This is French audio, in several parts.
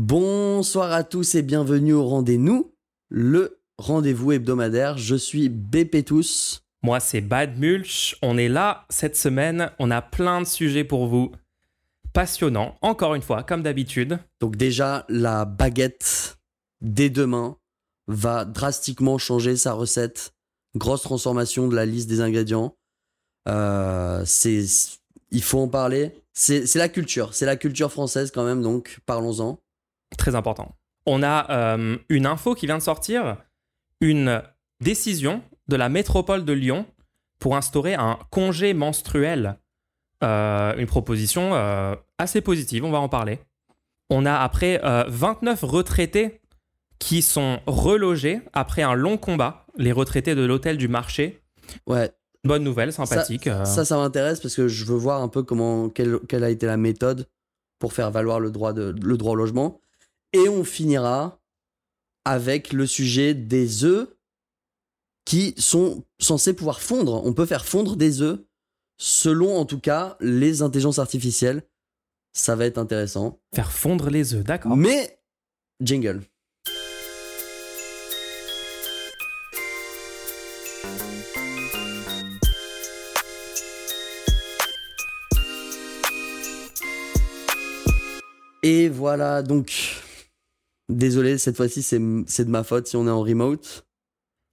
Bonsoir à tous et bienvenue au rendez-nous, le rendez-vous hebdomadaire. Je suis BP Tous. Moi, c'est Bad Mulch. On est là cette semaine. On a plein de sujets pour vous. Passionnant, encore une fois, comme d'habitude. Donc déjà, la baguette, dès demain, va drastiquement changer sa recette. Grosse transformation de la liste des ingrédients. Euh, c'est, il faut en parler. C'est, c'est la culture, c'est la culture française quand même, donc parlons-en. Très important. On a euh, une info qui vient de sortir, une décision de la métropole de Lyon pour instaurer un congé menstruel. Euh, une proposition euh, assez positive, on va en parler. On a après 29 retraités qui sont relogés après un long combat, les retraités de l'hôtel du marché. Ouais. Bonne nouvelle, sympathique. Ça, ça, ça m'intéresse parce que je veux voir un peu comment, quelle, quelle, a été la méthode pour faire valoir le droit, de, le droit au logement. Et on finira avec le sujet des œufs qui sont censés pouvoir fondre. On peut faire fondre des œufs selon en tout cas les intelligences artificielles. Ça va être intéressant. Faire fondre les œufs, d'accord. Mais jingle. Et voilà, donc, désolé, cette fois-ci, c'est de ma faute si on est en remote.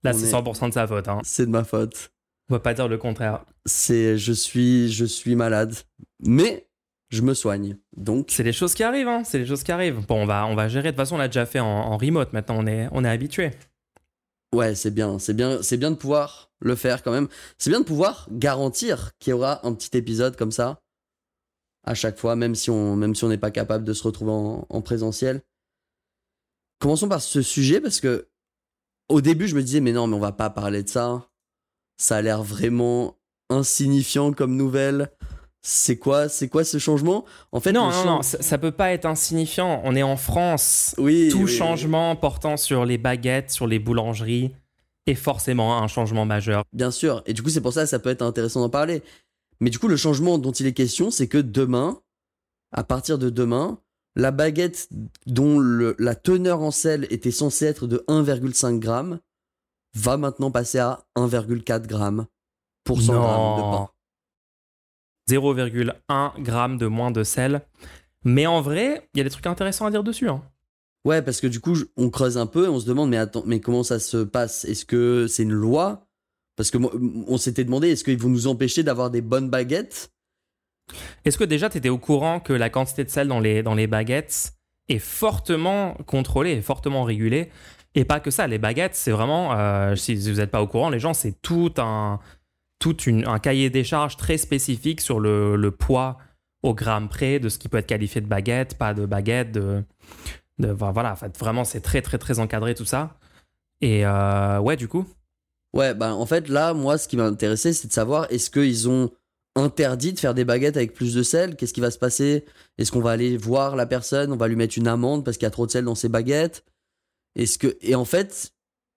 Là, c'est 100% de sa faute. Hein. C'est de ma faute. On va pas dire le contraire. C'est, je suis, je suis malade, mais je me soigne. Donc, c'est les choses qui arrivent. Hein. C'est les choses qui arrivent. Bon, on va, on va gérer. De toute façon, on l'a déjà fait en, en, remote. Maintenant, on est, on est habitué. Ouais, c'est bien, c'est bien, c'est bien de pouvoir le faire quand même. C'est bien de pouvoir garantir qu'il y aura un petit épisode comme ça à chaque fois, même si on même si on n'est pas capable de se retrouver en, en, présentiel. Commençons par ce sujet parce que au début, je me disais mais non, mais on va pas parler de ça. Ça a l'air vraiment insignifiant comme nouvelle. C'est quoi, c'est quoi ce changement? En fait, non, non, non, ça, ça, peut pas être insignifiant. On est en France. Oui. Tout oui, changement oui. portant sur les baguettes, sur les boulangeries, est forcément un changement majeur. Bien sûr. Et du coup, c'est pour ça que ça peut être intéressant d'en parler. Mais du coup, le changement dont il est question, c'est que demain, à partir de demain, la baguette dont le, la teneur en sel était censée être de 1,5 g va maintenant passer à 1,4 g pour 100 g de pain. 0,1 g de moins de sel. Mais en vrai, il y a des trucs intéressants à dire dessus. Hein. Ouais, parce que du coup, on creuse un peu et on se demande, mais attends, mais comment ça se passe? Est-ce que c'est une loi? Parce que on s'était demandé, est-ce qu'ils vont nous empêcher d'avoir des bonnes baguettes? Est-ce que déjà tu étais au courant que la quantité de sel dans les, dans les baguettes est fortement contrôlée, est fortement régulée? Et pas que ça, les baguettes, c'est vraiment, euh, si vous n'êtes pas au courant, les gens, c'est tout un, tout un cahier des charges très spécifique sur le, le, poids au gramme près de ce qui peut être qualifié de baguette, pas de baguette, de, de voilà, en fait, vraiment, c'est très, très, très encadré tout ça. Et euh, ouais, du coup Ouais, bah en fait, là, moi, ce qui m'a intéressé, c'est de savoir est-ce qu'ils ont interdit de faire des baguettes avec plus de sel Qu'est-ce qui va se passer? Est-ce qu'on va aller voir la personne? On va lui mettre une amende parce qu'il y a trop de sel dans ses baguettes? Est-ce que et en fait,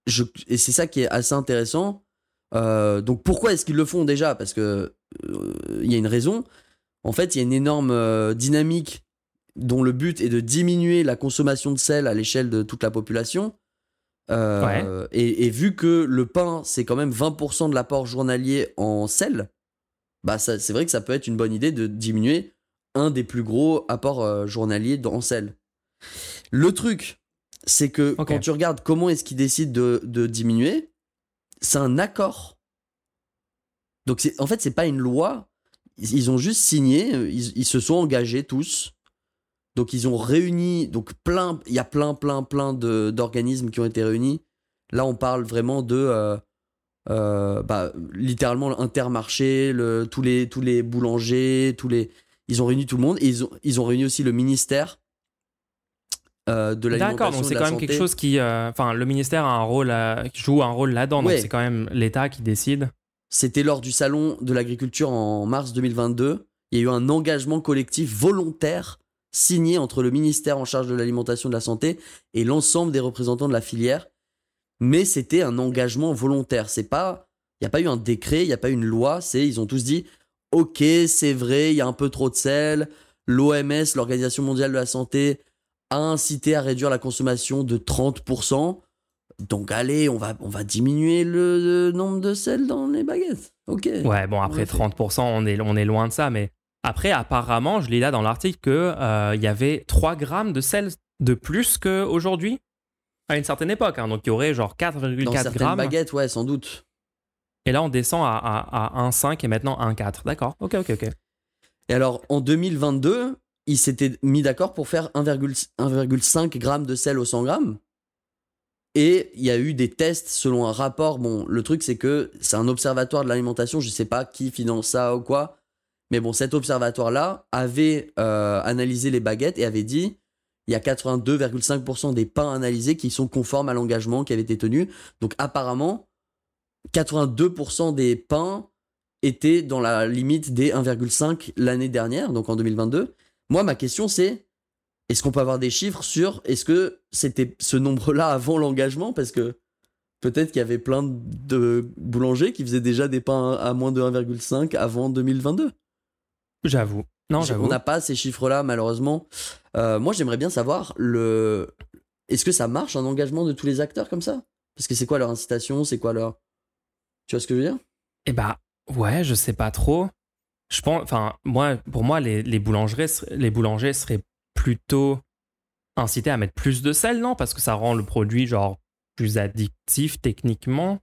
je et c'est ça qui est assez intéressant. Euh, donc pourquoi est-ce qu'ils le font déjà? Parce que il euh, y a une raison. En fait, il y a une énorme euh, dynamique dont le but est de diminuer la consommation de sel à l'échelle de toute la population. Ouais. et, et, vu que le pain, c'est quand même 20% de l'apport journalier en sel, bah c'est vrai que ça peut être une bonne idée de diminuer un des plus gros apports euh, journaliers en sel. Le truc, c'est que okay. quand tu regardes comment est-ce qu'ils décident de, de diminuer, c'est un accord. Donc en fait, c'est pas une loi. Ils ont juste signé, ils, ils se sont engagés tous donc ils ont réuni, donc plein, il y a plein, plein, plein d'organismes qui ont été réunis. Là, on parle vraiment de, euh, euh, bah, littéralement l'intermarché, le, tous les, tous les boulangers, tous les, ils ont réuni tout le monde et ils ont, ils ont réuni aussi le ministère euh, de l'alimentation. D'accord, donc c'est quand même santé. quelque chose qui, enfin, le ministère a un rôle, à, joue un rôle là-dedans. Ouais. Donc c'est quand même l'État qui décide. C'était lors du salon de l'agriculture en mars 2022. Il y a eu un engagement collectif volontaire signé entre le ministère en charge de l'alimentation et de la santé et l'ensemble des représentants de la filière. Mais c'était un engagement volontaire. C'est pas, il n'y a pas eu un décret, il n'y a pas eu une loi. C'est, ils ont tous dit, ok, c'est vrai, il y a un peu trop de sel. L'OMS, l'Organisation mondiale de la santé, a incité à réduire la consommation de 30%. Donc allez, on va, on va diminuer le, le nombre de sel dans les baguettes. Ok. Ouais, bon, après Ouais, fait. 30%, on est, on est loin de ça, mais après, apparemment, je lis là dans l'article qu'il il y avait 3 grammes de sel de plus qu'aujourd'hui à une certaine époque. hein. donc, il y aurait genre Dans 4,4 certaines grammes. baguettes, ouais, sans doute. Et là, on descend à, à, à 1,5 et maintenant 1,4. D'accord. Ok, ok, ok. Et alors, en 2022, ils s'étaient mis d'accord pour faire 1,5 1,5 grammes de sel au 100 grammes. Et il y a eu des tests selon un rapport. Bon, le truc, c'est que c'est un observatoire de l'alimentation. Je sais pas qui finance ça ou quoi. Mais bon, cet observatoire-là avait euh, analysé les baguettes et avait dit il y a 82,5% des pains analysés qui sont conformes à l'engagement qui avait été tenu. Donc, apparemment, 82% des pains étaient dans la limite des 1,5 l'année dernière, donc en 2022. Moi, ma question, c'est est-ce qu'on peut avoir des chiffres sur est-ce que c'était ce nombre-là avant l'engagement? Parce que peut-être qu'il y avait plein de boulangers qui faisaient déjà des pains à moins de 1,5 avant 2022. J'avoue. Non. On n'a pas ces chiffres-là, malheureusement. Euh, moi, j'aimerais bien savoir le. Est-ce que ça marche un engagement de tous les acteurs comme ça? Parce que c'est quoi leur incitation C'est quoi leur. Tu vois ce que je veux dire? Eh bah, ouais, je sais pas trop. Je pense, enfin, moi, pour moi, les, les, boulangeries, les boulangers seraient plutôt incités à mettre plus de sel, non? Parce que ça rend le produit, genre, plus addictif techniquement.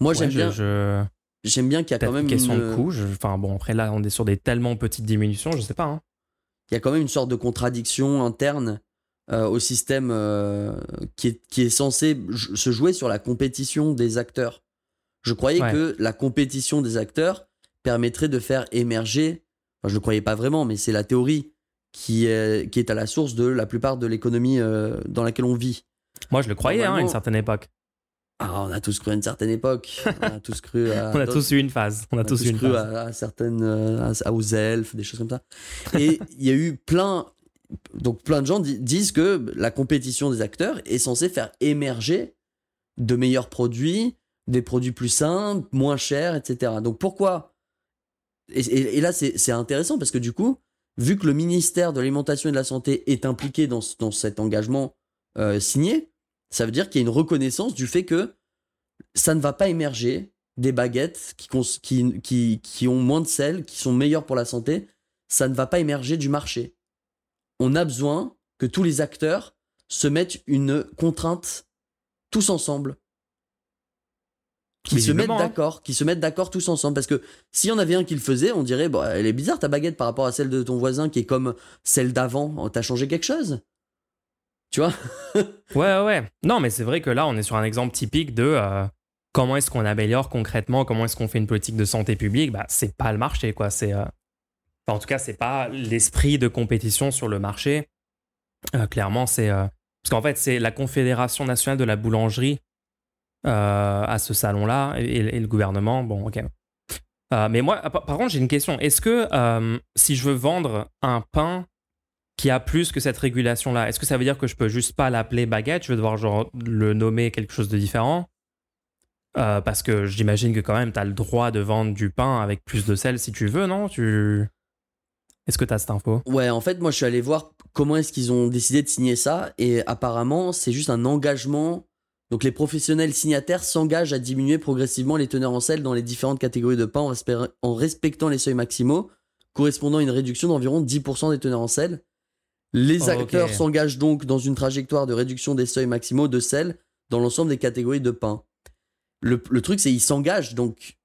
Moi, Ouais, j'aime bien. je- J'aime bien qu'il y a quand même une question une- de coût. je- Enfin, bon, après, là, on est sur des tellement petites diminutions, je sais pas. hein. il y a quand même une sorte de contradiction interne euh, au système euh, qui, est, qui est censé se jouer sur la compétition des acteurs. Je croyais Ouais. que la compétition des acteurs permettrait de faire émerger, enfin je ne le croyais pas vraiment, mais c'est la théorie qui est, qui est à la source de la plupart de l'économie euh, dans laquelle on vit. Moi, je le croyais hein, à une certaine époque. Ah, on a tous cru à une certaine époque. On a tous cru à. On a tous eu une phase. On a On a tous eu une cru phase. à, à certaines euh, à- aux elfes, des choses comme ça. Et il y a eu plein, donc plein de gens di- disent que la compétition des acteurs est censée faire émerger de meilleurs produits, des produits plus sains, moins chers, etc. Donc pourquoi? Et, et- et là c'est intéressant parce que du coup, vu que le ministère de l'alimentation et de la santé est impliqué dans, dans cet engagement euh, signé, ça veut dire qu'il y a une reconnaissance du fait que ça ne va pas émerger des baguettes qui, cons- qui, qui, qui ont moins de sel, qui sont meilleures pour la santé, ça ne va pas émerger du marché. On a besoin que tous les acteurs se mettent une contrainte tous ensemble. Qui se mettent hein. d'accord, qui se mettent d'accord tous ensemble. Parce que s'il y en avait un qui le faisait, on dirait, bon, elle est bizarre ta baguette par rapport à celle de ton voisin qui est comme celle d'avant. T'as changé quelque chose Tu vois? Ouais, ouais. Non, mais c'est vrai que là, on est sur un exemple typique de euh, comment est-ce qu'on améliore concrètement, comment est-ce qu'on fait une politique de santé publique? Bah, c'est pas le marché, quoi. C'est, euh, en tout cas, c'est pas l'esprit de compétition sur le marché. Euh, clairement, c'est parce qu'en fait, c'est la Confédération nationale de la boulangerie à ce salon-là et, le gouvernement. Bon, ok. Mais moi, par, par contre, j'ai une question. Est-ce que si je veux vendre un pain qui a plus que cette régulation-là, est-ce que ça veut dire que je peux juste pas l'appeler baguette? Je vais devoir le nommer quelque chose de différent? Euh, Parce que j'imagine que quand même, tu as le droit de vendre du pain avec plus de sel si tu veux, non? Tu... Est-ce que tu as cette info? Ouais, en fait, moi, je suis allé voir comment est-ce qu'ils ont décidé de signer ça. Et apparemment, c'est juste un engagement. Donc, les professionnels signataires s'engagent à diminuer progressivement les teneurs en sel dans les différentes catégories de pain en respectant les seuils maximaux, correspondant à une réduction d'environ 10% des teneurs en sel. Les ok. acteurs s'engagent donc dans une trajectoire de réduction des seuils maximaux de sel dans l'ensemble des catégories de pain. Le, le truc, c'est qu'ils s'engagent, donc.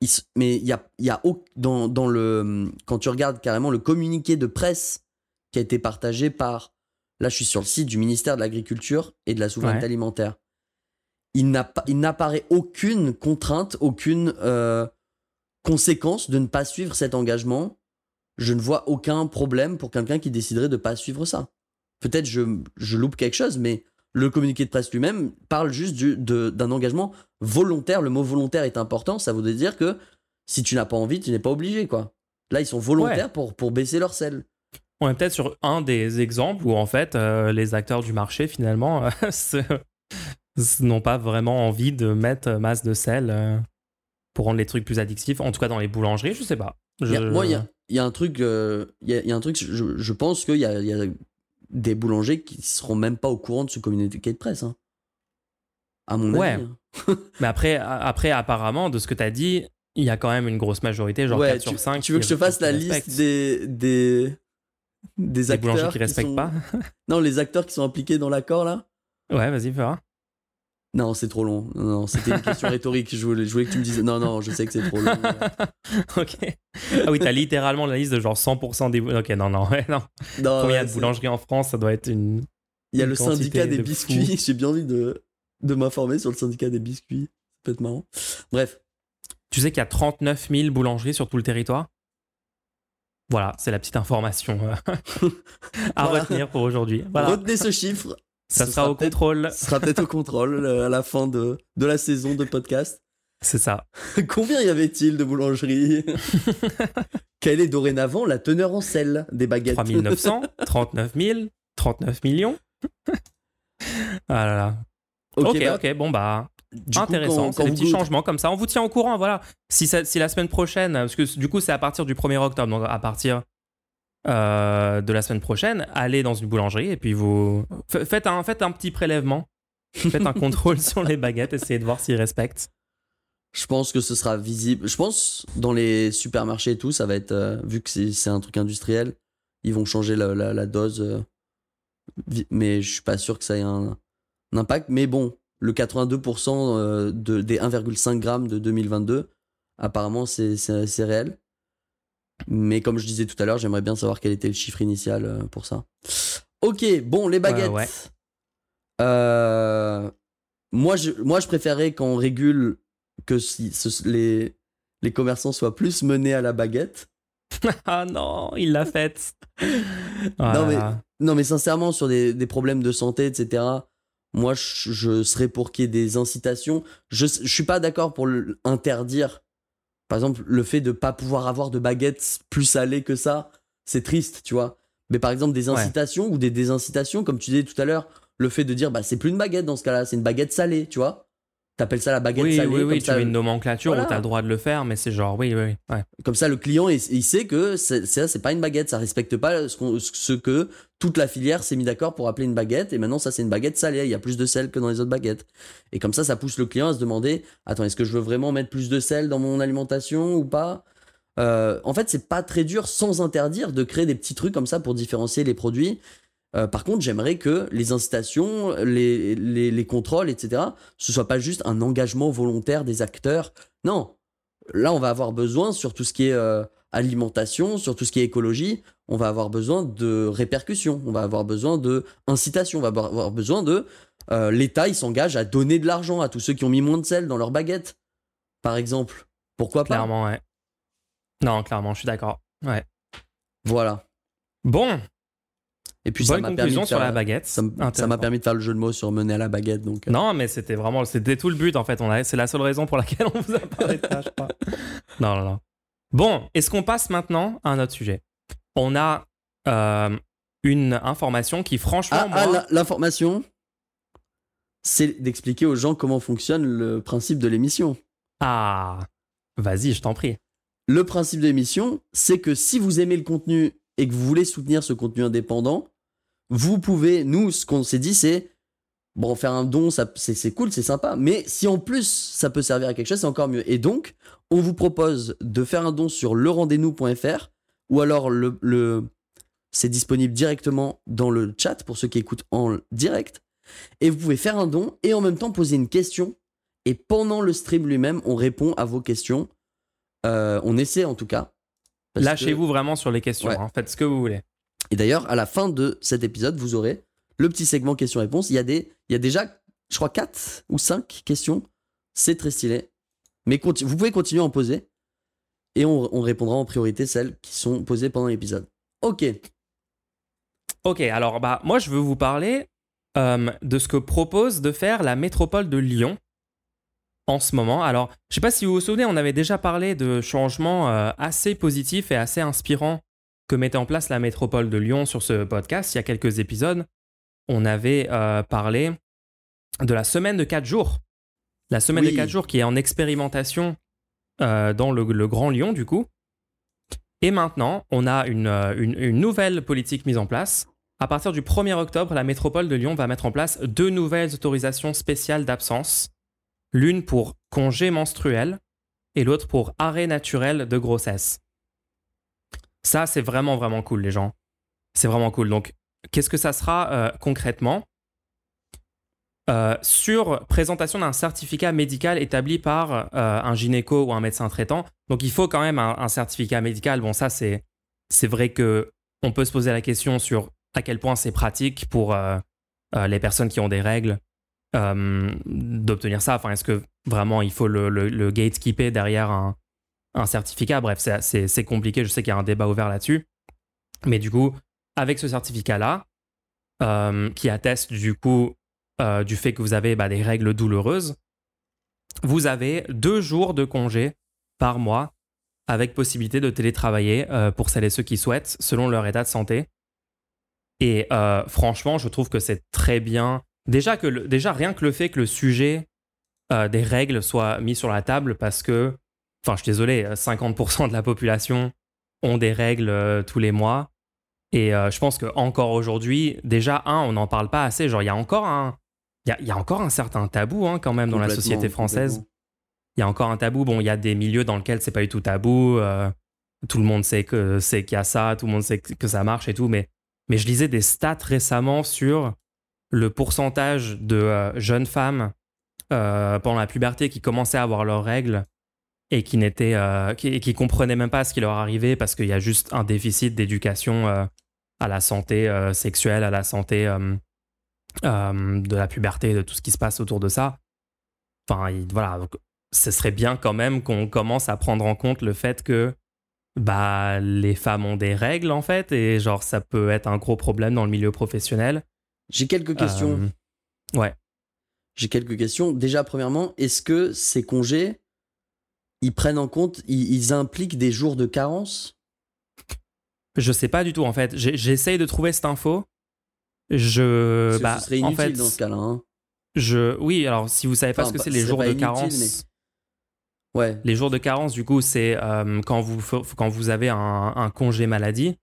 ils mais il y a, y a dans, dans le. Quand tu regardes carrément le communiqué de presse qui a été partagé par. Là, je suis sur le site du ministère de l'Agriculture et de la Souveraineté Ouais. Alimentaire. Il n'apparaît aucune contrainte, aucune euh, conséquence de ne pas suivre cet engagement. Je ne vois aucun problème pour quelqu'un qui déciderait de ne pas suivre ça. Peut-être je, je loupe quelque chose, mais le communiqué de presse lui-même parle juste du- de- d'un engagement volontaire. Le mot volontaire est important. Ça voudrait dire que si tu n'as pas envie, tu n'es pas obligé. quoi. Là, ils sont volontaires pour, pour baisser leur sel. On est peut-être sur un des exemples où en fait euh, les acteurs du marché finalement euh, se- n'ont pas vraiment envie de mettre masse de sel euh, pour rendre les trucs plus addictifs. En tout cas dans les boulangeries, je sais pas. Y a- Je- moi, il y a, il y a un truc, euh, il y, a, il y a un truc. Je, je pense qu'il y a, il y a des boulangers qui seront même pas au courant de ce communiqué de presse. hein. À mon Ouais. avis. hein. Mais après, après, apparemment, de ce que tu as dit, il y a quand même une grosse majorité, genre Ouais, 4 tu, sur 5. tu veux que je te fasse la liste des, des, des des acteurs boulangers qui respectent sont- pas? Non, les acteurs qui sont impliqués dans l'accord là? Ouais, vas-y, fais voir. Non, c'est trop long. Non, non, c'était une question rhétorique. Je voulais, je voulais que tu me dises. Non, non, je sais que c'est trop long. ok. Ah oui, t'as littéralement la liste de genre 100% des. Ok, non, non, ouais, non. Non, Combien ouais, de boulangeries en France Ça doit être une. Il y a une le syndicat des de biscuits. J'ai bien envie de, de m'informer sur le syndicat des biscuits. Ça peut être marrant. Bref. Tu sais qu'il y a 39 000 boulangeries sur tout le territoire? Voilà, c'est la petite information euh, à Voilà. retenir pour aujourd'hui. Voilà. Retenez ce chiffre. Ça sera au contrôle. Ce sera peut-être au contrôle euh, à la fin de, de la saison de podcast. C'est ça. Combien y avait-il de boulangeries Quelle est dorénavant la teneur en sel des baguettes 3900, 39 000, 39 millions. Ah là là. Ok, bah, ok, bon bah, du intéressant. C'est des petits goûtez- changements comme ça. On vous tient au courant, voilà. Si, ça- si la semaine prochaine, parce que du coup c'est à partir du 1er octobre, donc à partir euh, de la semaine prochaine, allez dans une boulangerie et puis vous fa- faites un, faites un petit prélèvement. Faites un contrôle sur les baguettes, essayez de voir s'ils respectent. Je pense que ce sera visible. Je pense dans les supermarchés et tout, ça va être euh, vu que c'est un truc industriel, ils vont changer la, la- la dose. euh, mais je suis pas sûr que ça ait un, un impact. Mais bon, le 82% euh, de, des 1,5 grammes de 2022, apparemment c'est réel. Mais comme je disais tout à l'heure, j'aimerais bien savoir quel était le chiffre initial euh, pour ça. Ok, bon, les baguettes. ouais. Euh, moi, je, moi, je préférais qu'on régule que si ce- les, les commerçants soient plus menés à la baguette. Ah non, il l'a faite. Non, mais- Non, mais sincèrement, sur des, des problèmes de santé, etc., moi, je, je serais pour qu'il y ait des incitations. Je, je suis pas d'accord pour interdire. Par exemple, le fait de pas pouvoir avoir de baguettes plus salées que ça, c'est triste, tu vois. Mais par exemple, des Ouais. incitations ou des désincitations, comme tu disais tout à l'heure, le fait de dire, bah, c'est plus une baguette dans ce cas-là, c'est une baguette salée, tu vois. T'appelles ça la baguette Oui, salée. oui, oui, comme tu ça, mets une nomenclature Voilà. où tu as le droit de le faire, mais c'est genre, oui, oui, oui. Ouais. Comme ça, le client, il, il sait que ça, c'est pas une baguette. Ça respecte pas ce, ce que toute la filière s'est mis d'accord pour appeler une baguette. Et maintenant, ça, c'est une baguette salée. Il y a plus de sel que dans les autres baguettes. Et comme ça, ça pousse le client à se demander Attends, est-ce que je veux vraiment mettre plus de sel dans mon alimentation ou pas? Euh, En fait, c'est pas très dur, sans interdire, de créer des petits trucs comme ça pour différencier les produits. Euh, par contre, j'aimerais que les incitations, les, les, les contrôles, etc., ce soit pas juste un engagement volontaire des acteurs. Non, là, on va avoir besoin sur tout ce qui est euh, alimentation, sur tout ce qui est écologie, on va avoir besoin de répercussions, on va avoir besoin de incitation, on va avoir besoin de euh, l'État, il s'engage à donner de l'argent à tous ceux qui ont mis moins de sel dans leur baguette, par exemple. Pourquoi pas? Clairement, ouais. Non, clairement, je suis d'accord. Ouais. Voilà. Bon, Et puis ça bonne m'a permis conclusion de sur faire- la baguette. Ça ça m'a permis de faire le jeu de mots sur mener à la baguette, donc. euh, Non, mais c'était vraiment, c'était tout le but en fait. On a, c'est la seule raison pour laquelle on vous a parlé de ça, je crois. Non, non, non. Bon, est-ce qu'on passe maintenant à un autre sujet? On a euh, une information qui, franchement, Ah, ah, moi, la- l'information, c'est d'expliquer aux gens comment fonctionne le principe de l'émission. ah, vas-y, je t'en prie. Le principe de l'émission, c'est que si vous aimez le contenu et que vous voulez soutenir ce contenu indépendant, vous pouvez, nous, ce qu'on s'est dit, c'est bon, faire un don, ça- c'est cool, c'est sympa, mais si en plus ça peut servir à quelque chose, c'est encore mieux. Et donc, on vous propose de faire un don sur lerendez-nous.fr ou alors le, le- c'est disponible directement dans le chat pour ceux qui écoutent en direct. Et vous pouvez faire un don et en même temps poser une question. Et pendant le stream lui-même, on répond à vos questions. Euh, on essaie en tout cas. Que- Lâchez-vous vraiment sur les questions. Ouais. hein. Faites ce que vous voulez. Et d'ailleurs, à la fin de cet épisode, vous aurez le petit segment questions-réponses. Il y a déjà, je crois, 4 ou 5 questions. C'est très stylé. Mais vous pouvez continuer à en poser. Et on, on répondra en priorité celles qui sont posées pendant l'épisode. Ok. Ok, alors bah moi je veux vous parler euh, de ce que propose de faire la métropole de Lyon en ce moment. Alors, je sais pas si vous vous souvenez, on avait déjà parlé de changements euh, assez positifs et assez inspirants que mettait en place la métropole de Lyon sur ce podcast. Il y a quelques épisodes, on avait euh, parlé de la semaine de 4 jours. La semaine Oui. de 4 jours qui est en expérimentation euh, dans le, le Grand Lyon, du coup. Et maintenant, on a une, euh, une- une nouvelle politique mise en place À partir du 1er octobre, la métropole de Lyon va mettre en place deux nouvelles autorisations spéciales d'absence, l'une pour congé menstruel et l'autre pour arrêt naturel de grossesse. Ça, c'est vraiment, vraiment cool, les gens. C'est vraiment cool. Donc, qu'est-ce que ça sera euh, concrètement? Euh, Sur présentation d'un certificat médical établi par euh, un gynéco ou un médecin traitant. Donc, il faut quand même un, certificat médical. Bon, ça, c'est, c'est vrai que on peut se poser la question sur à quel point c'est pratique pour les personnes qui ont des règles d'obtenir ça. Enfin, est-ce que vraiment il faut le, le, gatekeeper derrière un, un certificat Bref, c'est compliqué. Je sais qu'il y a un débat ouvert là-dessus. Mais du coup, avec ce certificat-là, qui atteste du coup euh, du fait que vous avez bah, des règles douloureuses, vous avez deux jours de congé par mois avec possibilité de télétravailler euh, pour celles et ceux qui souhaitent selon leur état de santé. Et euh, franchement, je trouve que c'est très bien. Déjà, que déjà, rien que le fait que le sujet des règles soit mis sur la table parce que, enfin, je suis désolé, 50% de la population ont des règles tous les mois. Et je pense qu'encore aujourd'hui, déjà, un, on n'en parle pas assez. Genre, il y a encore un, il y, a, encore un certain tabou hein, quand même dans la société française. Il y a encore un tabou. Bon, il y a des milieux dans lesquels c'est pas du tout tabou. Euh, tout le monde sait que c'est qu'il y a ça, tout le monde sait que ça marche et tout. Mais, mais je lisais des stats récemment sur le pourcentage de euh, jeunes femmes euh, pendant la puberté qui commençaient à avoir leurs règles et qui n'étaient qui, qui, comprenaient même pas ce qui leur arrivait parce qu'il y a juste un déficit d'éducation à la santé sexuelle, à la santé euh, de la puberté, de tout ce qui se passe autour de ça. Enfin, voilà, donc, ce serait bien quand même qu'on commence à prendre en compte le fait que bah, les femmes ont des règles en fait, et genre ça peut être un gros problème dans le milieu professionnel. J'ai quelques questions. Euh, ouais. J'ai quelques questions. Déjà, premièrement, est-ce que ces congés, ils prennent en compte, ils, impliquent des jours de carence? Je sais pas du tout en fait. J'essaye de trouver cette info, je. Bah, ce serait inutile en fait, dans ce cas-là. Hein. Je, oui, alors si vous savez pas ce que c'est les jours de carence. Ouais. Les jours de carence, du coup, c'est euh, quand, vous, quand vous avez un, congé maladie,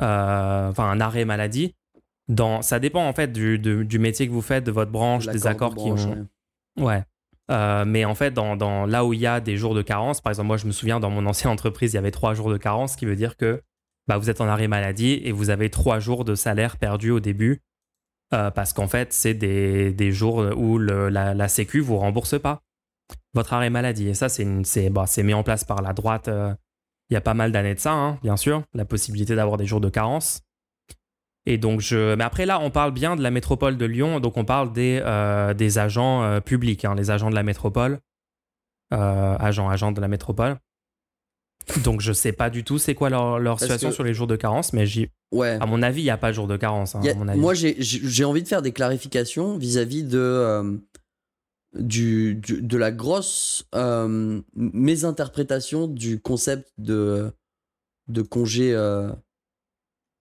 euh, enfin un arrêt maladie. Dans, ça dépend en fait du, du, métier que vous faites, de votre branche, des accords qui ont. Ouais. Euh, mais en fait, dans, là où il y a des jours de carence, par exemple, moi je me souviens dans mon ancienne entreprise, il y avait trois jours de carence, ce qui veut dire que bah, vous êtes en arrêt maladie et vous avez trois jours de salaire perdu au début euh, parce qu'en fait, c'est des, jours où la, la, Sécu vous rembourse pas votre arrêt maladie. Et ça, c'est bah, mis en place par la droite euh, il y a pas mal d'années de ça, hein, bien sûr, la possibilité d'avoir des jours de carence. Et donc, je... Mais après, là, on parle bien de la métropole de Lyon, donc on parle des, euh, des agents publics, hein, les agents de la métropole, agents, agents de la métropole. Donc je sais pas du tout c'est quoi leur, leur situation sur les jours de carence, mais j'y... Ouais. à mon avis, il n'y a pas de jour de carence. Hein, mon avis. Moi, j'ai envie de faire des clarifications vis-à-vis de, euh, du, de la grosse euh, mésinterprétation du concept de, de congé euh,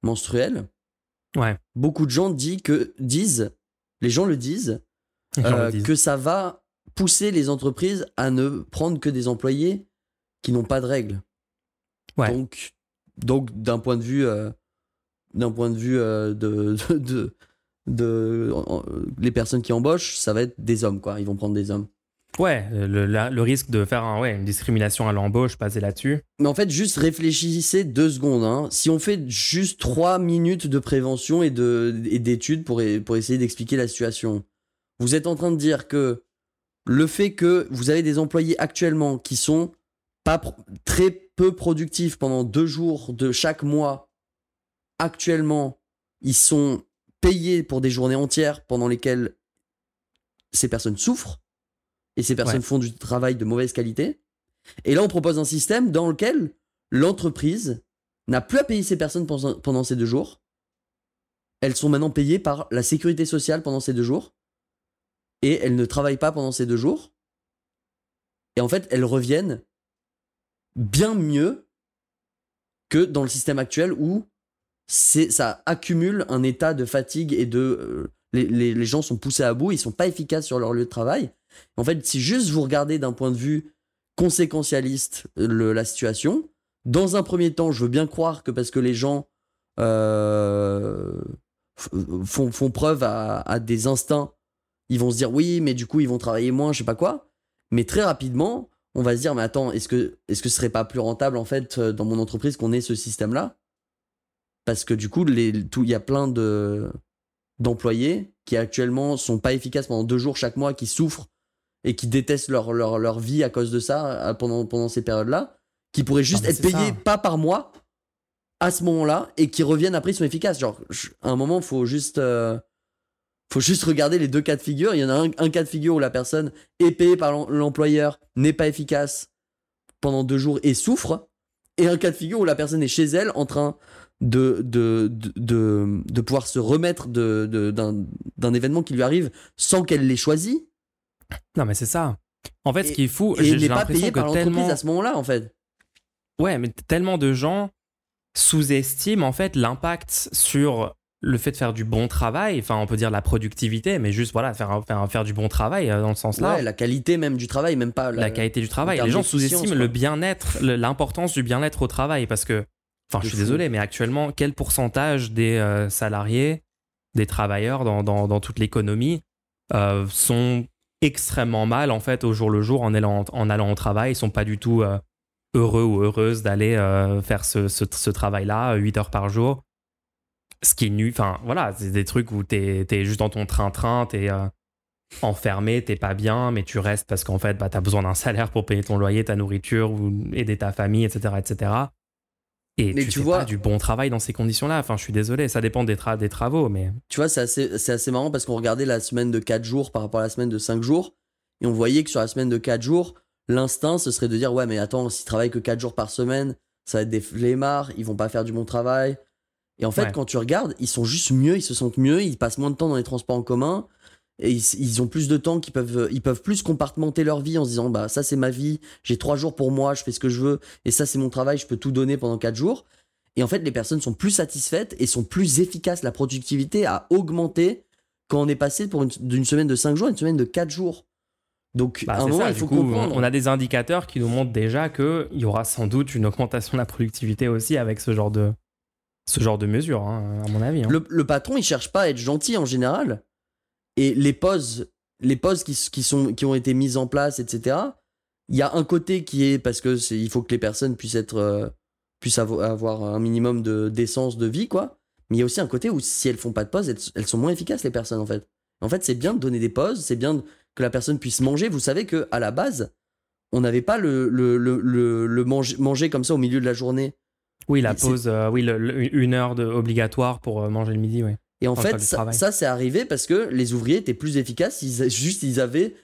menstruel. Ouais. Beaucoup de gens disent, que, disent les gens le disent, le disent, que ça va pousser les entreprises à ne prendre que des employés qui n'ont pas de règles. Donc, donc d'un point de vue, euh, d'un point de vue euh, de, de, de, les personnes qui embauchent, ça va être des hommes, quoi. Ils vont prendre des hommes. Ouais, le, le risque de faire une discrimination à l'embauche, passer là-dessus. Mais en fait, juste réfléchissez deux secondes. Hein. Si on fait juste trois minutes de prévention et d'études pour, pour essayer d'expliquer la situation, vous êtes en train de dire que le fait que vous avez des employés actuellement qui sont pas très peu productifs pendant deux jours de chaque mois, actuellement, ils sont payés pour des journées entières pendant lesquelles ces personnes souffrent et ces personnes font du travail de mauvaise qualité. Et là, on propose un système dans lequel l'entreprise n'a plus à payer ces personnes pendant ces deux jours. Elles sont maintenant payées par la sécurité sociale pendant ces deux jours. Et elles ne travaillent pas pendant ces deux jours. Et en fait, elles reviennent bien mieux que dans le système actuel où ça accumule un état de fatigue et de euh, les, gens sont poussés à bout, ils sont pas efficaces sur leur lieu de travail. En fait, si juste vous regardez d'un point de vue conséquentialiste la situation, dans un premier temps, je veux bien croire que parce que les gens euh, f- font, preuve à, des instincts, ils vont se dire oui, mais du coup, ils vont travailler moins, je sais pas quoi. Mais très rapidement, on va se dire, mais attends, est-ce que, est-ce que ce serait pas plus rentable, en fait, euh, dans mon entreprise, qu'on ait ce système-là? Parce que du coup, il y a plein de, d'employés qui actuellement sont pas efficaces pendant deux jours chaque mois, qui souffrent et qui détestent leur, leur, leur vie à cause de ça euh, pendant, pendant ces périodes-là, qui pourraient juste mais être payés ça. pas par mois à ce moment-là et qui reviennent après, ils sont efficaces. Genre, à un moment, faut juste, euh, faut juste regarder les deux cas de figure. Il y en a un, un cas de figure où la personne est payée par l'em- l'employeur, n'est pas efficace pendant deux jours et souffre, et un cas de figure où la personne est chez elle en train de, de, de, de, de pouvoir se remettre de- de- d'un d'un événement qui lui arrive sans qu'elle l'ait choisi Non, mais c'est ça. En fait, ce Et- qui est fou, j'ai l'impression que par tellement. à ce moment-là, en fait. Ouais, mais tellement de gens sous-estiment en fait l'impact sur le fait de faire du bon travail, enfin on peut dire la productivité, mais juste voilà, faire, faire, faire du bon travail euh, dans le sens là. Ouais, la qualité même du travail, même pas la, qualité du travail. Les gens sous-estiment le bien-être, l'importance du bien-être au travail parce que, enfin, je suis fou. désolé, mais actuellement, quel pourcentage des euh, salariés, des travailleurs dans, dans, dans toute l'économie euh, sont extrêmement mal en fait au jour le jour en allant, en allant au travail, ils sont pas du tout euh, heureux ou heureuses d'aller euh, faire ce, ce, travail-là 8 heures par jour. Ce qui est nu, enfin voilà, c'est des trucs où t'es es juste dans ton train-train, t'es euh, enfermé, t'es pas bien, mais tu restes parce qu'en fait, bah, t'as besoin d'un salaire pour payer ton loyer, ta nourriture, ou aider ta famille, etc., etc. Et Mais tu, tu fais vois- pas du bon travail dans ces conditions-là. Enfin, je suis désolé, ça dépend des, tra- des travaux, mais Tu vois, c'est assez, marrant parce qu'on regardait la semaine de 4 jours par rapport à la semaine de 5 jours. Et on voyait que sur la semaine de 4 jours, l'instinct, ce serait de dire Ouais, mais attends, s'ils travaillent que 4 jours par semaine, ça va être des flemmards, ils vont pas faire du bon travail. Et en fait, Ouais. quand tu regardes, ils sont juste mieux, ils se sentent mieux, ils passent moins de temps dans les transports en commun. Et ils, ils ont plus de temps, qu'ils peuvent, ils peuvent plus compartimenter leur vie en se disant Bah, ça, c'est ma vie, j'ai 3 jours pour moi, je fais ce que je veux. Et ça, c'est mon travail, je peux tout donner pendant 4 jours. Et en fait, les personnes sont plus satisfaites et sont plus efficaces. La productivité a augmenté quand on est passé pour d'une semaine de 5 jours à une semaine de 4 jours. Donc, bah, à un moment, ça. il faut coup, on, comprendre. on a des indicateurs qui nous montrent déjà qu'il y aura sans doute une augmentation de la productivité aussi avec ce genre de, ce genre de mesures, hein, à mon avis. hein. le, le patron, il cherche pas à être gentil en général. Et les pauses, les pauses qui, sont, qui ont été mises en place, etc., il y a un côté qui est parce que c'est- il faut que les personnes puissent être euh, puissent avo- avoir un minimum de d'essence de vie, quoi. Mais il y a aussi un côté où si elles font pas de pause, elles, elles sont moins efficaces, les personnes, en fait. En fait, c'est bien de donner des pauses, c'est bien que la personne puisse manger. Vous savez que à la base, on n'avait pas le, le, le, le, le manger, manger comme ça au milieu de la journée. Oui, la pause, euh, oui, une heure de, obligatoire pour euh, manger le midi, oui. Et en fait, ça, ça, c'est arrivé parce que les ouvriers étaient plus efficaces. Ils, juste, ils avaient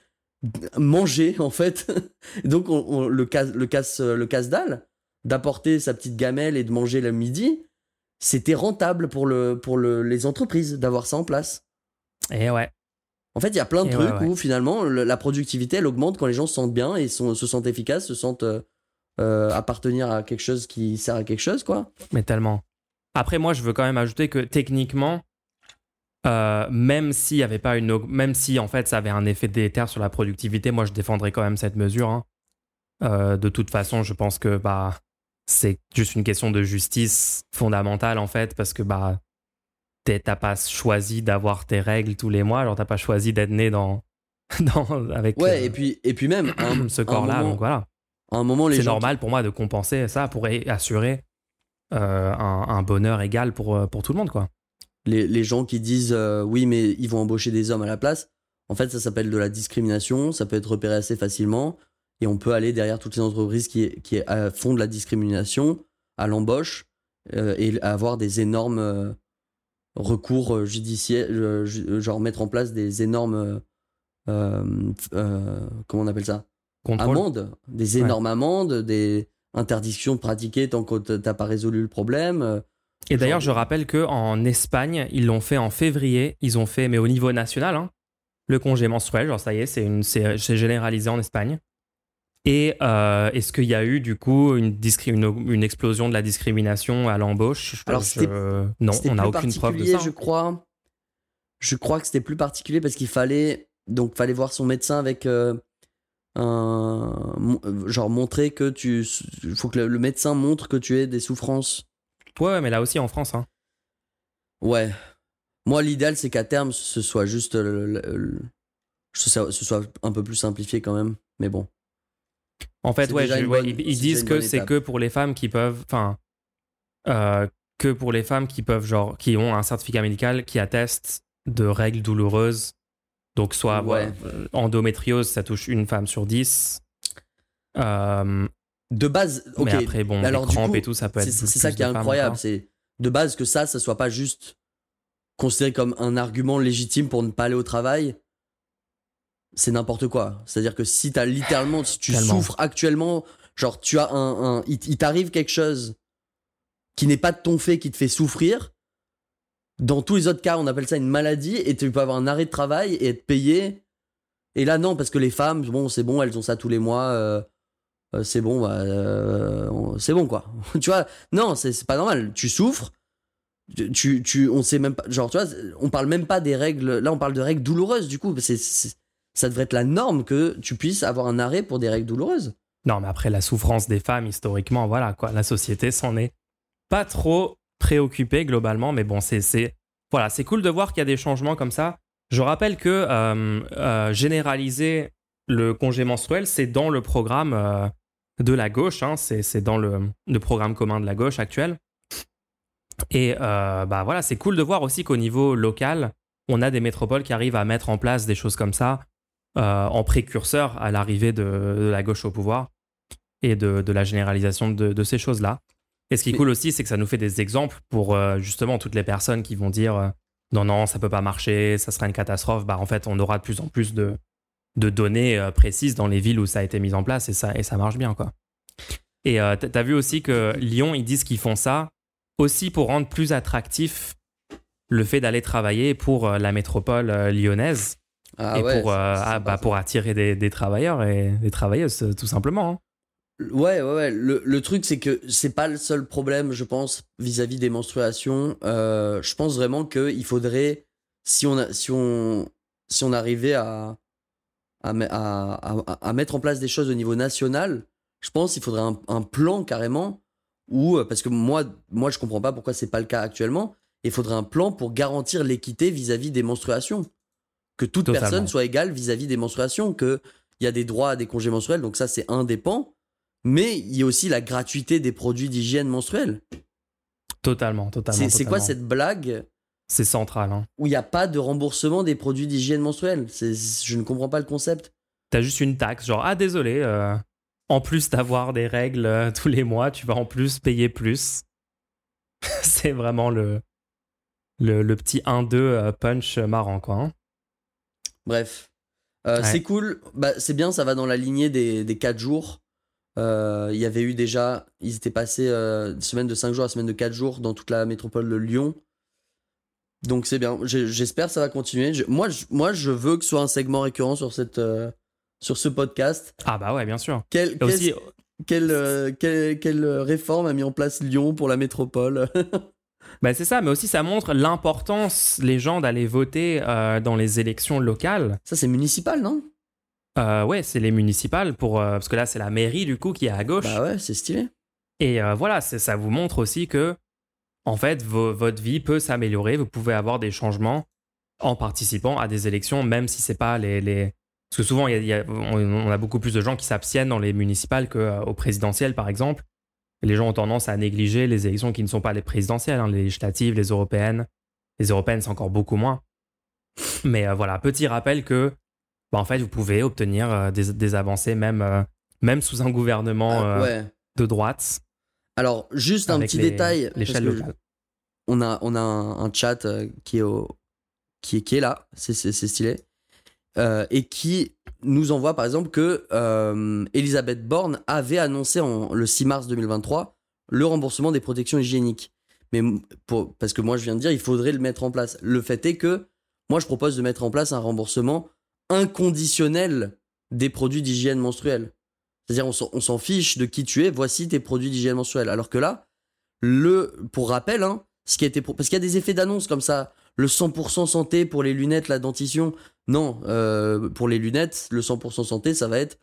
mangé, en fait. Donc, on- on- le casse, le casse, le casse-dalle d'apporter sa petite gamelle et de manger le midi, c'était rentable pour, le, pour le, les entreprises d'avoir ça en place. Et ouais. En fait, il y a plein de Et trucs ouais, ouais. où finalement le- la productivité elle augmente quand les gens se sentent bien et sont- se sentent efficaces, se sentent euh, euh, appartenir à quelque chose qui sert à quelque chose, quoi. Mais tellement. Après, moi, je veux quand même ajouter que techniquement, euh, même s'il y avait pas une, même si en fait ça avait un effet délétère sur la productivité, moi je défendrais quand même cette mesure. hein. Euh, de toute façon, je pense que bah c'est juste une question de justice fondamentale en fait, parce que bah t'as pas choisi d'avoir tes règles tous les mois, genre t'as pas choisi d'être né dans, dans avec Ouais, euh, et puis, et puis même, un- ce à un corps-là, moment- donc voilà. à un moment, C'est normal pour moi de compenser ça pour a- assurer un, un bonheur égal pour, pour tout le monde, quoi. Les, les gens qui disent euh, oui, mais ils vont embaucher des hommes à la place, en fait, ça s'appelle de la discrimination, ça peut être repéré assez facilement, et on peut aller derrière toutes les entreprises qui, qui font de la discrimination à l'embauche euh, et avoir des énormes euh, recours judiciaires, euh, ju- genre mettre en place des énormes. comment on appelle ça? Contrôle. Amendes, des Ouais. énormes amendes, des interdictions de pratiquer tant que t'as pas résolu le problème. Euh, Et d'ailleurs, je rappelle que en Espagne, ils l'ont fait en février. Ils ont fait, mais au niveau national, hein, le congé menstruel. Genre, ça y est, c'est généralisé en Espagne. Et euh, est-ce qu'il y a eu du coup une, discri- une, une explosion de la discrimination à l'embauche? Alors, Je- c'était- non, on n'a aucune preuve de ça. Je crois. Je crois que c'était plus particulier parce qu'il fallait donc fallait voir son médecin avec euh, un euh, genre montrer que tu il faut que le, le médecin montre que tu aies des souffrances. Ouais, mais là aussi en France. hein. Ouais. Moi, l'idéal, c'est qu'à terme, ce soit juste. le- le- le- ce soit un peu plus simplifié quand même. Mais bon. En fait, ouais, déjà je- une ouais, bonne- ils, disent que c'est que pour les femmes qui peuvent, enfin, euh, que pour les femmes qui peuvent, genre, qui ont un certificat médical qui atteste de règles douloureuses. Donc, soit Ouais. voilà, euh, endométriose, ça touche une femme sur dix. Euh, De base, ok. Mais après, bon, alors, les crampes coup, et tout, ça peut être. C'est ça qui est incroyable. C'est de base que ça, ça soit pas juste considéré comme un argument légitime pour ne pas aller au travail. C'est n'importe quoi. C'est-à-dire que si t'as littéralement, si tu Tellement. souffres actuellement, genre tu as un, un- il, il t'arrive quelque chose qui n'est pas de ton fait, qui te fait souffrir. Dans tous les autres cas, on appelle ça une maladie et tu peux avoir un arrêt de travail et être payé. Et là, non, parce que les femmes, bon, c'est bon, elles ont ça tous les mois. euh, euh, c'est bon, bah, euh, c'est bon quoi. tu vois, non, c'est pas normal. Tu souffres, tu, tu, on sait même pas, genre, tu vois, on parle même pas des règles. Là, on parle de règles douloureuses. Du coup, c'est, ça devrait être la norme que tu puisses avoir un arrêt pour des règles douloureuses. Non, mais après, la souffrance des femmes, historiquement, voilà, quoi. La société s'en est pas trop préoccupée globalement, mais bon, c'est. Voilà, c'est cool de voir qu'il y a des changements comme ça. Je rappelle que euh, généraliser le congé menstruel, c'est dans le programme de la gauche, hein, c'est dans le, le programme commun de la gauche actuel. Et euh, bah voilà, c'est cool de voir aussi qu'au niveau local, on a des métropoles qui arrivent à mettre en place des choses comme ça euh, en précurseur à l'arrivée de, de la gauche au pouvoir et de, de la généralisation de, de ces choses-là. Et ce qui est cool aussi, c'est que ça nous fait des exemples pour euh, justement toutes les personnes qui vont dire non, non, ça peut pas marcher, ça sera une catastrophe. Bah, en fait, on aura de plus en plus de, de données euh, précises dans les villes où ça a été mis en place et ça, et ça marche bien. quoi. Et euh, t'as t'as vu aussi que Lyon, ils disent qu'ils font ça aussi pour rendre plus attractif le fait d'aller travailler pour euh, la métropole euh, lyonnaise Ah et ouais, pour, euh, ah, bah, pour attirer des, des travailleurs et des travailleuses, tout simplement. hein. Ouais, ouais, ouais. Le, le truc, c'est que c'est pas le seul problème, je pense, vis-à-vis des menstruations. Euh, je pense vraiment qu'il faudrait, si on, a, si on, si on arrivait à, à, me- à, à- à mettre en place des choses au niveau national, je pense qu'il faudrait un, un plan carrément où, parce que moi, moi, je comprends pas pourquoi c'est pas le cas actuellement. Il faudrait un plan pour garantir l'équité vis-à-vis des menstruations. Que toute Totalement. personne soit égale vis-à-vis des menstruations, qu'il y a des droits à des congés menstruels, donc ça, c'est un des pans. Mais il y a aussi la gratuité des produits d'hygiène menstruelle. Totalement, totalement. C'est quoi cette blague C'est central. Hein. où il n'y a pas de remboursement des produits d'hygiène menstruelle C'est- Je ne comprends pas le concept. T'as juste une taxe, genre, ah désolé, euh, en plus d'avoir des règles euh, tous les mois, tu vas en plus payer plus. c'est vraiment le, le, le petit 1-2 euh, punch marrant, quoi. hein. Bref. Euh, Ouais. C'est cool. Bah, c'est bien, ça va dans la lignée des, des 4 jours. Il y avait eu déjà, ils étaient passés de semaine de 5 jours à semaine de 4 jours dans toute la métropole de Lyon. Donc c'est bien. J'espère que ça va continuer. Je- moi, je, moi, je veux que ce soit un segment récurrent sur, cette, euh, sur ce podcast. Ah bah ouais, bien sûr. Quel, aussi, quelle, euh, quelle, quelle réforme a mis en place Lyon pour la métropole? Bah c'est ça, mais aussi ça montre l'importance, les gens, d'aller voter euh, dans les élections locales. Ça, c'est municipal, non? Euh, ouais, c'est les municipales, pour, euh, parce que là, c'est la mairie, du coup, qui est à gauche. Bah ouais, c'est stylé. Et euh, voilà, ça vous montre aussi que, en fait, vo- votre vie peut s'améliorer. Vous pouvez avoir des changements en participant à des élections, même si c'est pas les. les... Parce que souvent, il y a- il y a- on, on a beaucoup plus de gens qui s'abstiennent dans les municipales qu'au présidentiel, par exemple. Les gens ont tendance à négliger les élections qui ne sont pas les présidentielles, hein, les législatives, les européennes. Les européennes, c'est encore beaucoup moins. Mais euh, voilà, petit rappel que, bah, en fait, vous pouvez obtenir euh, des, des avancées, même, euh, même sous un gouvernement Ah, euh, ouais. de droite. Alors, juste un petit les- détail. Parce que on a, on a un, un chat euh, qui, est au, qui, est, qui est là, c'est stylé, euh, et qui nous envoie par exemple que euh, Elisabeth Borne avait annoncé en, le 6 mars 2023 le remboursement des protections hygiéniques. Mais pour, parce que moi je viens de dire, il faudrait le mettre en place. Le fait est que moi je propose de mettre en place un remboursement inconditionnel des produits d'hygiène menstruelle. C'est-à-dire on s'en- fiche de qui tu es, voici tes produits d'hygiène menstruelle. Alors que là, le, pour rappel, hein, ce qui a été pro- parce qu'il y a des effets d'annonce comme ça, le 100% santé pour les lunettes, la dentition. Non, euh, pour les lunettes, le 100% santé, ça va être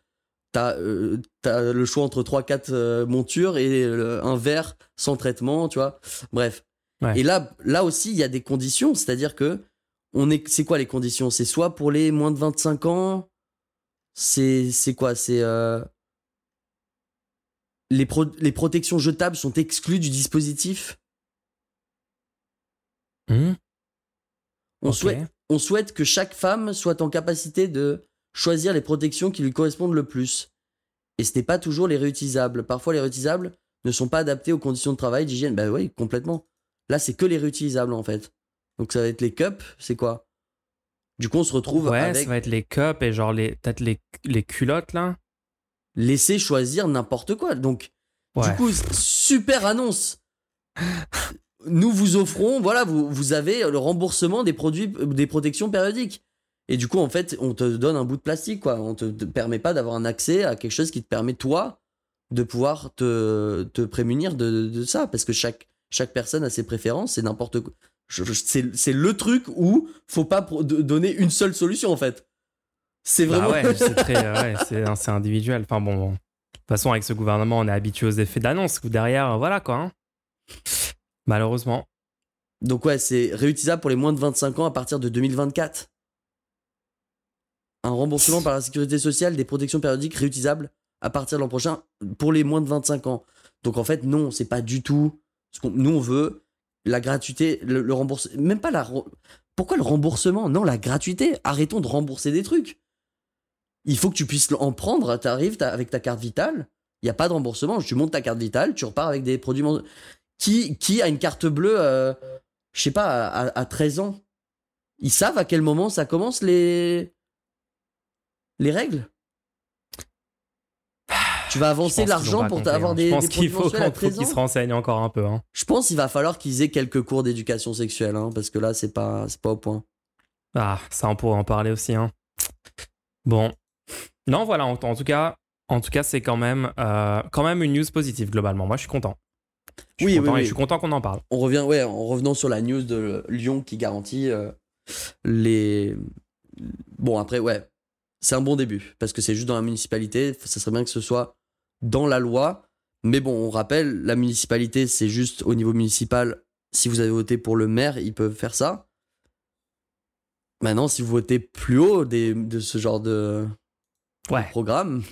t'as euh, le choix entre 3-4 montures et euh, un verre sans traitement, tu vois. Bref. Et là, là aussi, il y a des conditions, c'est-à-dire que on est, c'est quoi les conditions? C'est soit pour les moins de 25 ans, c'est, c'est quoi? C'est les, les protections jetables sont exclues du dispositif? Hmm. On, souhaite, on souhaite que chaque femme soit en capacité de choisir les protections qui lui correspondent le plus. Et ce n'est pas toujours les réutilisables. Parfois, les réutilisables ne sont pas adaptés aux conditions de travail, d'hygiène. Bah oui, complètement. Là, c'est que les réutilisables en fait. Donc ça va être les cups, c'est quoi? Du coup, on se retrouve ouais, avec. ça va être les cups et genre les peut-être les, les culottes là. Laisser choisir n'importe quoi. Donc, du coup, super annonce. Nous vous offrons, voilà, vous, vous avez le remboursement des produits, des protections périodiques. Et du coup, en fait, on te donne un bout de plastique, quoi. On te, te permet pas d'avoir un accès à quelque chose qui te permet, toi, de pouvoir te, te prémunir de, de, ça. Parce que chaque, chaque personne a ses préférences, c'est n'importe quoi. C'est le truc où faut pas donner une seule solution, en fait. C'est bah vraiment. ouais, c'est très. c'est individuel. Enfin bon, De toute façon, avec ce gouvernement, on est habitué aux effets d'annonce. Derrière, voilà quoi. Hein. Malheureusement. Donc, ouais, c'est réutilisable pour les moins de 25 ans à partir de 2024 un remboursement par la sécurité sociale des protections périodiques réutilisables à partir de l'an prochain pour les moins de 25 ans. Donc en fait, non, c'est pas du tout ce qu'on nous on veut. La gratuité, le, remboursement, même pas la. Pourquoi le remboursement? Non, la gratuité. Arrêtons de rembourser des trucs. Il faut que tu puisses en prendre. Tu arrives avec ta carte vitale. Il n'y a pas de remboursement. Tu montes ta carte vitale, tu repars avec des produits. Qui, qui a une carte bleue, euh, je sais pas, à, à 13 ans? Ils savent à quel moment ça commence les les règles? Tu vas avancer l'argent pour avoir hein. des. Je pense qu'il faut, qu'ils se renseignent encore un peu. Hein. Je pense qu'il va falloir qu'ils aient quelques cours d'éducation sexuelle, hein, parce que là, c'est pas, pas au point. Ah, ça, on pourrait en parler aussi. Bon. Non, voilà, en, tout cas, en tout cas c'est quand même, euh, quand même une news positive, globalement. Moi, je suis content. oui, oui, je suis content qu'on en parle. On revient, ouais, en revenant sur la news de Lyon qui garantit euh, les. Bon, après, ouais, c'est un bon début parce que c'est juste dans la municipalité. Ça serait bien que ce soit dans la loi. Mais bon, on rappelle, la municipalité, c'est juste au niveau municipal. Si vous avez voté pour le maire, ils peuvent faire ça. Maintenant, si vous votez plus haut de ce genre de, programme,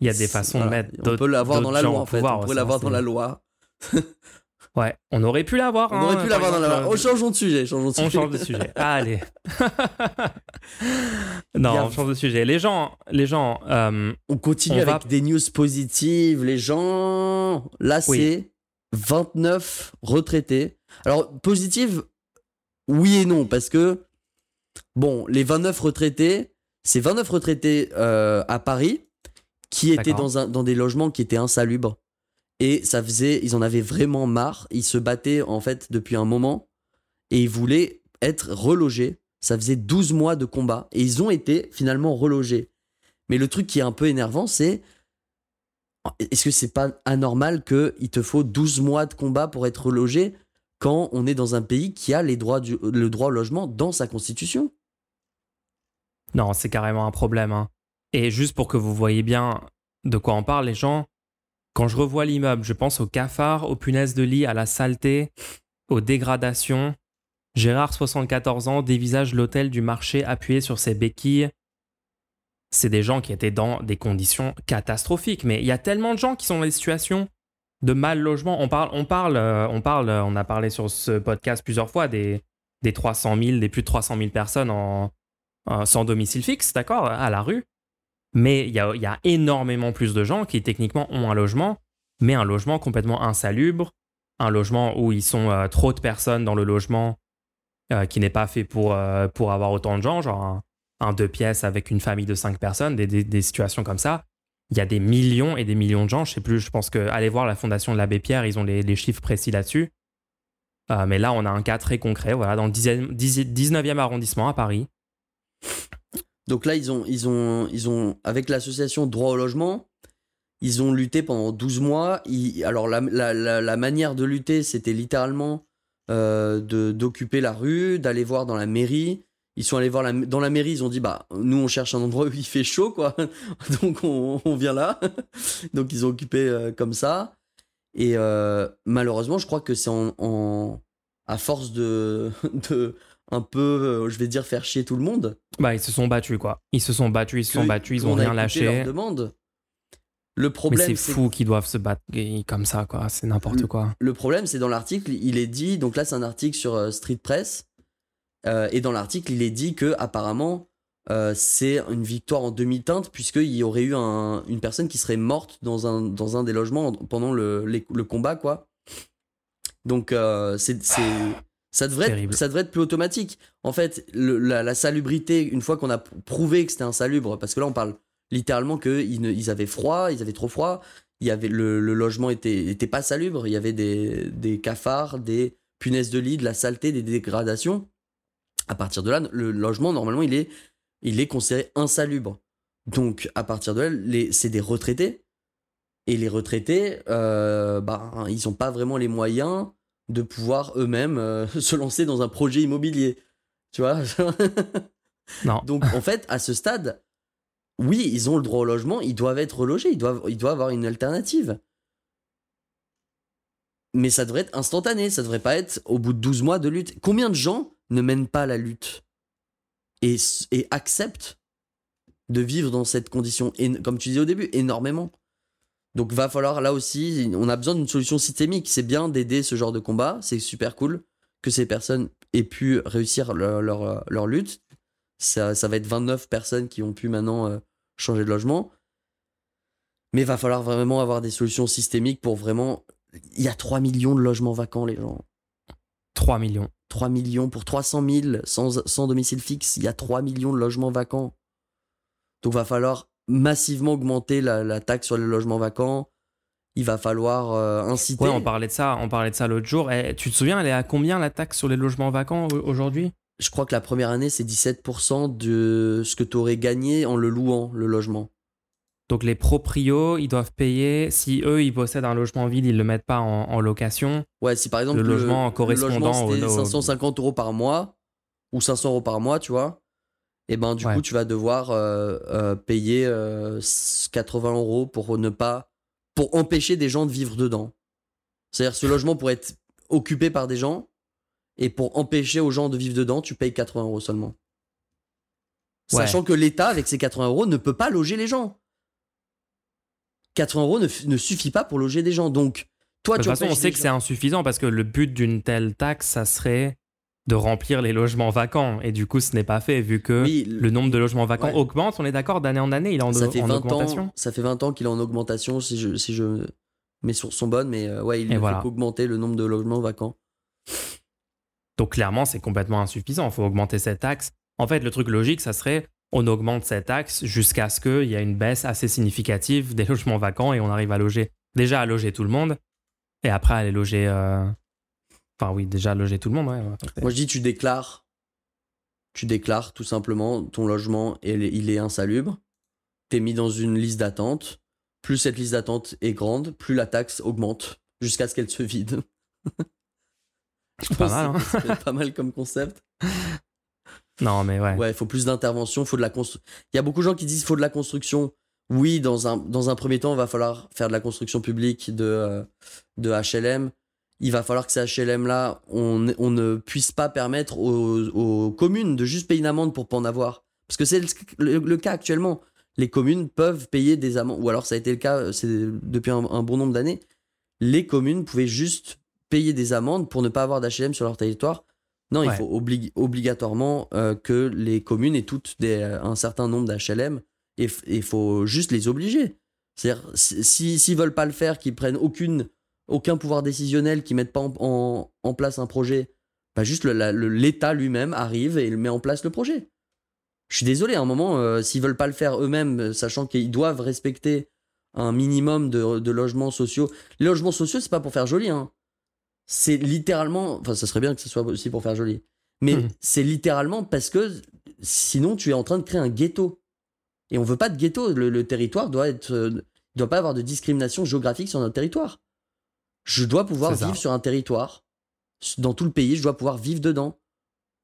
il y a des façons de mettre. On peut l'avoir dans la loi en fait. On pourrait l'avoir dans la loi. Ouais, on aurait pu l'avoir. On aurait hein, pu l'avoir dans la. Oh, changeons de sujet. Changeons de sujet. On change de sujet. Allez. non, on change de sujet. Les gens, les gens. Euh, on continue avec des news positives. Les gens. Là, c'est 29 retraités. Alors, positive, oui et non, parce que bon, les 29 retraités, c'est 29 retraités euh, à Paris qui étaient dans, un, dans des logements qui étaient insalubres. Et ça faisait, ils en avaient vraiment marre. Ils se battaient en fait depuis un moment et ils voulaient être relogés. Ça faisait 12 mois de combat et ils ont été finalement relogés. Mais le truc qui est un peu énervant, c'est est-ce que c'est pas anormal qu'il te faut 12 mois de combat pour être relogé quand on est dans un pays qui a les droits du, le droit au logement dans sa constitution? Non, c'est carrément un problème. Hein. Et juste pour que vous voyez bien de quoi on parle, les gens, quand je revois l'immeuble, je pense aux cafards, aux punaises de lit, à la saleté, aux dégradations. Gérard, 74 ans, dévisage l'hôtel du marché appuyé sur ses béquilles. C'est des gens qui étaient dans des conditions catastrophiques, mais il y a tellement de gens qui sont dans des situations de mal logement. On parle, on parle, euh, on parle, on a parlé sur ce podcast plusieurs fois des, des 300 000, des plus de 300 000 personnes en, sans domicile fixe, d'accord, à la rue. Mais il y a, énormément plus de gens qui techniquement ont un logement, mais un logement complètement insalubre, un logement où ils sont euh, trop de personnes dans le logement euh, qui n'est pas fait pour, euh, pour avoir autant de gens, genre un, deux pièces avec une famille de cinq personnes, des, situations comme ça. Il y a des millions et des millions de gens, je sais plus, je pense que aller voir la fondation de l'abbé Pierre, ils ont les, chiffres précis là-dessus. mais là, on a un cas très concret, voilà, dans le 19e arrondissement à Paris. Donc là, ils ont, ils ont, ils ont avec l'association Droit au logement, ils ont lutté pendant 12 mois. alors la, manière de lutter, c'était littéralement euh, d'occuper la rue, d'aller voir dans la mairie. Ils sont allés voir dans la mairie, ils ont dit bah nous on cherche un endroit où il fait chaud quoi, donc on, vient là. donc ils ont occupé euh, comme ça. Et euh, malheureusement, je crois que c'est en, à force de un peu, euh, je vais dire, faire chier tout le monde. Bah, ils se sont battus, quoi. Ils se sont battus, ils se sont battus, ils ont a rien lâché. leurs demandes. Le problème, c'est c'est fou qu'ils doivent se battre comme ça, quoi. C'est n'importe quoi. Le problème, c'est dans l'article, il est dit, donc là c'est un article sur euh, Street Press, euh, et dans l'article, il est dit que apparemment euh, c'est une victoire en demi-teinte, puisqu'il y aurait eu un- une personne qui serait morte dans un, dans un des logements en- pendant le, les- le combat, quoi. Donc euh, c'est- ça, devrait être, ça devrait être plus automatique. En fait, le- la, la salubrité, une fois qu'on a prouvé que c'était insalubre, parce que là on parle littéralement qu'ils ils avaient froid, ils avaient trop froid, il y avait le, le logement était, était pas salubre, il y avait des, des cafards, des punaises de lit, de la saleté, des dégradations. À partir de là, le logement normalement il est, il est considéré insalubre. Donc à partir de là, c'est des retraités. Et les retraités, euh, bah, ils n'ont pas vraiment les moyens de pouvoir eux-mêmes euh, se lancer dans un projet immobilier. Tu vois Non. Donc en fait, à ce stade, oui, ils ont le droit au logement, ils doivent être relogés, ils doivent, ils doivent avoir une alternative. Mais ça devrait être instantané, ça devrait pas être au bout de 12 mois de lutte. Combien de gens ne mènent pas la lutte et, et acceptent de vivre dans cette condition, Et comme tu disais au début, énormément. Donc va falloir là aussi, on a besoin d'une solution systémique. C'est bien d'aider ce genre de combat, c'est super cool que ces personnes aient pu réussir leur, leur, leur lutte. Ça, ça va être 29 personnes qui ont pu maintenant euh, changer de logement. Mais va falloir vraiment avoir des solutions systémiques pour vraiment. Il y a 3 millions de logements vacants, les gens. 3 millions. 3 millions pour 300 000 sans, sans domicile fixe. Il y a 3 millions de logements vacants. Donc va falloir massivement augmenter la, la taxe sur les logements vacants. Il va falloir euh, inciter. Ouais, on parlait de ça, on parlait de ça l'autre jour. Eh, tu te souviens, elle est à combien la taxe sur les logements vacants au- aujourd'hui? Je crois que la première année, c'est 17% de ce que tu aurais gagné en le louant, le logement. Donc les proprios, ils doivent payer, si eux, ils possèdent un logement vide, ils le mettent pas en, en location. Ouais, si par exemple Le logement correspondant logement, c'était au- au- 550 euros par mois ou 500 euros par mois, tu vois, et ben du Ouais. coup tu vas devoir euh, euh, payer euh, 80 euros pour ne pas pour empêcher des gens de vivre dedans. C'est-à-dire ce logement pourrait être occupé par des gens et pour empêcher aux gens de vivre dedans, tu payes 80 euros seulement. Ouais. Sachant que l'État avec ses 80 euros ne peut pas loger les gens. 80 euros ne, suffit pas pour loger des gens. Donc toi De tu toute façon, on sait que c'est insuffisant parce que le but d'une telle taxe, ça serait de remplir les logements vacants. Et du coup, ce n'est pas fait vu que Oui, le nombre de logements vacants Ouais. augmente. On est d'accord d'année en année, il est en, ça fait en 20 augmentation. ans, ça fait 20 ans qu'il est en augmentation si je, si je mes sources sont bonnes, mais euh, ouais, il voilà. fait qu'augmenter le nombre de logements vacants. Donc clairement, c'est complètement insuffisant. Il faut augmenter cette taxe. En fait, le truc logique, ça serait on augmente cette taxe jusqu'à ce qu'il y ait une baisse assez significative des logements vacants et on arrive à loger déjà à loger tout le monde et après à les loger. euh, Enfin oui, déjà loger tout le monde. ouais. Moi je dis tu déclares, tu déclares tout simplement ton logement et il est- insalubre. T'es mis dans une liste d'attente. Plus cette liste d'attente est grande, plus la taxe augmente jusqu'à ce qu'elle se vide. Je Pas mal, hein. être pas mal comme concept. Non, mais ouais. Ouais, il faut plus d'intervention, faut de la construction. Il y a beaucoup de gens qui disent faut de la construction. Oui, dans un, dans un premier temps, il va falloir faire de la construction publique de, euh, de HLM. Il va falloir que ces HLM-là, on, on ne puisse pas permettre aux, aux communes de juste payer une amende pour pas en avoir. Parce que c'est le, le- le cas actuellement. Les communes peuvent payer des amendes, ou alors ça a été le cas euh, depuis un, un bon nombre d'années. Les communes pouvaient juste payer des amendes pour ne pas avoir d'HLM sur leur territoire. Non, il faut obli- obligatoirement euh, que les communes aient toutes des, euh, un certain nombre d'HLM et il faut juste les obliger. C'est-à-dire, si- si- s'ils veulent pas le faire, qu'ils prennent aucune, aucun pouvoir décisionnel, qu'ils mettent pas en, en- en place un projet, bah juste l'État lui-même arrive et il met en place le projet. Je suis désolé, à un moment, euh, s'ils veulent pas le faire eux-mêmes, euh, sachant qu'ils doivent respecter un minimum de, de logements sociaux. Les logements sociaux, c'est pas pour faire joli, hein. C'est littéralement, enfin, ça serait bien que ce soit aussi pour faire joli, mais Mhm. c'est littéralement parce que sinon tu es en train de créer un ghetto. Et on veut pas de ghetto. Le, le territoire doit être, euh, doit pas avoir de discrimination géographique sur notre territoire. Je dois pouvoir vivre sur un territoire, dans tout le pays, je dois pouvoir vivre dedans.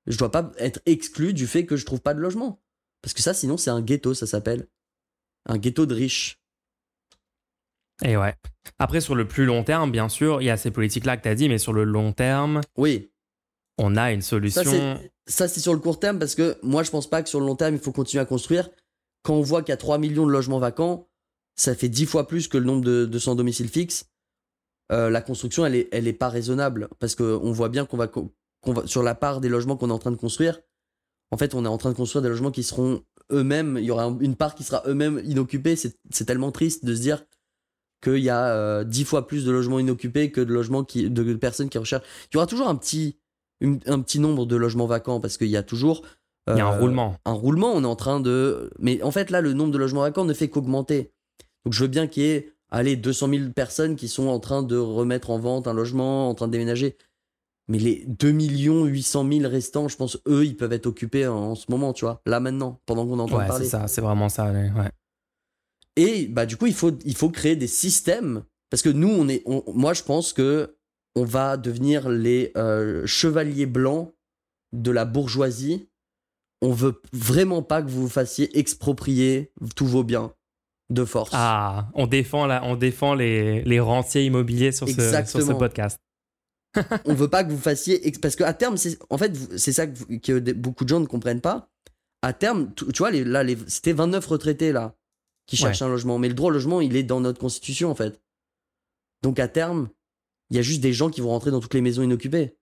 Je dois pas être exclu du fait que je trouve pas de logement. Parce que ça, sinon, c'est un ghetto, ça s'appelle. Un ghetto de riches. Et ouais. Après, sur le plus long terme, bien sûr, il y a ces politiques-là que tu as dit, mais sur le long terme, Oui, on a une solution. Ça, c'est sur le court terme parce que moi, je pense pas que sur le long terme, il faut continuer à construire. Quand on voit qu'il y a 3 millions de logements vacants, ça fait 10 fois plus que le nombre de, de sans domicile fixe. Euh, la construction, elle est, elle est pas raisonnable parce qu'on voit bien qu'on va, qu'on va, sur la part des logements qu'on est en train de construire, en fait, on est en train de construire des logements qui seront eux-mêmes, il y aura une part qui sera eux-mêmes inoccupée. C'est tellement triste de se dire qu'il y a euh, dix fois plus de logements inoccupés que de logements qui, de personnes qui recherchent. Il y aura toujours un petit, un petit nombre de logements vacants parce qu'il y a toujours. il y a un euh, roulement. Un roulement, on est en train de. Mais en fait, là, le nombre de logements vacants ne fait qu'augmenter. Donc je veux bien qu'il y ait, allez, 200 000 personnes qui sont en train de remettre en vente un logement, en train de déménager. Mais les 2 800 000 restants, je pense, eux, ils peuvent être occupés en, ce moment, tu vois, là maintenant, pendant qu'on entend ouais, parler. c'est ça, c'est vraiment ça, ouais. Et bah du coup, il faut, il faut créer des systèmes parce que nous, on est, moi, je pense que on va devenir les euh, chevaliers blancs de la bourgeoisie. On veut vraiment pas que vous vous fassiez exproprier tous vos biens de force. Ah, on défend, la, on défend les, les rentiers immobiliers sur ce, sur ce podcast. on veut pas que vous fassiez parce qu'à terme c'est en fait c'est ça que, beaucoup de gens ne comprennent pas. À terme tu, vois les, là les, c'était 29 retraités là qui cherchent un logement. Mais le droit au logement il est dans notre constitution en fait. Donc à terme il y a juste des gens qui vont rentrer dans toutes les maisons inoccupées.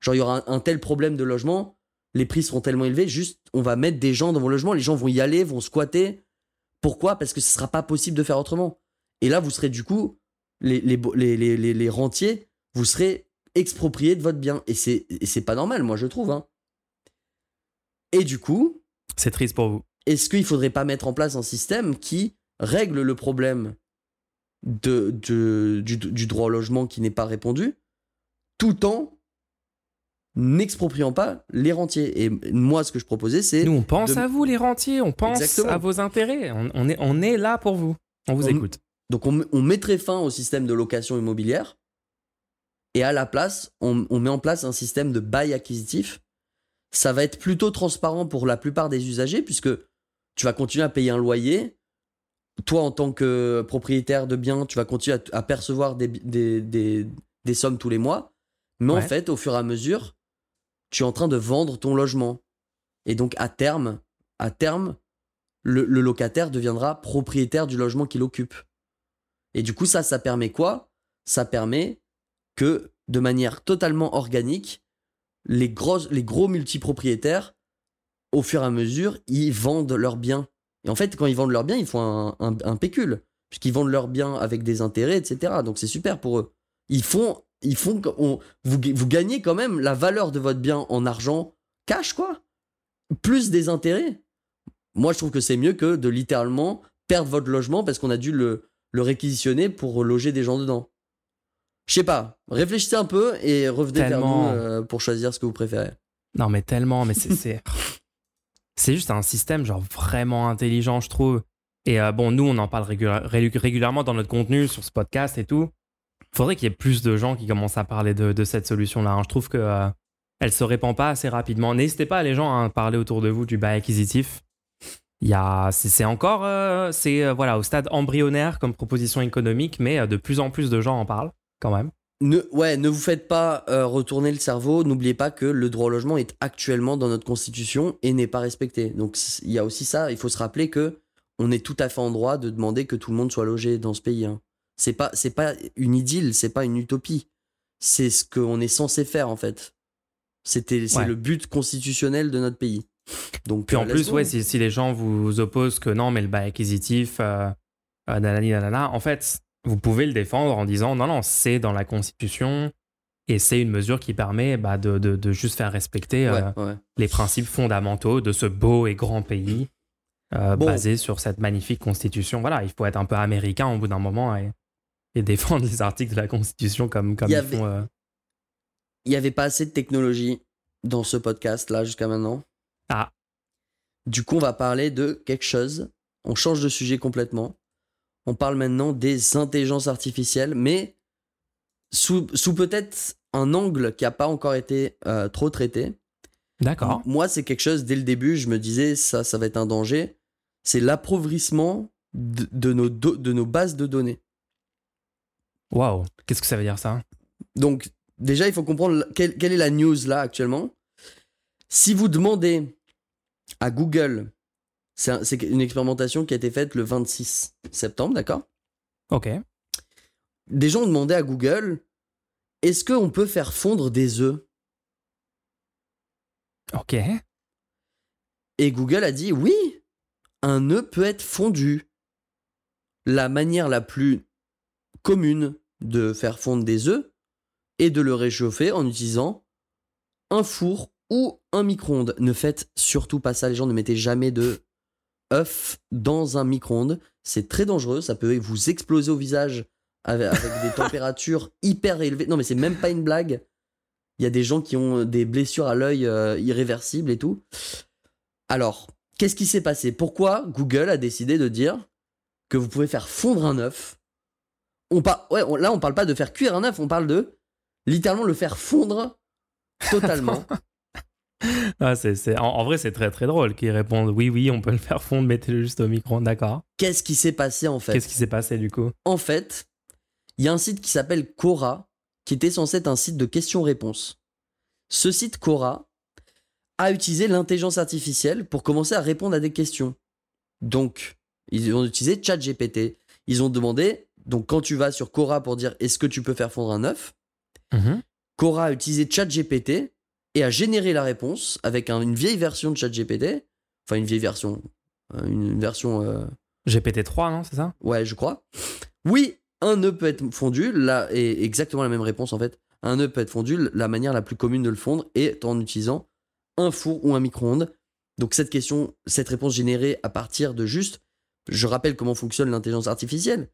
Genre il y aura un, tel problème de logement les prix seront tellement élevés juste on va mettre des gens dans vos logements les gens vont y aller vont squatter pourquoi? Parce que ce sera pas possible de faire autrement et là vous serez du coup les, les, les, les, les rentiers vous serez exproprié de votre bien. Et c'est, pas normal, moi, je trouve. Hein. Et du coup. C'est triste pour vous. Est-ce qu'il faudrait pas mettre en place un système qui règle le problème de, de du, droit au logement qui n'est pas répondu, tout en n'expropriant pas les rentiers. Et moi, ce que je proposais, c'est... Nous, on pense à vous, les rentiers, on pense à vos intérêts, on, est, on est là pour vous, on vous écoute. Donc on, on mettrait fin au système de location immobilière, et à la place, on, met en place un système de bail acquisitif. Ça va être plutôt transparent pour la plupart des usagers, puisque tu vas continuer à payer un loyer. Toi, en tant que propriétaire de biens, tu vas continuer à, percevoir des, des, sommes tous les mois. Mais en fait, au fur et à mesure, tu es en train de vendre ton logement. Et donc, à terme, à terme, le, locataire deviendra propriétaire du logement qu'il occupe. Et du coup, ça, ça permet quoi? Ça permet que de manière totalement organique, les, les gros multipropriétaires, au fur et à mesure, ils vendent leurs biens. Et en fait, quand ils vendent leurs biens, ils font un, pécule, puisqu'ils vendent leurs biens avec des intérêts, etc. Donc c'est super pour eux. Ils font, ils font, vous, vous gagnez quand même la valeur de votre bien en argent cash, quoi. Plus des intérêts. Moi, je trouve que c'est mieux que de littéralement perdre votre logement parce qu'on a dû le, le réquisitionner pour loger des gens dedans. Je sais pas. Réfléchissez un peu et revenez vers nous euh, pour choisir ce que vous préférez. Non, mais tellement, mais c'est. c'est juste un système, genre, vraiment intelligent, je trouve. Et euh, bon, nous, on en parle régulièrement dans notre contenu sur ce podcast et tout. Faudrait qu'il y ait plus de gens qui commencent à parler de, cette solution-là. Hein. Je trouve que euh, elle se répand pas assez rapidement. N'hésitez pas, les gens, à parler autour de vous du bail acquisitif. C'est encore, c'est voilà, au stade embryonnaire comme proposition économique, mais de plus en plus de gens en parlent quand même. Ne, ouais, ne vous faites pas euh, retourner le cerveau. N'oubliez pas que le droit au logement est actuellement dans notre constitution et n'est pas respecté. Donc il y a aussi ça. Il faut se rappeler que on est tout à fait en droit de demander que tout le monde soit logé dans ce pays. Hein. C'est pas, c'est pas une idylle, c'est pas une utopie. C'est ce qu'on est censé faire en fait. C'était, c'est le but constitutionnel de notre pays. Donc puis en euh, plus, ouais, si, si, les gens vous opposent que non, mais le bail acquisitif, euh, euh en fait, vous pouvez le défendre en disant non, non, c'est dans la Constitution et c'est une mesure qui permet bah, de, de, juste faire respecter euh, les principes fondamentaux de ce beau et grand pays basé sur cette magnifique Constitution. Voilà, il faut être un peu américain au bout d'un moment et, et, défendre les articles de la Constitution comme, comme ils font. Euh. Il n'y avait pas assez de technologie dans ce podcast-là jusqu'à maintenant. Ah. Du coup, on va parler de quelque chose. On change de sujet complètement on parle maintenant des intelligences artificielles, mais sous, peut-être un angle qui n'a pas encore été euh, trop traité. D'accord. Moi, c'est quelque chose, dès le début, je me disais, ça, ça va être un danger. C'est l'appauvrissement de, nos de nos bases de données. Waouh, qu'est-ce que ça veut dire ça? Donc, déjà, il faut comprendre quelle, quelle est la news là actuellement. Si vous demandez à Google, c'est un- c'est une expérimentation qui a été faite le 26 septembre, d'accord? Ok. Des gens ont demandé à Google est-ce qu'on peut faire fondre des œufs? Ok. Et Google a dit oui, un œuf peut être fondu. La manière la plus commune de faire fondre des œufs est de le réchauffer en utilisant un four ou un micro-ondes. Ne faites surtout pas ça, les gens ne mettez jamais de œuf dans un micro-ondes. C'est très dangereux, ça peut vous exploser au visage avec, avec des températures hyper élevées. Non mais c'est même pas une blague. Il y a des gens qui ont des blessures à l'œil euh, irréversibles et tout. Alors, qu'est-ce qui s'est passé? Pourquoi Google a décidé de dire que vous pouvez faire fondre un œuf on par- ouais, on- Là, on parle pas de faire cuire un œuf, on parle de littéralement le faire fondre totalement. Ah, c'est, c'est- En, en vrai, c'est très très drôle qu'ils répondent oui, oui, on peut le faire fondre, mettez-le juste au micro d'accord. Qu'est-ce qui s'est passé en fait? Qu'est-ce qui s'est passé du coup? En fait, il y a un site qui s'appelle Quora, qui était censé être un site de questions-réponses. Ce site Quora a utilisé l'intelligence artificielle pour commencer à répondre à des questions. Donc, ils ont utilisé ChatGPT. Ils ont demandé, donc quand tu vas sur Quora pour dire est-ce que tu peux faire fondre un œuf, Mhm. Quora a utilisé ChatGPT et a généré la réponse avec un- une vieille version de ChatGPT. Enfin, une vieille version. euh, Une version. euh, GPT-3, non, c'est ça? Ouais, je crois. Oui, un œuf peut être fondu. Là, et exactement la même réponse en fait. Un œuf peut être fondu. La manière la plus commune de le fondre est en utilisant un four ou un micro-ondes. Donc cette question, cette réponse générée à partir de juste, je rappelle comment fonctionne l'intelligence artificielle.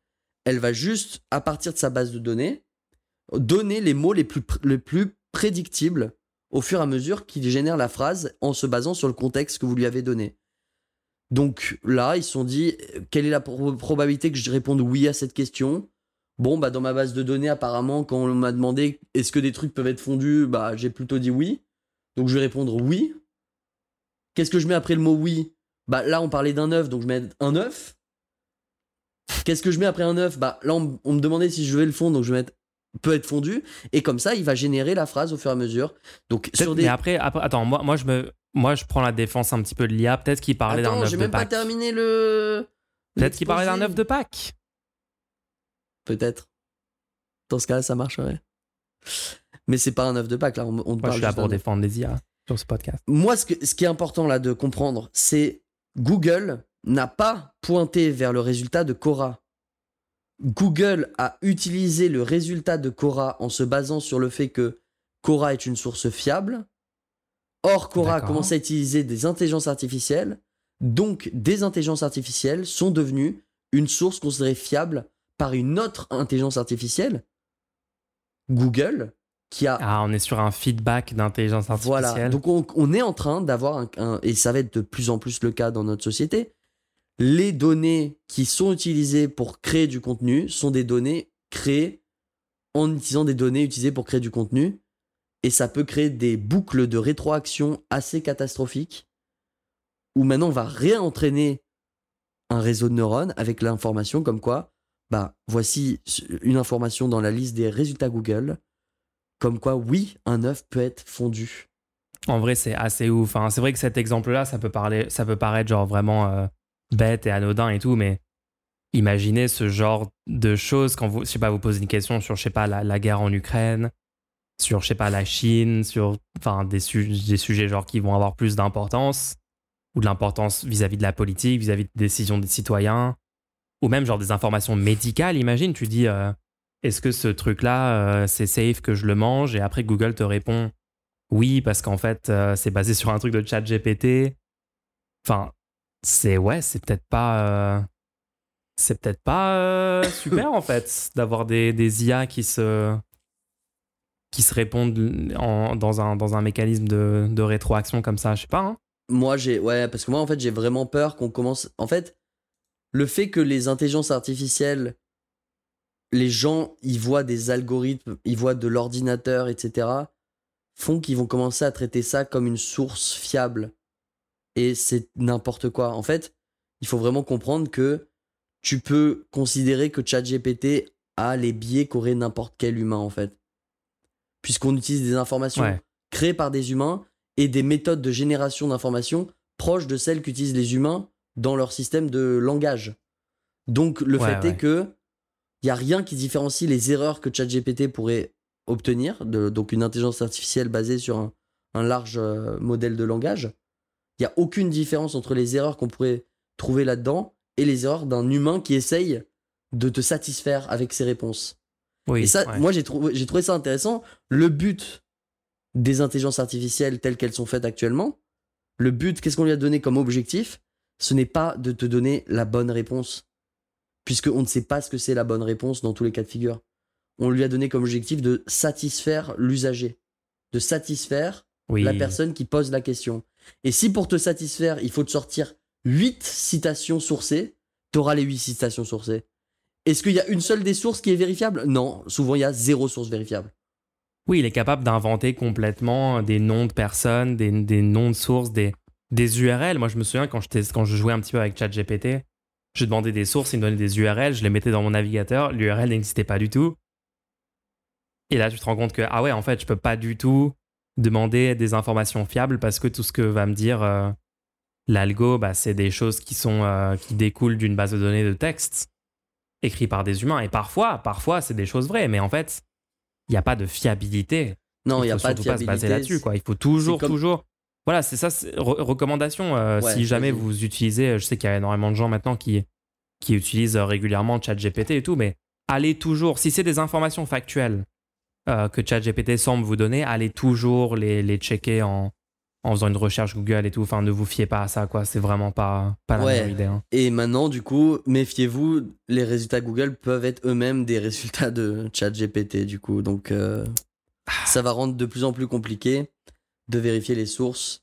Elle va juste, à partir de sa base de données, donner les mots les plus, pr- les plus prédictibles au fur et à mesure qu'il génère la phrase en se basant sur le contexte que vous lui avez donné. Donc là, ils se sont dit, quelle est la pro- probabilité que je réponde oui à cette question? Bon, bah dans ma base de données, apparemment, quand on m'a demandé est-ce que des trucs peuvent être fondus, bah j'ai plutôt dit oui. Donc je vais répondre oui. Qu'est-ce que je mets après le mot oui? Bah là, on parlait d'un œuf, donc je mets un œuf. Qu'est-ce que je mets après un œuf? Bah là, on, on me demandait si je vais le fondre, donc je vais mettre peut être fondu. Et comme ça, il va générer la phrase au fur et à mesure. Donc sur des. Mais après, après, attends, moi, moi, je me, moi, je prends la défense un petit peu de l'IA. Peut-être qu'il parlait d'un Attends, œuf j'ai de même pas Pâques. terminé le. Peut-être qu'il parlait d'un l'exposé. œuf de Pâques. Peut-être. Dans ce cas-là, ça marcherait. Mais c'est pas un œuf de Pâques, là. On, on Moi, parle je suis là pour défendre les IA sur ce podcast. Moi, ce, que- ce qui est important là de comprendre, c'est Google n'a pas pointé vers le résultat de Cora. Google a utilisé le résultat de Cora en se basant sur le fait que Cora est une source fiable. Or, Cora a commencé à utiliser des intelligences artificielles. Donc, des intelligences artificielles sont devenues une source considérée fiable par une autre intelligence artificielle, Google, qui a Ah, on est sur un feedback d'intelligence artificielle. voilà, donc on, on est en train d'avoir un, un- et ça va être de plus en plus le cas dans notre société. Les données qui sont utilisées pour créer du contenu sont des données créées en utilisant des données utilisées pour créer du contenu. Et ça peut créer des boucles de rétroaction assez catastrophiques où maintenant on va réentraîner un réseau de neurones avec l'information comme quoi, bah voici une information dans la liste des résultats Google, comme quoi oui, un œuf peut être fondu. En vrai, c'est assez ouf. hein. C'est vrai que cet exemple-là, ça peut parler, ça peut paraître genre vraiment euh, bête et anodin et tout, mais imaginez ce genre de choses quand vous, je sais pas, vous posez une question sur, je sais pas, la, guerre en Ukraine, sur, je sais pas, la Chine, sur, enfin, des, su- des sujets genre qui vont avoir plus d'importance ou de l'importance vis-à-vis de la politique, vis-à-vis des décisions des citoyens, ou même genre des informations médicales. Imagine, tu dis, euh, est-ce que ce truc-là, euh, c'est safe que je le mange? Et après, Google te répond, oui, parce qu'en fait, euh, c'est basé sur un truc de chat GPT. Enfin, c'est ouais, c'est peut-être pas. euh, c'est peut-être pas euh, super en fait d'avoir des, des IA qui se qui se répondent en- dans, un, dans un mécanisme de, de rétroaction comme ça, je sais pas. hein. Moi, j'ai. Ouais, parce que moi, en fait, j'ai vraiment peur qu'on commence. En fait, le fait que les intelligences artificielles, les gens, ils voient des algorithmes, ils voient de l'ordinateur, etc., font qu'ils vont commencer à traiter ça comme une source fiable. Et c'est n'importe quoi. En fait, il faut vraiment comprendre que tu peux considérer que ChatGPT a les biais qu'aurait n'importe quel humain, en fait. puisqu'on utilise des informations Ouais. créées par des humains et des méthodes de génération d'informations proches de celles qu'utilisent les humains dans leur système de langage. Donc le Ouais, fait ouais. est que il y a rien qui différencie les erreurs que ChatGPT pourrait obtenir, de, donc une intelligence artificielle basée sur un, un large euh, modèle de langage. Il n'y a aucune différence entre les erreurs qu'on pourrait trouver là-dedans et les erreurs d'un humain qui essaye de te satisfaire avec ses réponses. Oui, Et ça, ouais. moi, j'ai trouvé, j'ai trouvé ça intéressant. Le but des intelligences artificielles telles qu'elles sont faites actuellement, le but, qu'est-ce qu'on lui a donné comme objectif? Ce n'est pas de te donner la bonne réponse, puisqu'on ne sait pas ce que c'est la bonne réponse dans tous les cas de figure. On lui a donné comme objectif de satisfaire l'usager, de satisfaire oui. la personne qui pose la question. Et si pour te satisfaire, il faut te sortir 8 citations sourcées, tu auras les 8 citations sourcées. Est-ce qu'il y a une seule des sources qui est vérifiable? Non, souvent il y a zéro source vérifiable. Oui, il est capable d'inventer complètement des noms de personnes, des, des noms de sources, des, des URL. Moi, je me souviens quand, quand je jouais un petit peu avec ChatGPT, je demandais des sources, il me donnait des URL, je les mettais dans mon navigateur, l'URL n'existait pas du tout. Et là, tu te rends compte que, ah ouais, en fait, je peux pas du tout demander des informations fiables parce que tout ce que va me dire euh, l'algo, bah, c'est des choses qui, sont, euh, qui découlent d'une base de données de texte écrit par des humains. Et parfois, parfois, c'est des choses vraies, mais en fait, il n'y a pas de fiabilité Non, il n'y a pas de surtout pas se fiabilité. baser là-dessus, quoi. Il faut toujours, comme- toujours. Voilà, c'est ça. re- recommandation. euh, Ouais, si jamais vous utilisez, je sais qu'il y a énormément de gens maintenant qui qui utilisent régulièrement ChatGPT et tout, mais allez toujours. Si c'est des informations factuelles euh, que ChatGPT semble vous donner, allez toujours les, les checker en en faisant une recherche Google et tout. Enfin, ne vous fiez pas à ça, quoi. C'est vraiment pas pas la Ouais. meilleure idée. hein. Et maintenant, du coup, méfiez-vous, les résultats Google peuvent être eux-mêmes des résultats de ChatGPT, du coup. Donc, euh, ça va rendre de plus en plus compliqué de vérifier les sources.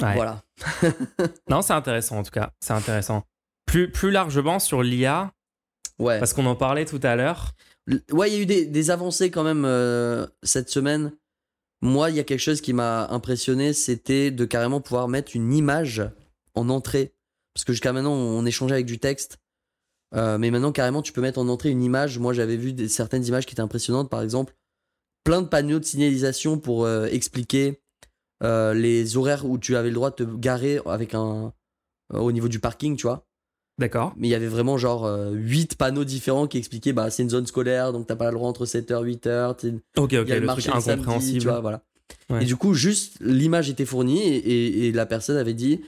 Ouais. Voilà. Non, c'est intéressant en tout cas. C'est intéressant. Plus plus largement sur l'IA, Ouais. parce qu'on en parlait tout à l'heure. Ouais, il y a eu des, avancées quand même euh, cette semaine. Moi, il y a quelque chose qui m'a impressionné, c'était de carrément pouvoir mettre une image en entrée. Parce que jusqu'à maintenant, on échangeait avec du texte. Euh, mais maintenant, carrément, tu peux mettre en entrée une image. Moi, j'avais vu certaines images qui étaient impressionnantes. Par exemple, plein de panneaux de signalisation pour euh, expliquer les horaires où tu avais le droit de te garer avec un, au niveau du parking, tu vois D'accord. mais il y avait vraiment genre 8 panneaux différents qui expliquaient bah c'est une zone scolaire donc t'as pas le droit entre 7h 8h t'es- Ok, ok, il y a le, le, truc marché samedi, incompréhensible. tu vois voilà Ouais. et du coup juste l'image était fournie et, et- et la personne avait dit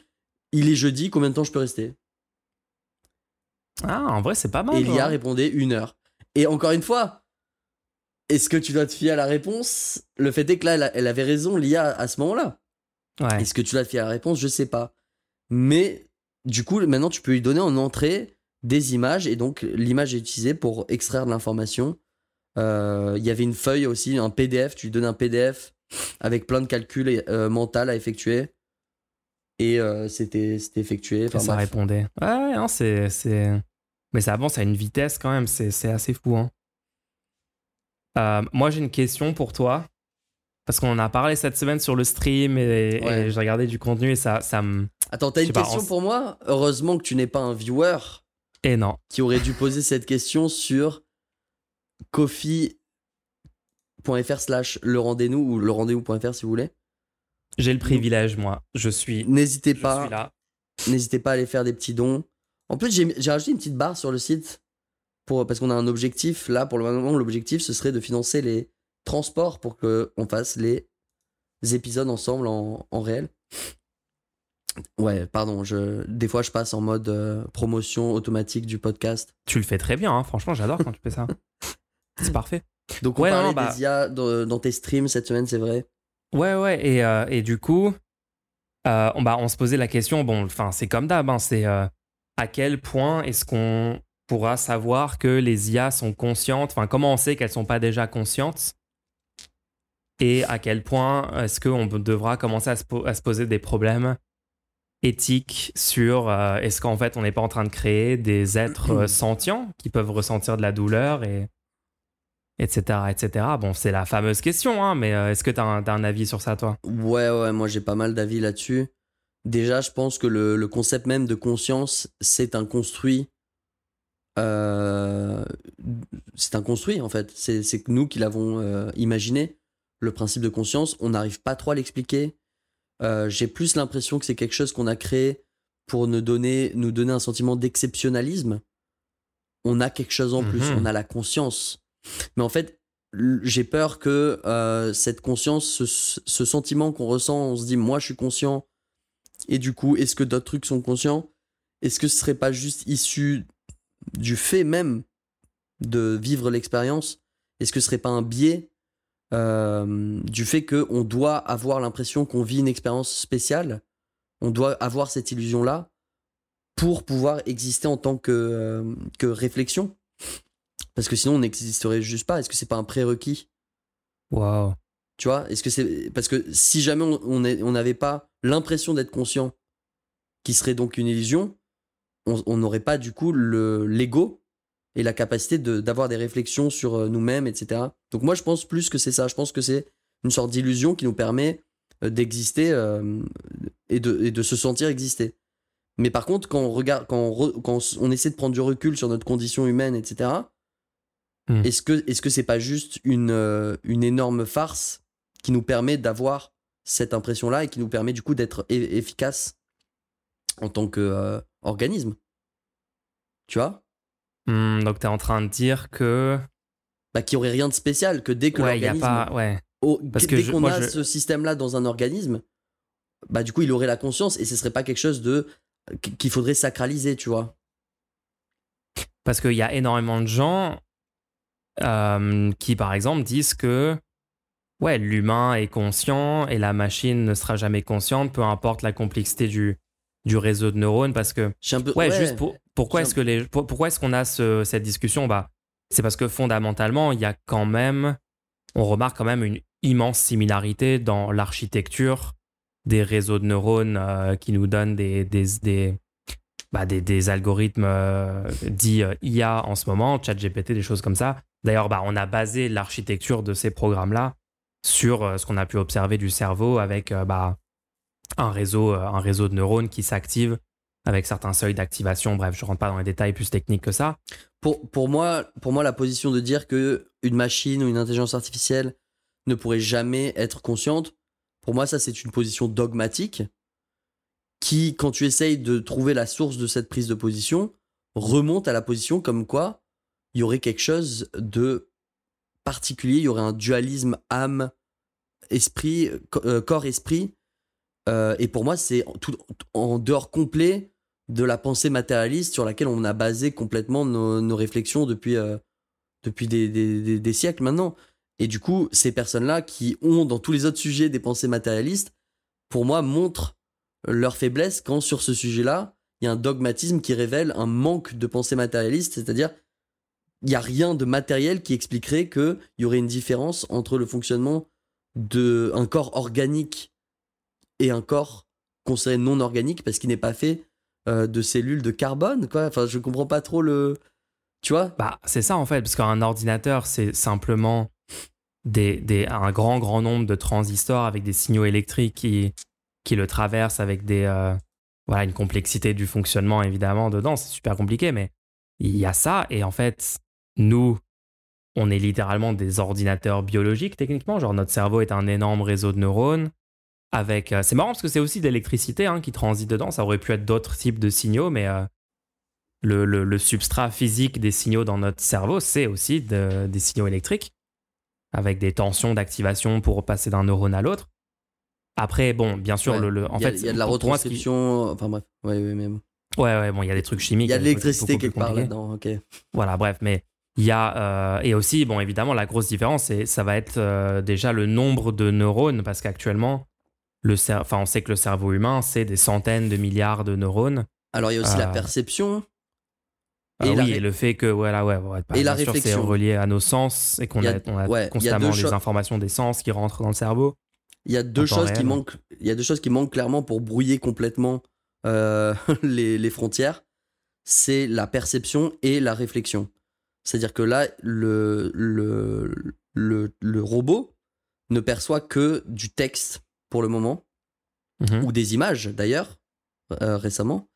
il est jeudi combien de temps je peux rester? Ah, en vrai, c'est pas mal. et l'IA hein. répondait une heure et encore une fois est-ce que tu dois te fier à la réponse? Le fait est que là elle, avait raison l'IA à ce moment là Ouais. Est-ce que tu dois te fier à la réponse? Je sais pas. Mais du coup, maintenant, tu peux lui donner en entrée des images et donc l'image est utilisée pour extraire de l'information. Euh, Il y avait une feuille aussi, un PDF. Tu lui donnes un PDF avec plein de calculs euh, mentaux à effectuer. Et euh, c'était effectué. Et Enfin, ça bref. répondait. Ouais, non, c'est. Mais ça avance à une vitesse quand même, c'est, c'est assez fou. Hein. Euh, moi, j'ai une question pour toi. Parce qu'on en a parlé cette semaine sur le stream et, Ouais. et j'ai regardé du contenu et ça, ça me. Attends, t'as une pas, question on- pour moi? Heureusement que tu n'es pas un viewer Et non. qui aurait dû poser cette question sur coffee.fr slash le rendez-nous ou le rendez-vous.fr si vous voulez. J'ai le privilège, moi. Je suis, N'hésitez je pas. suis là. N'hésitez pas à aller faire des petits dons. En plus, j'ai j'ai rajouté une petite barre sur le site pour, parce qu'on a un objectif. Là, pour le moment, l'objectif, ce serait de financer les transports pour qu'on fasse les épisodes ensemble en, en réel. Ouais, pardon, je, des fois je passe en mode euh, promotion automatique du podcast. Tu le fais très bien, hein. franchement, j'adore quand tu fais ça. C'est parfait. Donc on Ouais, parlait non, bah- des IA dans, dans tes streams cette semaine, c'est vrai. Ouais, ouais, et, euh, et du coup, euh, on, bah, on se posait la question, bon, enfin, c'est comme d'hab, hein, c'est euh, à quel point est-ce qu'on pourra savoir que les IA sont conscientes, enfin, comment on sait qu'elles sont pas déjà conscientes et à quel point est-ce qu'on devra commencer à se, à se poser des problèmes éthiques sur euh, est-ce qu'en fait on n'est pas en train de créer des êtres euh, sentients qui peuvent ressentir de la douleur et etc etc bon c'est la fameuse question hein, mais euh, est-ce que tu as, un avis sur ça toi? Ouais, ouais, moi j'ai pas mal d'avis là-dessus. Déjà, je pense que le, le concept même de conscience, c'est un construit euh, c'est un construit en fait. C'est nous qui l'avons euh, imaginé, le principe de conscience. On n'arrive pas trop à l'expliquer. Euh, J'ai plus l'impression que c'est quelque chose qu'on a créé pour nous donner, nous donner un sentiment d'exceptionnalisme. On a quelque chose en plus, Mhm. on a la conscience. Mais en fait, j'ai peur que euh, cette conscience, ce, ce sentiment qu'on ressent, on se dit, moi je suis conscient, et du coup, est-ce que d'autres trucs sont conscients? Est-ce que ce serait pas juste issu du fait même de vivre l'expérience? Est-ce que ce serait pas un biais euh, du fait qu'on doit avoir l'impression qu'on vit une expérience spéciale On doit avoir cette illusion-là pour pouvoir exister en tant que, euh, que réflexion Parce que sinon, on n'existerait juste pas. Est-ce que c'est pas un prérequis? Waouh. tu vois, est-ce que c'est parce que si jamais on n'avait pas l'impression d'être conscient, qui serait donc une illusion, on n'aurait pas du coup le l'ego et la capacité de- d'avoir des réflexions sur euh, nous-mêmes, etc. Donc moi je pense plus que c'est ça. Je pense que c'est une sorte d'illusion qui nous permet euh, d'exister euh, et, de, et de se sentir exister. Mais par contre, quand on regarde, quand on, re- quand on essaie de prendre du recul sur notre condition humaine, etc. Hmm. Est-ce que est-ce que c'est pas juste une une énorme farce qui nous permet d'avoir cette impression-là et qui nous permet du coup d'être e- efficace en tant que euh, organisme? Tu vois? Hmm, donc t'es en train de dire que Bah qu'il y aurait rien de spécial que dès que ouais, il y a l'organisme pas ouais. au- Parce que que dès qu'on a je- ce système-là dans un organisme, bah du coup il aurait la conscience et ce serait pas quelque chose de qu'il faudrait sacraliser, tu vois. Parce qu'il y a énormément de gens euh, qui, par exemple, disent que ouais, l'humain est conscient et la machine ne sera jamais consciente, peu importe la complexité du, du réseau de neurones. Parce que, un peu ouais, juste pour, pourquoi est-ce que les, pour- pourquoi est-ce qu'on a ce- cette discussion? Bah, C'est parce que fondamentalement, il y a quand même, on remarque quand même une immense similarité dans l'architecture des réseaux de neurones euh, qui nous donnent des, des, des, bah, des, des algorithmes euh, dits euh, IA en ce moment, ChatGPT, des choses comme ça. D'ailleurs, bah, on a basé l'architecture de ces programmes-là sur euh, ce qu'on a pu observer du cerveau avec euh, bah, un, réseau, euh, un réseau de neurones qui s'active avec certains seuils d'activation. Bref, je rentre pas dans les détails plus techniques que ça. pour, pour, moi, pour moi, la position de dire que une machine ou une intelligence artificielle ne pourrait jamais être consciente, pour moi, ça, c'est une position dogmatique qui, quand tu essayes de trouver la source de cette prise de position, remonte à la position comme quoi il y aurait quelque chose de particulier, il y aurait un dualisme âme, esprit, co- euh, corps-esprit. Euh, et pour moi, c'est en dehors complet de la pensée matérialiste sur laquelle on a basé complètement nos, réflexions depuis, euh, depuis des- des siècles maintenant. Et du coup, ces personnes-là qui ont dans tous les autres sujets des pensées matérialistes, pour moi, montrent leur faiblesse quand sur ce sujet-là, il y a un dogmatisme qui révèle un manque de pensée matérialiste, c'est-à-dire il n'y a rien de matériel qui expliquerait qu'il y aurait une différence entre le fonctionnement d'un corps organique et un corps considéré non organique parce qu'il n'est pas fait euh, de cellules de carbone, quoi. Enfin, je comprends pas trop le. Tu vois? Bah, c'est ça en fait, parce qu'un ordinateur, c'est simplement des, des- un grand, grand nombre de transistors avec des signaux électriques qui, qui le traversent avec des, euh, voilà, une complexité du fonctionnement évidemment dedans. C'est super compliqué, mais il y a ça. Et en fait, nous, on est littéralement des ordinateurs biologiques techniquement. Genre, notre cerveau est un énorme réseau de neurones. Avec, euh, c'est marrant parce que c'est aussi de l'électricité hein, qui transite dedans. Ça aurait pu être d'autres types de signaux, mais euh, le, le- le substrat physique des signaux dans notre cerveau, c'est aussi de- des signaux électriques, avec des tensions d'activation pour passer d'un neurone à l'autre. Après, bon, bien sûr, Ouais. le, le- en il y a, fait, il y a de la qui- retranscription. Enfin bref. Ouais, ouais, mais bon. Ouais, ouais, bon, il y a des trucs chimiques. Il y a de l'électricité quelque part là-dedans. Ok. Voilà, bref, mais il y a. euh, et aussi, bon, évidemment, la grosse différence, c'est, ça va être euh, déjà le nombre de neurones, parce qu'actuellement, le cer- enfin, on sait que le cerveau humain, c'est des centaines de milliards de neurones. Alors il y a aussi la Euh, perception. Ah Et oui, et le fait que, voilà, ouais, ouais, bah, Et la sûr, c'est réflexion. relié à nos sens et qu'on a- a, on a ouais, il y a constamment les informations des sens qui rentrent dans le cerveau. Il y a deux choses qui manquent. Il y a deux choses qui manquent clairement pour brouiller complètement euh, les, les frontières. C'est la perception et la réflexion. C'est-à-dire que là, le, le, le, le robot ne perçoit que du texte pour le moment, Mhm. ou des images d'ailleurs, euh, récemment.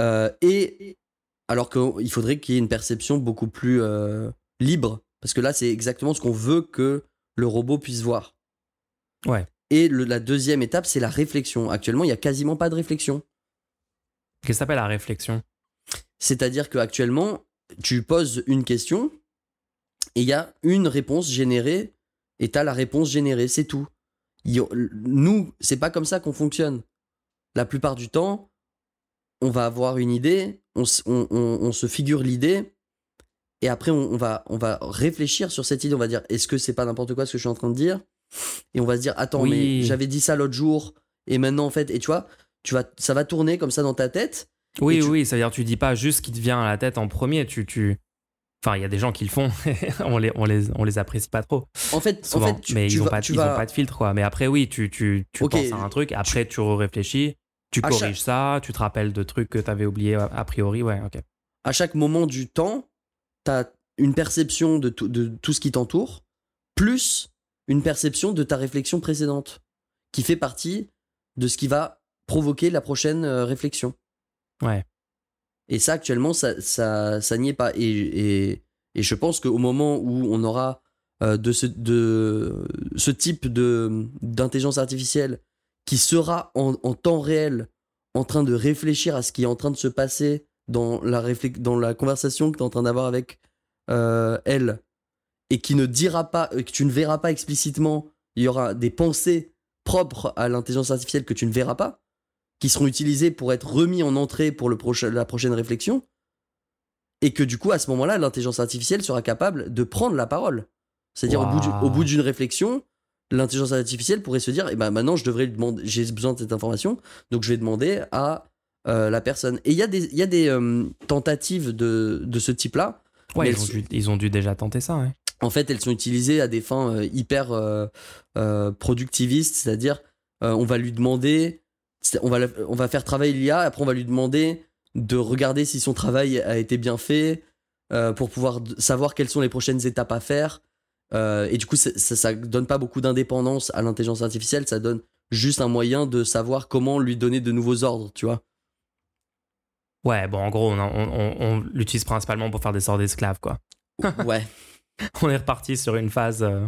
Euh, et Alors qu'il faudrait qu'il y ait une perception beaucoup plus euh, libre. Parce que là, c'est exactement ce qu'on veut que le robot puisse voir. Ouais. Et le- la deuxième étape, c'est la réflexion. Actuellement, il n'y a quasiment pas de réflexion. Qu'est-ce que s'appelle la réflexion? C'est-à-dire qu'actuellement, tu poses une question et il y a une réponse générée et tu as la réponse générée, c'est tout. Nous, c'est pas comme ça qu'on fonctionne. La plupart du temps, on va avoir une idée, on, s- on- on- on se figure l'idée et après on, va, on va réfléchir sur cette idée. On va dire est-ce que c'est pas n'importe quoi ce que je suis en train de dire? Et on va se dire attends, Oui. mais j'avais dit ça l'autre jour et maintenant en fait, et tu vois, tu vas, ça va tourner comme ça dans ta tête. Oui, tu- oui, ça veut dire tu dis pas juste ce qui te vient à la tête en premier. Tu, tu... Enfin, il y a des gens qui le font. on, les, on, les, on les apprécie pas trop. En fait, Souvent. en fait tu, mais tu ils, ont vas- pas, vas- pas de filtre, quoi. Mais après, oui, tu, tu, tu penses à un truc. Après, tu réfléchis. Tu À corriges ça. Tu te rappelles de trucs que tu avais oubliés a a priori. Ouais, ok. à chaque moment du temps, tu as une perception de tout, de tout ce qui t'entoure, plus une perception de ta réflexion précédente, qui fait partie de ce qui va provoquer la prochaine euh, réflexion. Ouais. Et ça, actuellement, ça, ça, ça n'y est pas. Et, et, et je pense qu'au moment où on aura euh, de, ce, de ce type d'intelligence artificielle qui sera en, en temps réel en train de réfléchir à ce qui est en train de se passer dans la, dans la conversation que tu es en train d'avoir avec euh, elle, et qui ne dira pas, euh, que tu ne verras pas explicitement, il y aura des pensées propres à l'intelligence artificielle que tu ne verras pas, qui seront utilisées pour être remis en entrée pour le prochain- la prochaine réflexion, et que du coup, à ce moment-là, l'intelligence artificielle sera capable de prendre la parole. C'est-à-dire, au bout au d'une réflexion, l'intelligence artificielle pourrait se dire, eh ben maintenant, je devrais lui demander, j'ai besoin de cette information, donc je vais demander à euh, la personne. Et il y a des, y a des euh, tentatives de, de ce type-là. Ouais, ils ont, dû, ils ont dû déjà tenter ça. Ouais. En fait, elles sont utilisées à des fins euh, hyper productivistes, c'est-à-dire, on va lui demander, on va, la- on va faire travailler l'IA, après on va lui demander de regarder si son travail a été bien fait, euh, pour pouvoir savoir quelles sont les prochaines étapes à faire. Euh, et du coup, ça, ça donne pas beaucoup d'indépendance à l'intelligence artificielle, ça donne juste un moyen de savoir comment lui donner de nouveaux ordres, tu vois. Ouais, bon, en gros, on, on- on- on l'utilise principalement pour faire des sorts d'esclaves, quoi. Ouais. On est reparti sur une phase. euh,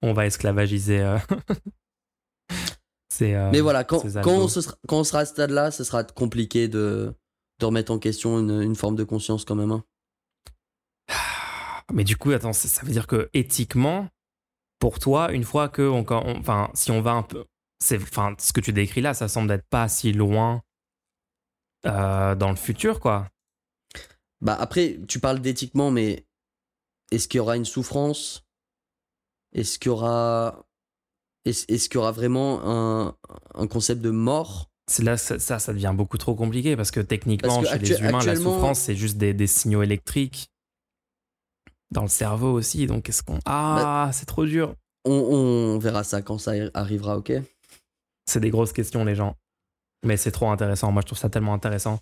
on va esclavagiser. euh, Mais voilà, quand, quand, on, se sera, quand on sera à ce stade-là, ce sera compliqué de, de remettre en question une, une forme de conscience quand même. hein. Mais du coup, attends, ça, ça veut dire que éthiquement, pour toi, une fois que, on, enfin, si on va un peu, c'est, enfin, ce que tu décris là, ça semble être pas si loin euh, dans le futur, quoi. Bah après, tu parles d'éthiquement, mais est-ce qu'il y aura une souffrance? Est-ce qu'il y aura est-ce, qu'il y aura vraiment un, un concept de mort? Là, ça, ça, ça devient beaucoup trop compliqué parce que techniquement, Parce que chez les humains, la souffrance, c'est juste des, des signaux électriques dans le cerveau aussi. Donc, est-ce qu'on. Ah, Bah c'est trop dur. on, on verra ça quand ça arrivera, ok? C'est des grosses questions, les gens. Mais c'est trop intéressant. Moi, je trouve ça tellement intéressant.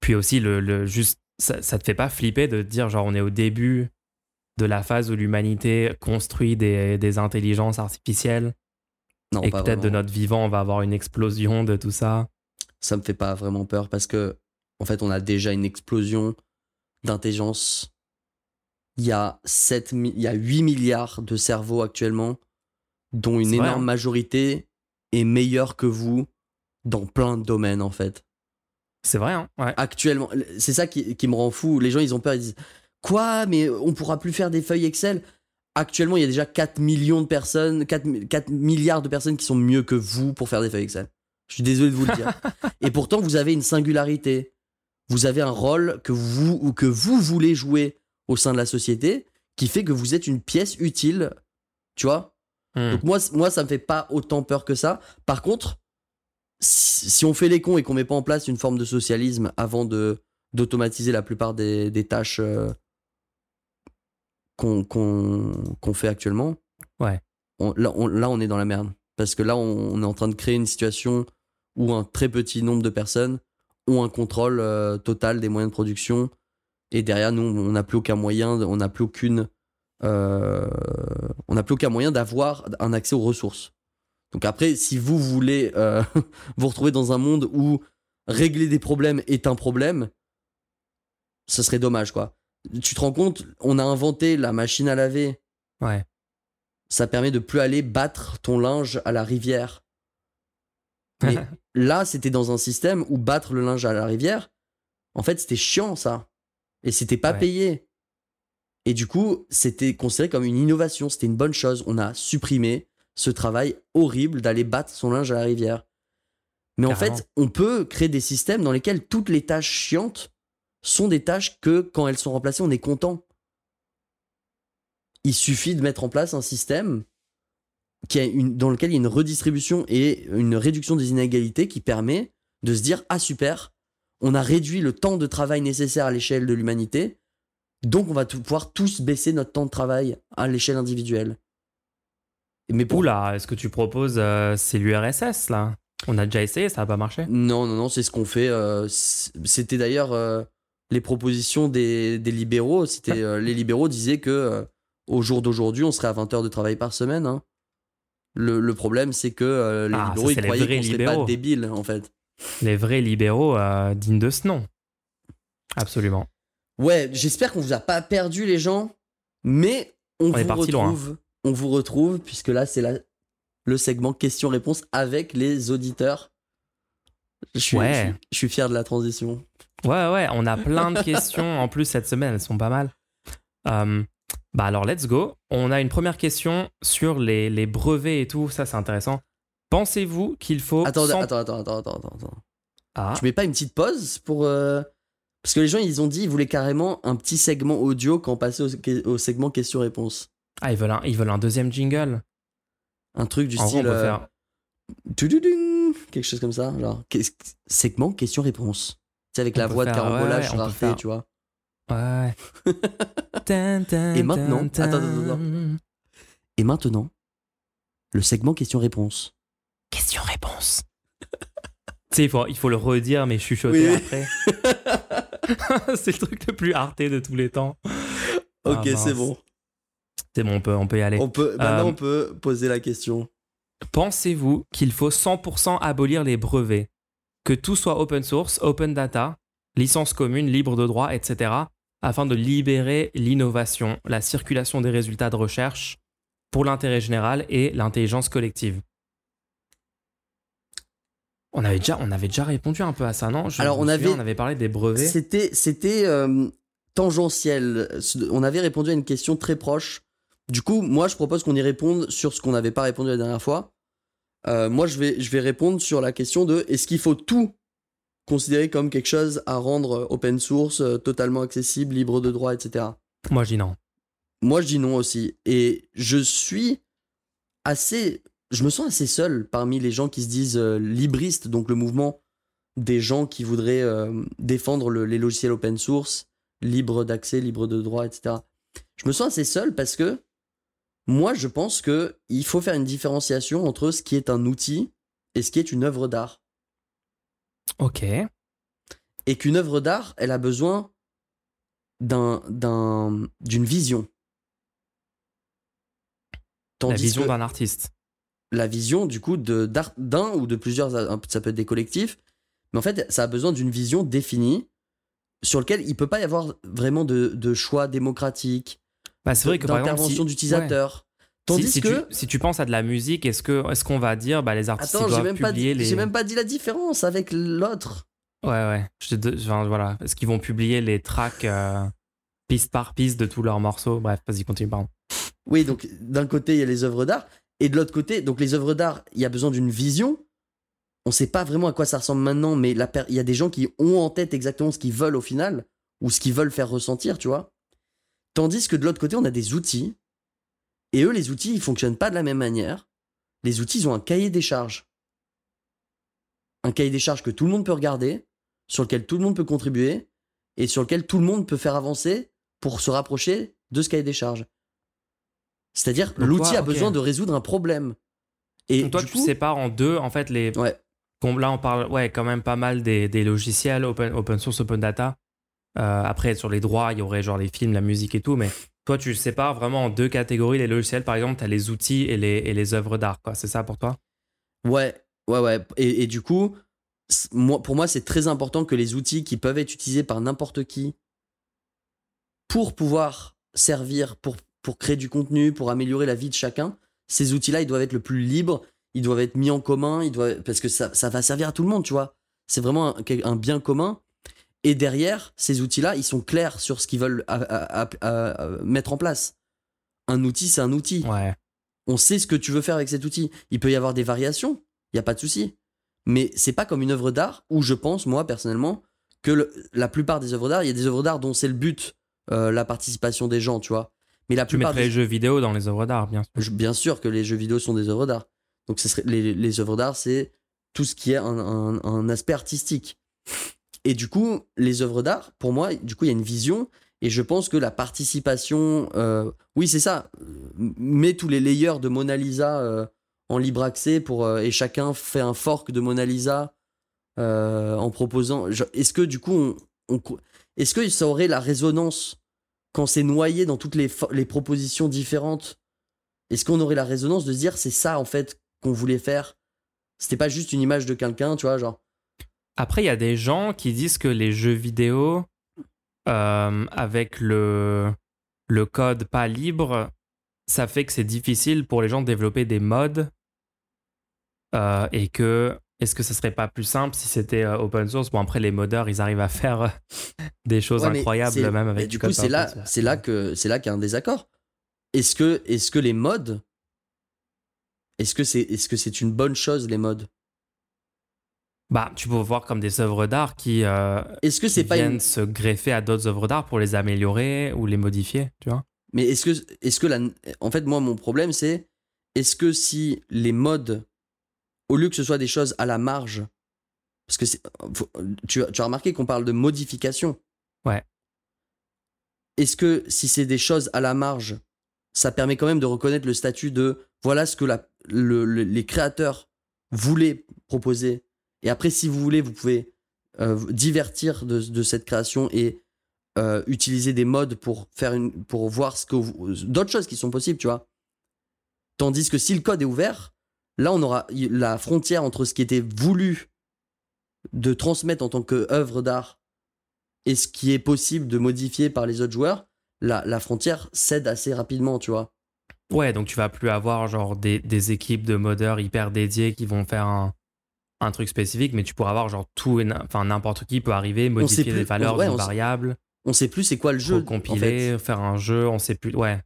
Puis aussi, le, le juste, ça, ça te fait pas flipper de te dire, genre, on est au début de la phase où l'humanité construit des, des intelligences artificielles Non, et peut-être de notre vivant, on va avoir une explosion de tout ça. Ça me fait pas vraiment peur parce que, en fait, on a déjà une explosion d'intelligence. Il y a 7, mi- il y a 8 milliards de cerveaux actuellement, dont une vrai, énorme hein. majorité est meilleure que vous dans plein de domaines, en fait. C'est vrai, hein ouais. Actuellement, c'est ça qui, qui me rend fou. Les gens, ils ont peur, ils disent Quoi? Mais on pourra plus faire des feuilles Excel Actuellement, il y a déjà 4 millions de personnes, 4, mi- 4 milliards de personnes qui sont mieux que vous pour faire des feuilles Excel. Je suis désolé de vous le dire. Et pourtant, vous avez une singularité. Vous avez un rôle que vous, ou que vous voulez jouer au sein de la société qui fait que vous êtes une pièce utile. Tu vois? Hmm. donc moi, moi, ça me fait pas autant peur que ça. Par contre, si, si on fait les cons et qu'on met pas en place une forme de socialisme avant de d'automatiser la plupart des, des tâches euh, qu'on fait actuellement, Ouais. on- là, on, là, on est dans la merde. Parce que là, on, on est en train de créer une situation où un très petit nombre de personnes ont un contrôle euh, total des moyens de production. Et derrière, nous, on n'a plus aucun moyen, on n'a plus aucune. euh, on n'a plus aucun moyen d'avoir un accès aux ressources. Donc après, si vous voulez euh, vous retrouver dans un monde où régler des problèmes est un problème, ce serait dommage, quoi. Tu te rends compte, on a inventé la machine à laver. Ouais. Ça permet de plus aller battre ton linge à la rivière. Mais là, c'était dans un système où battre le linge à la rivière, en fait, c'était chiant, ça. Et c'était pas Ouais. payé. Et du coup, c'était considéré comme une innovation, c'était une bonne chose. On a supprimé ce travail horrible d'aller battre son linge à la rivière. Mais en fait, on peut créer des systèmes dans lesquels toutes les tâches chiantes sont des tâches que, quand elles sont remplacées, on est content. Il suffit de mettre en place un système qui a une, dans lequel il y a une redistribution et une réduction des inégalités qui permet de se dire Ah super, on a réduit le temps de travail nécessaire à l'échelle de l'humanité, donc on va tout- pouvoir tous baisser notre temps de travail à l'échelle individuelle. Mais pour Oula, est-ce que tu proposes, euh, c'est l'URSS là? On a déjà essayé, ça n'a pas marché Non, non, non, c'est ce qu'on fait. euh, C'était d'ailleurs euh, les propositions des, des libéraux. C'était euh, les libéraux disaient que euh, au jour d'aujourd'hui, on serait à 20 heures de travail par semaine. hein. Le, le problème, c'est que euh, les Ah, ça, libéraux, ils croyaient qu'on serait pas débiles, en fait. Les vrais libéraux dignes de ce nom. Absolument. Ouais, j'espère qu'on vous a pas perdu, les gens. Mais on, On est vous loin. retrouve. On vous retrouve, puisque là, c'est la- le segment questions-réponses avec les auditeurs. Je suis, Ouais. je suis fier de la transition. Ouais, ouais, on a plein de questions en plus cette semaine, elles sont pas mal. Euh, bah alors, let's go. On a une première question sur les, les brevets et tout, ça c'est intéressant. Pensez-vous qu'il faut. Attends, 100 attends, attends, attends, attends, attends. Ah, Tu mets pas une petite pause pour. euh, Parce que les gens, ils ont dit, ils voulaient carrément un petit segment audio quand on passait au, au segment questions-réponses. Ah, ils veulent, un, ils veulent un deuxième jingle. Un truc du En vrai, on style. peut euh, faire. quelque chose comme ça. Genre, segment questions-réponses. Sais, avec On la voix de faire- ouais, on peut rareté, faire- tu vois. Ouais. Et maintenant- attends, attends, attends. Et maintenant, le segment questions-réponses. Question-réponse. tu sais, il faut, il faut le redire, mais chuchoter Oui. après. c'est le truc le plus arté de tous les temps. Ok, Ah, c'est bon. C'est bon, on peut, on peut y aller. On peut, maintenant, Euh, on peut poser la question. Pensez-vous qu'il faut 100% abolir les brevets? Que tout soit open source, open data, licence commune, libre de droit, etc. afin de libérer l'innovation, la circulation des résultats de recherche pour l'intérêt général et l'intelligence collective on avait, déjà, on avait déjà répondu un peu à ça, non? Je Alors, avait- on avait parlé des brevets. C'était, c'était euh, tangentiel. On avait répondu à une question très proche. Du coup, moi, je propose qu'on y réponde sur ce qu'on n'avait pas répondu la dernière fois. Euh, moi, je vais, je vais répondre sur la question de est-ce qu'il faut tout considérer comme quelque chose à rendre open source, euh, totalement accessible, libre de droit, etc. Moi, je dis non. Moi, je dis non aussi. Et je suis assez. Je me sens assez seul parmi les gens qui se disent euh, libristes, donc le mouvement des gens qui voudraient euh, défendre le- les logiciels open source, libre d'accès, libre de droit, etc. Je me sens assez seul parce que moi, je pense que il faut faire une différenciation entre ce qui est un outil et ce qui est une œuvre d'art. Ok. Et qu'une œuvre d'art, elle a besoin d'un, d'un, d'une vision. La vision que- d'un artiste. la vision du coup de d'un ou de plusieurs ça peut être des collectifs mais en fait ça a besoin d'une vision définie sur lequel il peut pas y avoir vraiment de, de choix démocratique Bah, c'est vrai que d'intervention si- d'utilisateur Si, tandis si que tu, si tu penses à de la musique, est-ce que est-ce qu'on va dire bah, les artistes attends doivent même pas publier dit, les j'ai même pas dit la différence avec l'autre Ouais, ouais. Je te- enfin, voilà. Est-ce qu'ils vont publier les tracks euh, piste par piste de tous leurs morceaux? Bref, vas-y, continue, pardon. oui donc d'un côté il y a les œuvres d'art et de l'autre côté donc les œuvres d'art il y a besoin d'une vision on sait pas vraiment à quoi ça ressemble maintenant mais il y a des gens qui ont en tête exactement ce qu'ils veulent au final ou ce qu'ils veulent faire ressentir tu vois Tandis que de l'autre côté, on a des outils. Et eux, les outils, ils fonctionnent pas de la même manière. Les outils, ils ont un cahier des charges. Un cahier des charges que tout le monde peut regarder, sur lequel tout le monde peut contribuer, et sur lequel tout le monde peut faire avancer pour se rapprocher de ce cahier des charges. C'est-à-dire, l'outil a besoin de résoudre un problème. Et Donc toi, du tu coup, sépares en deux, en fait, les. Ouais. Comme là, on parle, ouais, quand même pas mal des, des logiciels open, open source, open data. Euh, après, sur les droits, il y aurait genre les films, la musique et tout, mais toi, tu sépares vraiment en deux catégories les logiciels. Par exemple, tu as les outils et les, et les œuvres d'art, quoi. C'est ça pour toi? Ouais, ouais, ouais. Et, du coup, pour moi, c'est très important que les outils qui peuvent être utilisés par n'importe qui pour pouvoir servir, pour, pour créer du contenu, pour améliorer la vie de chacun, ces outils-là, ils doivent être le plus libres, ils doivent être mis en commun, ils doivent, parce que ça, ça va servir à tout le monde, tu vois. C'est vraiment un bien commun. Et derrière, ces outils-là, ils sont clairs sur ce qu'ils veulent à- à- à- à mettre en place. Un outil, c'est un outil. Ouais. On sait ce que tu veux faire avec cet outil. Il peut y avoir des variations, il n'y a pas de souci. Mais c'est pas comme une œuvre d'art où je pense, moi, personnellement, que le- la plupart des œuvres d'art, il y a des œuvres d'art dont c'est le but, euh, la participation des gens, tu vois. Mais la Tu plupart mettrais des les jeux vidéo dans les œuvres d'art, bien sûr. je- bien sûr que les jeux vidéo sont des œuvres d'art. Donc ce serait, les, les œuvres d'art, c'est tout ce qui est un, un- un aspect artistique. Et du coup, les œuvres d'art, pour moi, du coup, il y a une vision. Et je pense que la participation, euh, oui, c'est ça. Mets tous les layers de Mona Lisa euh, en libre accès pour euh, et chacun fait un fork de Mona Lisa euh, en proposant. Est-ce que du coup, est-ce que ça aurait la résonance quand c'est noyé dans toutes les, les propositions différentes? Est-ce qu'on aurait la résonance de se dire c'est ça en fait qu'on voulait faire? C'était pas juste une image de quelqu'un, tu vois, genre. Après, il y a des gens qui disent que les jeux vidéo, euh, avec le, le code pas libre, ça fait que c'est difficile pour les gens de développer des mods. Euh, et que, est-ce que ça serait pas plus simple si c'était euh, open source? Bon, après, les modeurs, ils arrivent à faire des choses Ouais, mais incroyables, même mais avec du code coup, c'est là, c'est là que c'est là qu'il y a un désaccord. Est-ce que, est-ce que les modes, est-ce que c'est, est-ce que c'est une bonne chose les modes? Bah, tu peux voir comme des œuvres d'art qui, euh, Est-ce que qui c'est pas viennent une, se greffer à d'autres œuvres d'art pour les améliorer ou les modifier, tu vois? Mais est-ce que, est-ce que la, en fait, moi, mon problème, c'est, est-ce que si les modes, au lieu que ce soit des choses à la marge, parce que tu, as- tu as remarqué qu'on parle de modification. Ouais. Est-ce que si c'est des choses à la marge, ça permet quand même de reconnaître le statut de voilà ce que la, le- le- les créateurs voulaient proposer. Et après, si vous voulez, vous pouvez euh, divertir de, cette création et euh, utiliser des modes pour faire une, pour voir ce que d'autres choses qui sont possibles, tu vois. Tandis que si le code est ouvert, là, on aura la frontière entre ce qui était voulu de transmettre en tant qu'œuvre d'art et ce qui est possible de modifier par les autres joueurs, la, la frontière cède assez rapidement, tu vois. Ouais, donc tu vas plus avoir genre des, des équipes de modeurs hyper dédiées qui vont faire un, un truc spécifique, mais tu pourras avoir genre tout enfin n'importe qui peut arriver, modifier plus- des valeurs ouais, d'une on sait- variable, On sait plus c'est quoi le jeu. en compiler, fait. faire un jeu, on sait plus. Ouais.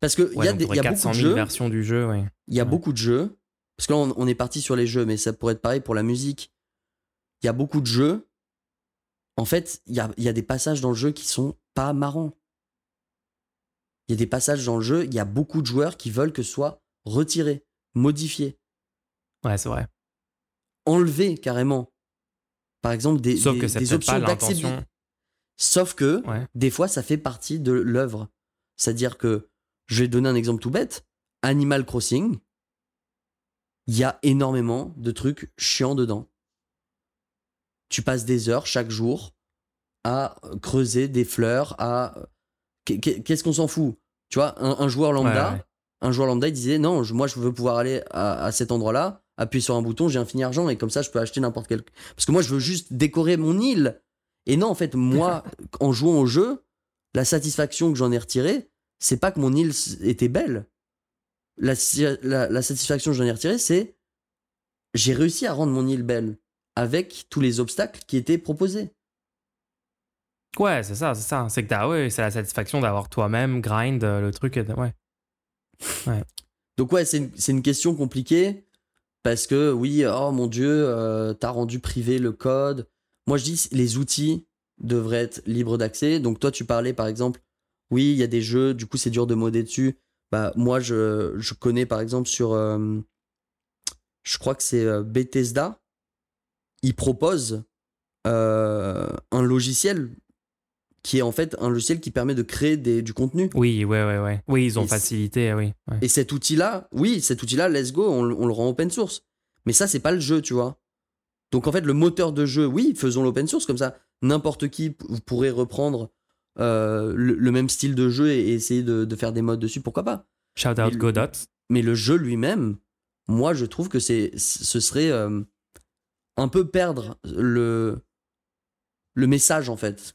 Parce qu'il ouais y a, des- y beaucoup 400 de 000 jeux. versions du jeu, ouais. Il y a beaucoup de jeux. Parce que là, on, on est parti sur les jeux, mais ça pourrait être pareil pour la musique. Il y a beaucoup de jeux. En fait, il y a, il y a des passages dans le jeu qui sont pas marrants. Il y a des passages dans le jeu, il y a beaucoup de joueurs qui veulent que ce soit retiré, modifié, Ouais, c'est vrai. Enlevé carrément. Par exemple, des, Sauf des- que options l'intention. Sauf que, Ouais. des fois, ça fait partie de l'œuvre. C'est-à-dire que, je vais donner un exemple tout bête. Animal Crossing, il y a énormément de trucs chiants dedans. Tu passes des heures chaque jour à creuser des fleurs, à... Qu'est- qu'est- Qu'est-ce qu'on s'en fout? Tu vois, un, un joueur lambda, Ouais, ouais. un joueur lambda, il disait non, moi je veux pouvoir aller à, à cet endroit-là, appuyer sur un bouton, j'ai infini argent et comme ça je peux acheter n'importe quel. Parce que moi je veux juste décorer mon île. Et non, en fait, moi, en jouant au jeu, la satisfaction que j'en ai retirée, c'est pas que mon île était belle. La, la, la satisfaction que j'en ai retirée, c'est j'ai réussi à rendre mon île belle avec tous les obstacles qui étaient proposés. Ouais, c'est ça, c'est ça. C'est que t'as, ouais, c'est la satisfaction d'avoir toi-même grind euh, le truc. de- Ouais. Donc ouais, c'est une, c'est une question compliquée parce que oui, oh mon dieu, euh, t'as rendu privé le code. Moi je dis les outils devraient être libres d'accès. Donc toi tu parlais par exemple, oui il y a des jeux, du coup c'est dur de modder dessus. Bah moi je, je connais par exemple sur, euh, je crois que c'est euh, Bethesda, ils proposent un logiciel qui est en fait un logiciel qui permet de créer des, du contenu. Oui, ouais, ouais, ouais. Oui, ils ont Et facilité, oui. ouais. Et cet outil-là, oui, cet outil-là, let's go, on, le- on le rend open source. Mais ça, c'est pas le jeu, tu vois. Donc en fait, le moteur de jeu, oui, faisons l'open source, comme ça, n'importe qui p- pourrait reprendre euh, le, le même style de jeu et, et essayer de, de faire des modes dessus, pourquoi pas. Shout out Godot. Mais le jeu lui-même, moi, je trouve que c'est, ce serait euh, un peu perdre le, le message, en fait.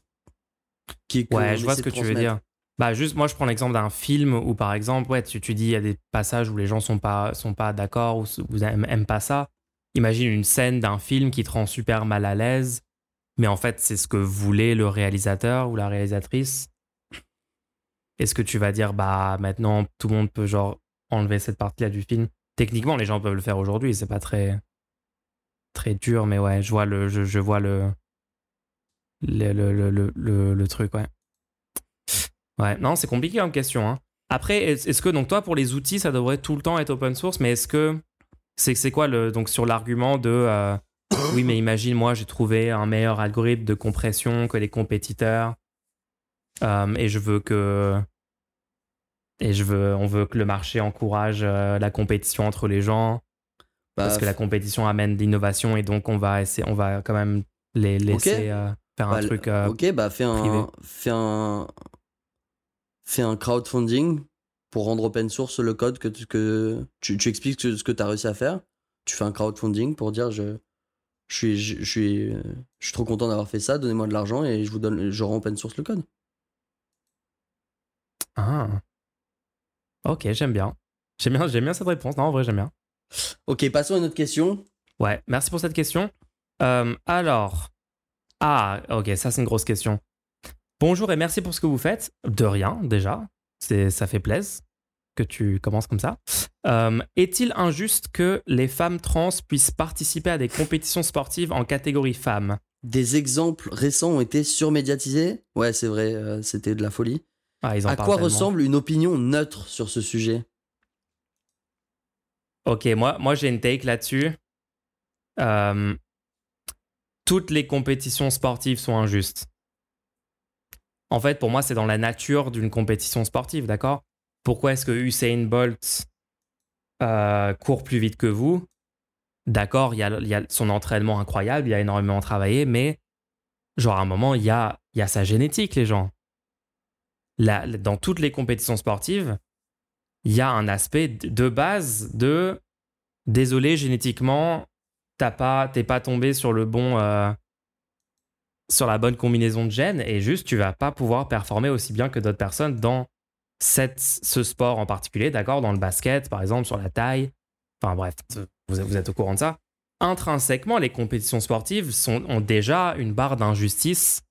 Qui qu'on Ouais, je vois ce que tu veux dire. Bah juste, moi je prends l'exemple d'un film où par exemple, ouais, tu, tu dis il y a des passages où les gens sont pas sont pas d'accord ou, ou aiment, aiment pas ça. Imagine une scène d'un film qui te rend super mal à l'aise, mais en fait c'est ce que voulait le réalisateur ou la réalisatrice. Est-ce que tu vas dire bah maintenant tout le monde peut genre enlever cette partie-là du film? Techniquement, les gens peuvent le faire aujourd'hui, c'est pas très très dur, mais ouais, je vois le je, je vois le le, le, le, le, truc, ouais. Ouais, non, c'est compliqué comme question. hein. Après, est- est-ce que, donc toi, pour les outils, ça devrait tout le temps être open source, mais est-ce que, c'est c'est quoi le, donc sur l'argument de, euh, oui, mais imagine, moi, j'ai trouvé un meilleur algorithme de compression que les compétiteurs, euh, et je veux que, et je veux, on veut que le marché encourage euh, la compétition entre les gens, Bah, parce que la compétition amène de l'innovation, et donc on va essayer, on va quand même les laisser faire bah, un le- truc. euh, ok, bah fais un, fais un, fais un crowdfunding pour rendre open source le code que, tu- que tu, tu expliques ce, que tu as réussi à faire. Tu fais un crowdfunding pour dire je, je suis, je, je suis, je suis trop content d'avoir fait ça. Donnez-moi de l'argent et je vous donne, je rends open source le code. Ah. Ok, j'aime bien. J'aime bien, j'aime bien cette réponse. Non, en vrai, j'aime bien. Ok, passons à une autre question. Ouais, merci pour cette question. Euh, alors. Ah, ok, ça, c'est une grosse question. Bonjour et merci pour ce que vous faites. De rien, déjà. C'est, ça fait plaisir que tu commences comme ça. Euh, est-il injuste que les femmes trans puissent participer à des compétitions sportives en catégorie femmes? Des exemples récents ont été surmédiatisés? Ouais, c'est vrai, euh, c'était de la folie. Ah, ils en À quoi tellement. ressemble une opinion neutre sur ce sujet? Ok, moi, moi j'ai une take là-dessus. Euh, toutes les compétitions sportives sont injustes. En fait, pour moi, c'est dans la nature d'une compétition sportive, d'accord? Pourquoi est-ce que Usain Bolt euh, court plus vite que vous? D'accord, il y a, son entraînement incroyable, il a énormément travaillé, mais genre à un moment, il y a, sa génétique, les gens. Dans toutes les compétitions sportives, il y a un aspect de base de désolé génétiquement t'as pas t'es pas tombé sur le bon euh, sur la bonne combinaison de gènes et juste tu vas pas pouvoir performer aussi bien que d'autres personnes dans cette, ce sport en particulier d'accord? Dans le basket par exemple sur la taille. Enfin bref vous, êtes au courant de ça. Intrinsèquement les compétitions sportives sont, ont déjà une barre d'injustice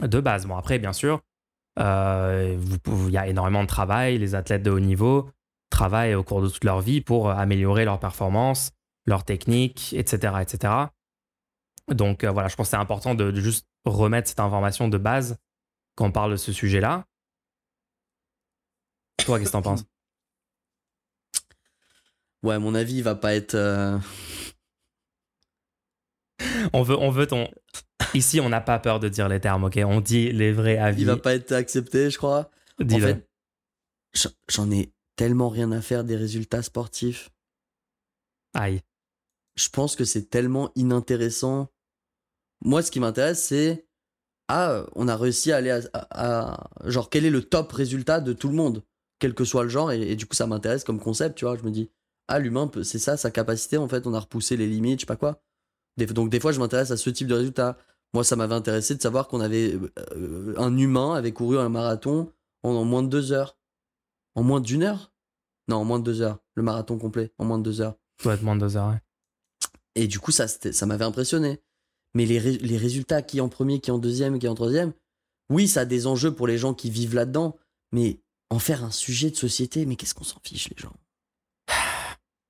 de base. Bon après bien sûr euh, il y a énormément de travail. Les athlètes de haut niveau travaillent au cours de toute leur vie pour améliorer leur performance, leur technique, etc. etc. Donc euh, voilà, je pense que c'est important de, de juste remettre cette information de base quand on parle de ce sujet-là. Toi, qu'est-ce que t'en penses? Ouais, mon avis il va pas être. euh, on veut, on veut ton. Ici, on n'a pas peur de dire les termes, ok? On dit les vrais avis. il va pas être accepté, je crois. En fait, j'en ai tellement rien à faire des résultats sportifs. Aïe. Je pense que c'est tellement inintéressant. Moi, ce qui m'intéresse, c'est ah, on a réussi à aller à, genre quel est le top résultat de tout le monde, quel que soit le genre, et, du coup ça m'intéresse comme concept, tu vois. Je me dis ah l'humain, c'est ça sa capacité en fait, on a repoussé les limites, je sais pas quoi. Donc des fois je m'intéresse à ce type de résultat. Moi, ça m'avait intéressé de savoir qu'on avait euh, un humain avait couru un marathon en, moins de deux heures, en moins d'une heure? Non, en moins de deux heures. Le marathon complet, en moins de deux heures. Toi, te moins de deux heures. ouais. Et du coup, ça, ça m'avait impressionné. Mais les, ré- les résultats, qui en premier, qui en deuxième, qui en troisième, oui, ça a des enjeux pour les gens qui vivent là-dedans, mais en faire un sujet de société, mais qu'est-ce qu'on s'en fiche, les gens?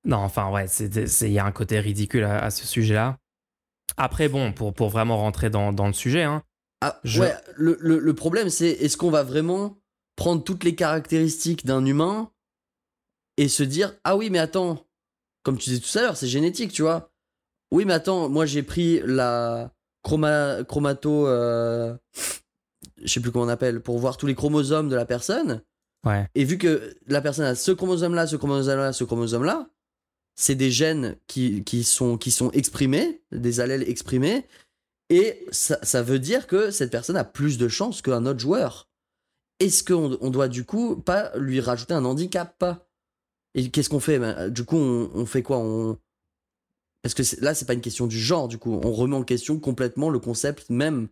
Non, enfin, ouais, il y a un côté ridicule à, à ce sujet-là. Après, bon, pour, pour vraiment rentrer dans, dans le sujet, hein, Ah, Je- ouais, le, le- le problème, c'est est-ce qu'on va vraiment prendre toutes les caractéristiques d'un humain et se dire Ah oui, mais attends, comme tu disais tout à l'heure, c'est génétique, tu vois. Oui, mais attends, moi j'ai pris la chroma, chromato. euh, je sais plus comment on appelle, pour voir tous les chromosomes de la personne. ouais. Et vu que la personne a ce chromosome-là, ce chromosome-là, ce chromosome-là, c'est des gènes qui, qui, sont, qui sont exprimés, des allèles exprimés, et ça, ça veut dire que cette personne a plus de chances qu'un autre joueur. Est-ce qu'on on doit du coup pas lui rajouter un handicap? Et qu'est-ce qu'on fait? Ben, Du coup, on, on fait quoi? On... Parce que là, c'est pas une question du genre, du coup. On remet en question complètement le concept même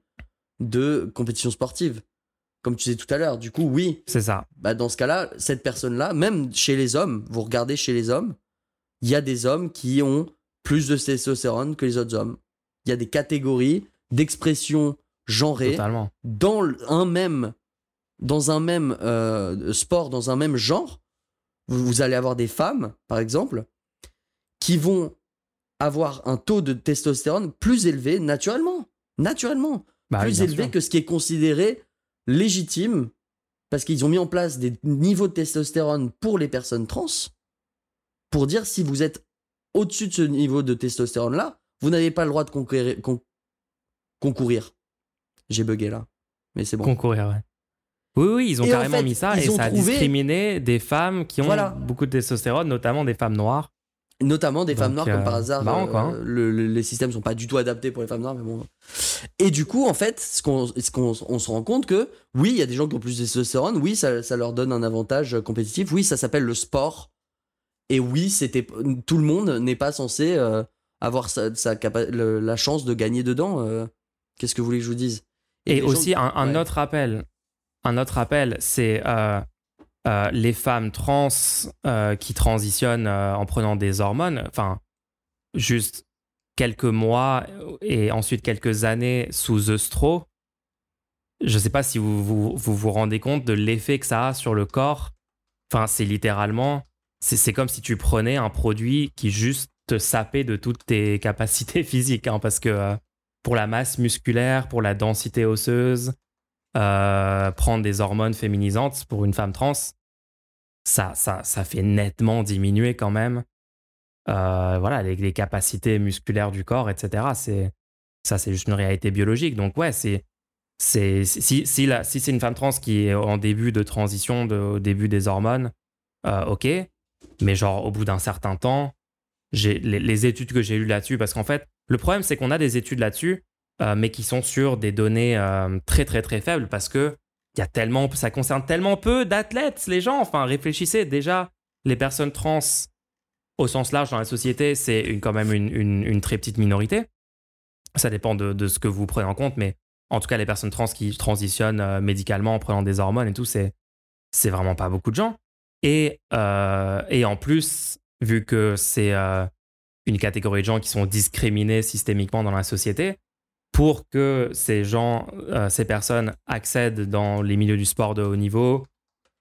de compétition sportive. Comme tu disais tout à l'heure. Du coup, oui, C'est ça. bah dans ce cas-là, cette personne-là, même chez les hommes, vous regardez chez les hommes, il y a des hommes qui ont plus de testostérone que les autres hommes. Il y a des catégories d'expression genrée Totalement. dans un même dans un même euh, sport, dans un même genre. Vous, vous allez avoir des femmes, par exemple, qui vont avoir un taux de testostérone plus élevé naturellement, naturellement Bah plus élevé sûr. que ce qui est considéré légitime parce qu'ils ont mis en place des niveaux de testostérone pour les personnes trans pour dire si vous êtes au-dessus de ce niveau de testostérone là, vous n'avez pas le droit de concourir. con- concourir. J'ai bugué là, mais c'est bon. Concourir, ouais. Oui, oui, ils ont Et en carrément fait, mis ça et ça a trouvé- discriminé des femmes qui ont Voilà. beaucoup de testostérone, notamment des femmes noires. Notamment des femmes noires, comme euh, par hasard. marrant, euh, quoi, hein. le- le- les systèmes sont pas du tout adaptés pour les femmes noires, mais bon. Et du coup, en fait, ce qu'on, ce qu'on- on se rend compte que oui, il y a des gens qui ont plus de testostérone, oui, ça, ça leur donne un avantage compétitif, oui, ça s'appelle le sport. Et oui, c'était tout le monde n'est pas censé euh, avoir sa, sa capa- le- la chance de gagner dedans. euh. Qu'est-ce que vous voulez que je vous dise? Et gens aussi, un, un ouais. autre appel. Un autre appel, c'est euh, les femmes trans euh, qui transitionnent euh, en prenant des hormones. Enfin, juste quelques mois et ensuite quelques années sous œstro. Je ne sais pas si vous vous, vous vous rendez compte de l'effet que ça a sur le corps. Enfin, c'est littéralement, c'est comme si tu prenais un produit qui juste te sapait de toutes tes capacités physiques, hein, parce que pour la masse musculaire, pour la densité osseuse, euh, prendre des hormones féminisantes pour une femme trans, ça, ça, ça fait nettement diminuer quand même euh, voilà, les, capacités musculaires du corps, etc. C'est, ça, c'est juste une réalité biologique. Donc, ouais, c'est, c'est, si, si, la- si c'est une femme trans qui est en début de transition, au début des hormones, euh, ok. Mais genre, au bout d'un certain temps, j'ai, les, les études que j'ai lues là-dessus, parce qu'en fait, le problème, c'est qu'on a des études là-dessus, euh, mais qui sont sur des données euh, très, très, très faibles, parce que y a tellement, ça concerne tellement peu d'athlètes, les gens. Enfin, réfléchissez déjà, les personnes trans, au sens large dans la société, c'est quand même une, très petite minorité. Ça dépend de, ce que vous prenez en compte, mais en tout cas, les personnes trans qui transitionnent euh, médicalement en prenant des hormones et tout, c'est, c'est vraiment pas beaucoup de gens. Et, et en plus, vu que c'est une catégorie de gens qui sont discriminés systémiquement dans la société, pour que ces gens, euh, ces personnes accèdent dans les milieux du sport de haut niveau,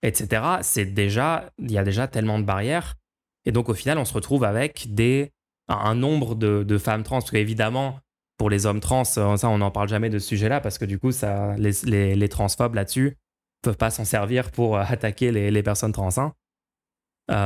etc., c'est déjà, il y a déjà tellement de barrières. Et donc, au final, on se retrouve avec des, un- nombre de, femmes trans. Parce qu'évidemment, pour les hommes trans, euh, ça, on n'en parle jamais de ce sujet-là, parce que du coup, ça, les, transphobes là-dessus peuvent pas s'en servir pour euh, attaquer les, personnes trans. hein.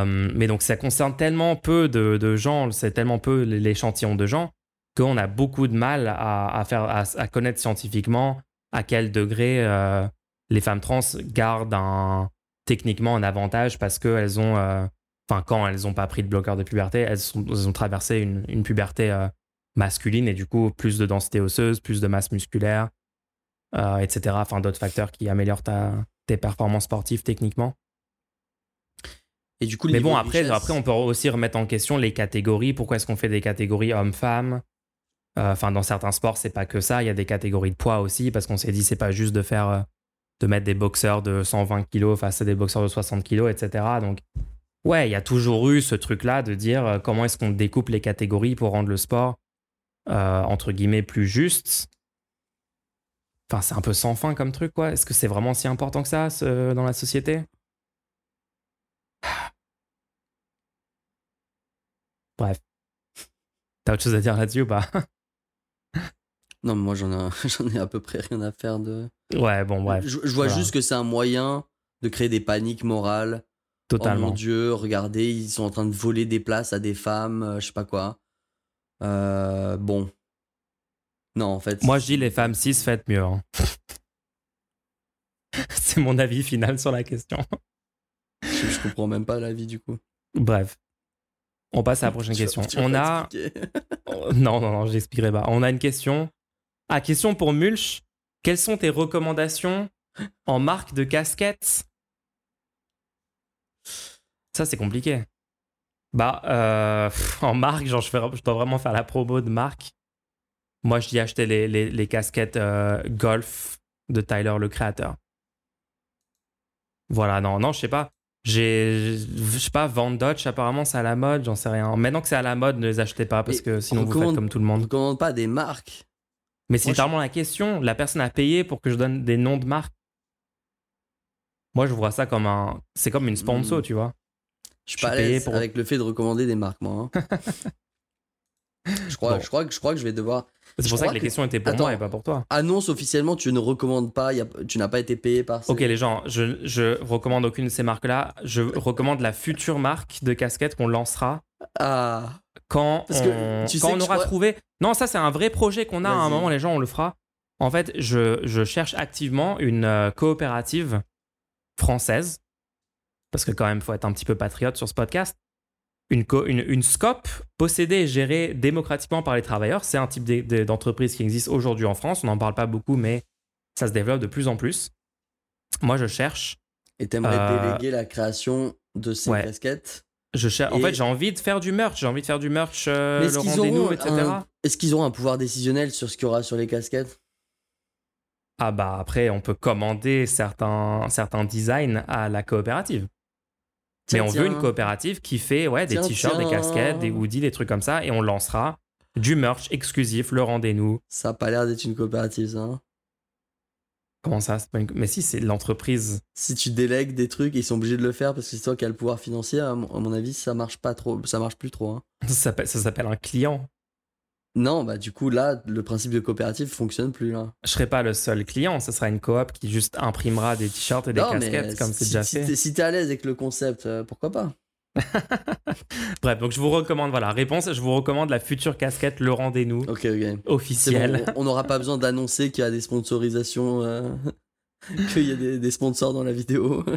Mais donc, ça concerne tellement peu de gens, c'est tellement peu l'échantillon de gens, qu'on a beaucoup de mal à, à faire, à, à connaître scientifiquement à quel degré euh, les femmes trans gardent un, techniquement un avantage parce qu'elles ont, euh, enfin, quand elles n'ont pas pris de bloqueur de puberté, elles, sont- elles ont traversé une, une puberté euh, masculine et du coup, plus de densité osseuse, plus de masse musculaire, etc. Enfin, d'autres facteurs qui améliorent ta, tes performances sportives techniquement. Et du coup, Mais bon, après, après, on peut aussi remettre en question les catégories. Pourquoi est-ce qu'on fait des catégories hommes-femmes? Enfin, dans certains sports, c'est pas que ça. Il y a des catégories de poids aussi, parce qu'on s'est dit, c'est pas juste de faire, euh, de mettre des boxeurs de 120 kilos face à des boxeurs de 60 kilos, etc. Donc, ouais, il y a toujours eu ce truc-là de dire euh, comment est-ce qu'on découpe les catégories pour rendre le sport euh, entre guillemets plus juste. Enfin, c'est un peu sans fin comme truc, quoi. Est-ce que c'est vraiment si important que ça dans la société? Bref. T'as autre chose à dire là-dessus ou pas? Non, mais moi j'en ai, j'en ai à peu près rien à faire de. Ouais, bon, bref, Je, je vois Voilà. juste que c'est un moyen de créer des paniques morales. Oh totalement. mon dieu, regardez, ils sont en train de voler des places à des femmes, euh, je sais pas quoi. Euh, bon. Non, en fait. Moi, je dis les femmes cis, faites mieux. hein. c'est mon avis final sur la question. Je, je comprends même pas l'avis du coup. Bref. On passe à la prochaine Tu question. vas On a. Non, non, non, j'expliquerai pas. On a une question. Ah, question pour Mulch. Quelles sont tes recommandations en marque de casquettes? Ça, c'est compliqué. Bah, euh, en marque, genre, je, fais- je dois vraiment faire la promo de marque. Moi, je dis acheter les, les, les casquettes euh, golf de Tyler, le créateur. Voilà, non, non, je sais pas. J'ai, je sais pas, Van Dutch, apparemment, c'est à la mode, j'en sais rien. Maintenant que c'est à la mode, ne les achetez pas parce que sinon vous faites comme tout le On monde. ne commande pas des marques. Mais c'est Moi, je- littéralement la question. La personne a payé pour que je donne des noms de marques. Moi, je vois ça comme un. C'est comme une sponsor, Hmm. tu vois. Je suis pas à payé l'aise pour- avec le fait de recommander des marques, moi. hein. je, crois, Bon. je, crois que, je crois que je vais devoir. C'est pour ça que les que- questions étaient pour Attends. moi et pas pour toi. Annonce officiellement, tu ne recommandes pas, y a- tu n'as pas été payé par. ces- Ok, les gens, je, je recommande aucune de ces marques-là. Je recommande la future marque de casquette qu'on lancera Ah, quand, Parce que on, tu quand sais on que je aura crois- trouvé. Non, ça, c'est un vrai projet qu'on a. À un moment, les gens, on le fera. En fait, je, je cherche activement une euh, coopérative française. Parce que, quand même, il faut être un petit peu patriote sur ce podcast. Une, co- une, une SCOP possédée et gérée démocratiquement par les travailleurs. C'est un type d'e- de- d'entreprise qui existe aujourd'hui en France. On n'en parle pas beaucoup, mais ça se développe de plus en plus. Moi, je cherche et t'aimerais Euh, déléguer la création de ces ouais. casquettes? Je cher- En fait, j'ai envie de faire du merch. J'ai envie de faire du merch, euh, est-ce qu'ils rendez-nous, auront, etc. un... est-ce qu'ils auront un pouvoir décisionnel sur ce qu'il y aura sur les casquettes? Ah bah après, on peut commander certains, certains designs à la coopérative. Mais on tiens. veut une coopérative qui fait ouais, des Tiens, t-shirts, des casquettes, des hoodies, des trucs comme ça. Et on lancera du merch exclusif, le rendez-nous. Ça a pas l'air d'être une coopérative, ça. hein. Comment ça c'est pas une- Mais si, c'est l'entreprise. Si tu délègues des trucs, ils sont obligés de le faire parce que c'est toi qui as le pouvoir financier. À mon, à mon avis, ça marche pas trop, ça marche plus trop. hein. Ça s'appelle, ça un client. Non, bah du coup là, le principe de coopérative fonctionne plus là. Je serai pas le seul client. Ce sera une coop qui juste imprimera des t-shirts et des non, mais casquettes, comme c'est si, déjà si fait. t'es- si t'es à l'aise avec le concept, euh, pourquoi pas? Bref, donc je vous recommande, voilà, réponse, je vous recommande la future casquette, le rendez-nous Ok, ok. C'est officiel. bon, on- n'aura pas besoin d'annoncer qu'il y a des sponsorisations, euh, qu'il y a des, des sponsors dans la vidéo.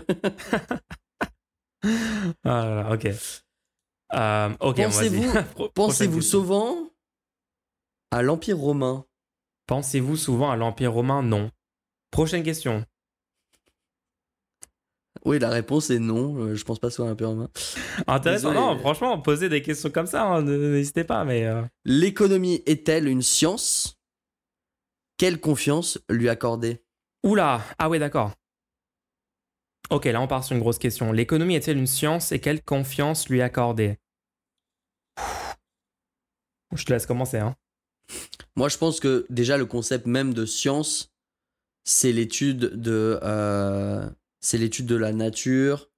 Ah ok. Euh, Pensez-vous- Pensez-vous souvent à l'Empire romain? Pensez-vous souvent à l'Empire romain? Non. Prochaine question. Oui, la réponse est non. euh, je pense pas souvent à l'Empire romain. Intéressant. Désolé. Non, franchement, posez des questions comme ça, hein, n'hésitez pas, mais. euh, L'économie est-elle une science? Quelle confiance lui accorder? Oula Ah ouais, d'accord. Ok, là, on part sur une grosse question. L'économie est-elle une science et quelle confiance lui accorder? Je te laisse commencer, hein. Moi, je pense que déjà le concept même de science, c'est l'étude de, euh, c'est l'étude de la nature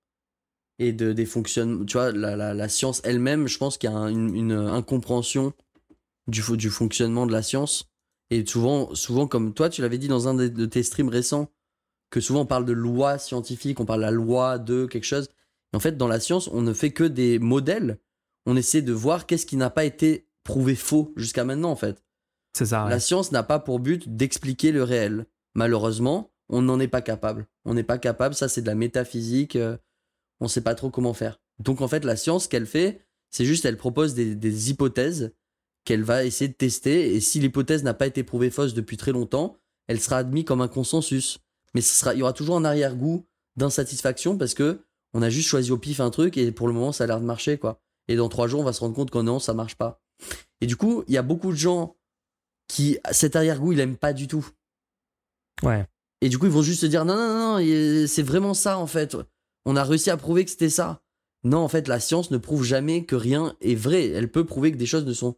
et de des fonctionnements. Tu vois, la, la, la science elle-même, je pense qu'il y a un- une, une incompréhension du, du fonctionnement de la science. Et souvent, souvent, comme toi, tu l'avais dit dans un de, de tes streams récents, que souvent on parle de loi scientifique, on parle de la loi de quelque chose. Et en fait, dans la science, on ne fait que des modèles. On essaie de voir qu'est-ce qui n'a pas été prouvé faux jusqu'à maintenant, en fait. C'est ça. ouais. La science n'a pas pour but d'expliquer le réel. Malheureusement, on n'en est pas capable. On n'est pas capable, ça c'est de la métaphysique, euh, on ne sait pas trop comment faire. Donc en fait, la science, ce qu'elle fait, c'est juste elle propose des, des hypothèses qu'elle va essayer de tester, et si l'hypothèse n'a pas été prouvée fausse depuis très longtemps, elle sera admise comme un consensus. Mais ce sera, il y aura toujours un arrière-goût d'insatisfaction parce que on a juste choisi au pif un truc et pour le moment ça a l'air de marcher quoi. Et dans trois jours on va se rendre compte que non ça marche pas. Et du coup il y a beaucoup de gens qui cet arrière-goût il aime pas du tout. Ouais. Et du coup ils vont juste se dire non non non, c'est vraiment ça en fait. On a réussi à prouver que c'était ça. Non en fait la science ne prouve jamais que rien est vrai. Elle peut prouver que des choses ne sont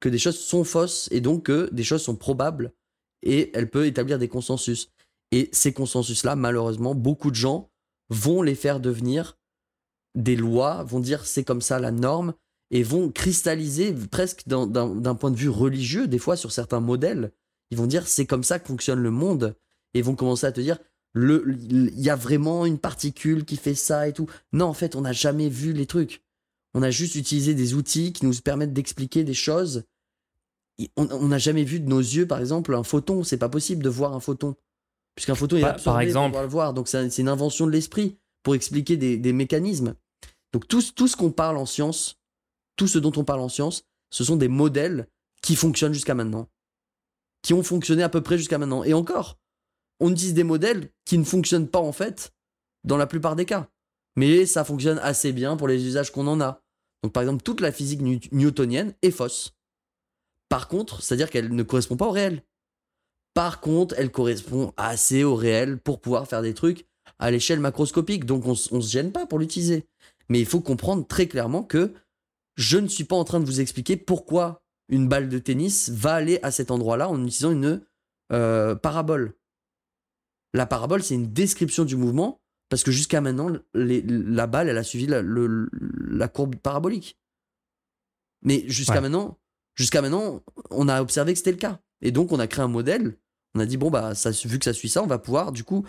que des choses sont fausses et donc que des choses sont probables et elle peut établir des consensus. Et ces consensus-là, malheureusement, beaucoup de gens vont les faire devenir des lois, vont dire c'est comme ça la norme, et vont cristalliser presque d'un point de vue religieux, des fois sur certains modèles. Ils vont dire c'est comme ça que fonctionne le monde, et vont commencer à te dire le- il y a vraiment une particule qui fait ça et tout. Non, en fait, on n'a jamais vu les trucs. On a juste utilisé des outils qui nous permettent d'expliquer des choses. Et On n'a jamais vu de nos yeux, par exemple, un photon. C'est pas possible de voir un photon. Puisqu'un photon est Par- pour exemple. pouvoir le voir. Donc c'est un- c'est une invention de l'esprit pour expliquer des, des mécanismes. Donc tout, tout ce qu'on parle en science, tout ce dont on parle en science, ce sont des modèles qui fonctionnent jusqu'à maintenant. Qui ont fonctionné à peu près jusqu'à maintenant. Et encore, on utilise des modèles qui ne fonctionnent pas en fait dans la plupart des cas. Mais ça fonctionne assez bien pour les usages qu'on en a. Donc par exemple, toute la physique new- newtonienne est fausse. Par contre, c'est-à-dire qu'elle ne correspond pas au réel. Par contre, elle correspond assez au réel pour pouvoir faire des trucs à l'échelle macroscopique. Donc on, ne se gêne pas pour l'utiliser. Mais il faut comprendre très clairement que je ne suis pas en train de vous expliquer pourquoi une balle de tennis va aller à cet endroit-là en utilisant une euh, parabole. La parabole, c'est une description du mouvement parce que jusqu'à maintenant, la balle, elle a suivi la, courbe parabolique. Mais jusqu'à maintenant, jusqu'à maintenant, on a observé que c'était le cas. Et donc, on a créé un modèle. On a dit, bon, bah, ça, vu que ça suit ça, on va pouvoir, du coup,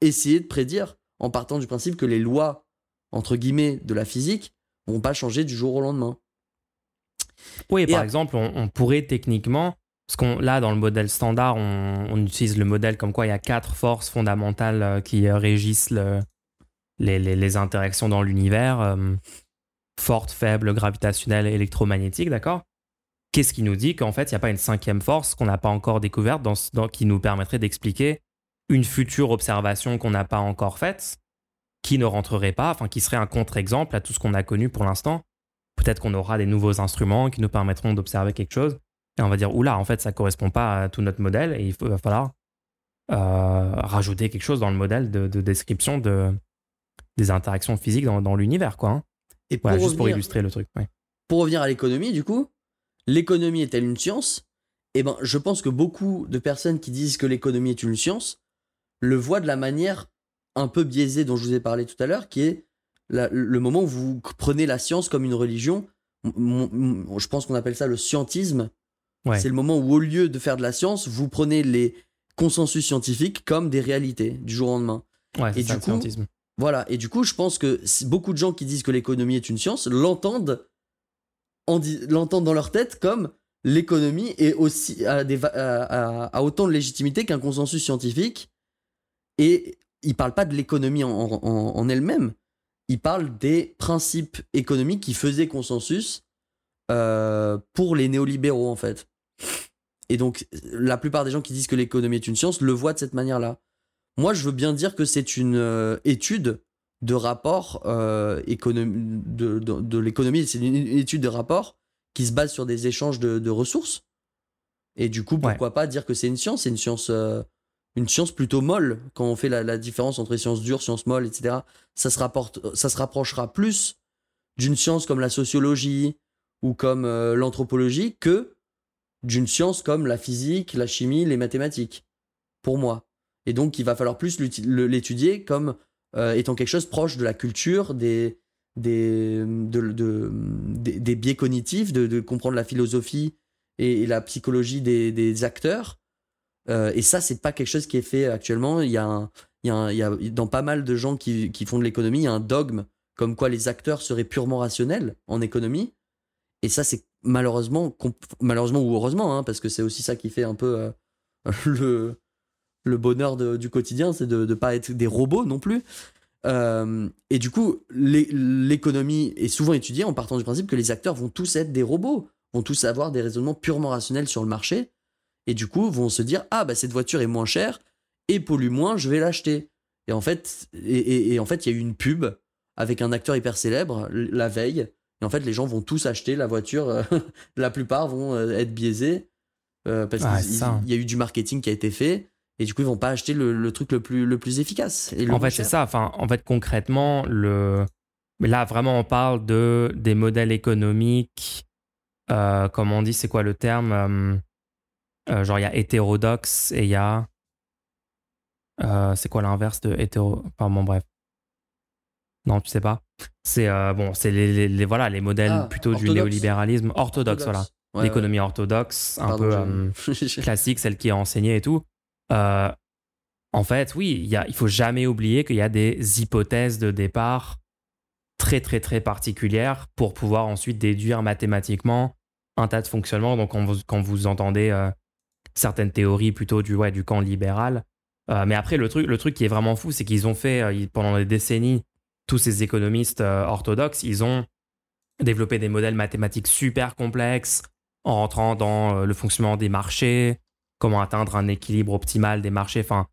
essayer de prédire en partant du principe que les lois, entre guillemets, de la physique vont pas changer du jour au lendemain. Oui, par exemple, on, pourrait techniquement, parce qu'on là dans le modèle standard, on, utilise le modèle comme quoi il y a quatre forces fondamentales euh, qui euh, régissent le, les, interactions dans l'univers euh, forte, faible, gravitationnelle, électromagnétique, d'accord? Qu'est-ce qui nous dit qu'en fait il n'y a pas une cinquième force qu'on n'a pas encore découverte qui nous permettrait d'expliquer une future observation qu'on n'a pas encore faite, qui ne rentrerait pas, enfin qui serait un contre-exemple à tout ce qu'on a connu pour l'instant? Peut-être qu'on aura des nouveaux instruments qui nous permettront d'observer quelque chose. Et on va dire, oula, en fait, ça correspond pas à tout notre modèle et il, va falloir euh, rajouter quelque chose dans le modèle de, description de, des interactions physiques dans, l'univers, quoi. Hein. Et pour juste pour illustrer le truc. Pour revenir à l'économie, du coup, l'économie est-elle une science? Eh ben, je pense que beaucoup de personnes qui disent que l'économie est une science le voient de la manière un peu biaisée dont je vous ai parlé tout à l'heure, qui est le moment où vous prenez la science comme une religion, je pense qu'on appelle ça le scientisme. C'est le moment où, au lieu de faire de la science, vous prenez les consensus scientifiques comme des réalités du jour au lendemain. et du coup, voilà. Et du coup, je pense que beaucoup de gens qui disent que l'économie est une science l'entendent, l'entendent dans leur tête comme l'économie est aussi a, autant de légitimité qu'un consensus scientifique. Et ils parlent pas de l'économie en elle-même, il parle des principes économiques qui faisaient consensus euh, pour les néolibéraux, en fait. Et donc, la plupart des gens qui disent que l'économie est une science le voient de cette manière-là. Moi, je veux bien dire que c'est une euh, étude de rapport euh, de, de, l'économie, c'est une étude de rapport qui se base sur des échanges de, de ressources. Et du coup, pourquoi pas dire que c'est une science? C'est une science une science plutôt molle quand on fait la, différence entre sciences dures, sciences molles, etc. Ça se, rapporte, ça se rapprochera plus d'une science comme la sociologie ou comme euh, l'anthropologie que d'une science comme la physique, la chimie, les mathématiques, pour moi. Et donc, il va falloir plus l'étudier comme euh, étant quelque chose proche de la culture, des, des, des, biais cognitifs, de, comprendre la philosophie et, la psychologie des acteurs euh, et ça, c'est pas quelque chose qui est fait actuellement. Il y a, il y a, dans pas mal de gens qui, qui font de l'économie, il y a un dogme comme quoi les acteurs seraient purement rationnels en économie. Et ça, c'est malheureusement, malheureusement ou heureusement, hein, parce que c'est aussi ça qui fait un peu euh, le, le bonheur du quotidien, c'est de ne pas être des robots non plus. Euh, et du coup, l'économie est souvent étudiée en partant du principe que les acteurs vont tous être des robots, vont tous avoir des raisonnements purement rationnels sur le marché et du coup vont se dire ah bah cette voiture est moins chère et pollue moins, je vais l'acheter. Et en fait, et, en fait, il y a eu une pub avec un acteur hyper célèbre la veille. Et en fait, les gens vont tous acheter la voiture. Euh, la plupart vont euh, être biaisés euh, parce qu'il y a eu du marketing qui a été fait. Et du coup, ils vont pas acheter le, truc le plus, le plus efficace. en fait, c'est ça. Enfin, en fait, concrètement, le... là, vraiment, on parle de des modèles économiques. comme on dit, c'est quoi le terme euh, genre, il y a hétérodoxe et il y a. C'est quoi l'inverse de hétéro. Enfin, bon, bref. Non, tu sais pas. C'est euh, bon, c'est les, les, voilà, les modèles ah, plutôt du néolibéralisme orthodoxe, voilà. L'économie orthodoxe, un peu classique, celle qui est enseignée et tout. en fait, oui, il il faut jamais oublier qu'il y a des hypothèses de départ très très très particulières pour pouvoir ensuite déduire mathématiquement un tas de fonctionnements. Donc quand vous, quand vous entendez certaines théories plutôt du, ouais, du camp libéral. Euh, mais après, le truc, le truc qui est vraiment fou, c'est qu'ils ont fait, euh, pendant des décennies, tous ces économistes euh, orthodoxes, ils ont développé des modèles mathématiques super complexes en rentrant dans le fonctionnement des marchés, comment atteindre un équilibre optimal des marchés. Enfin,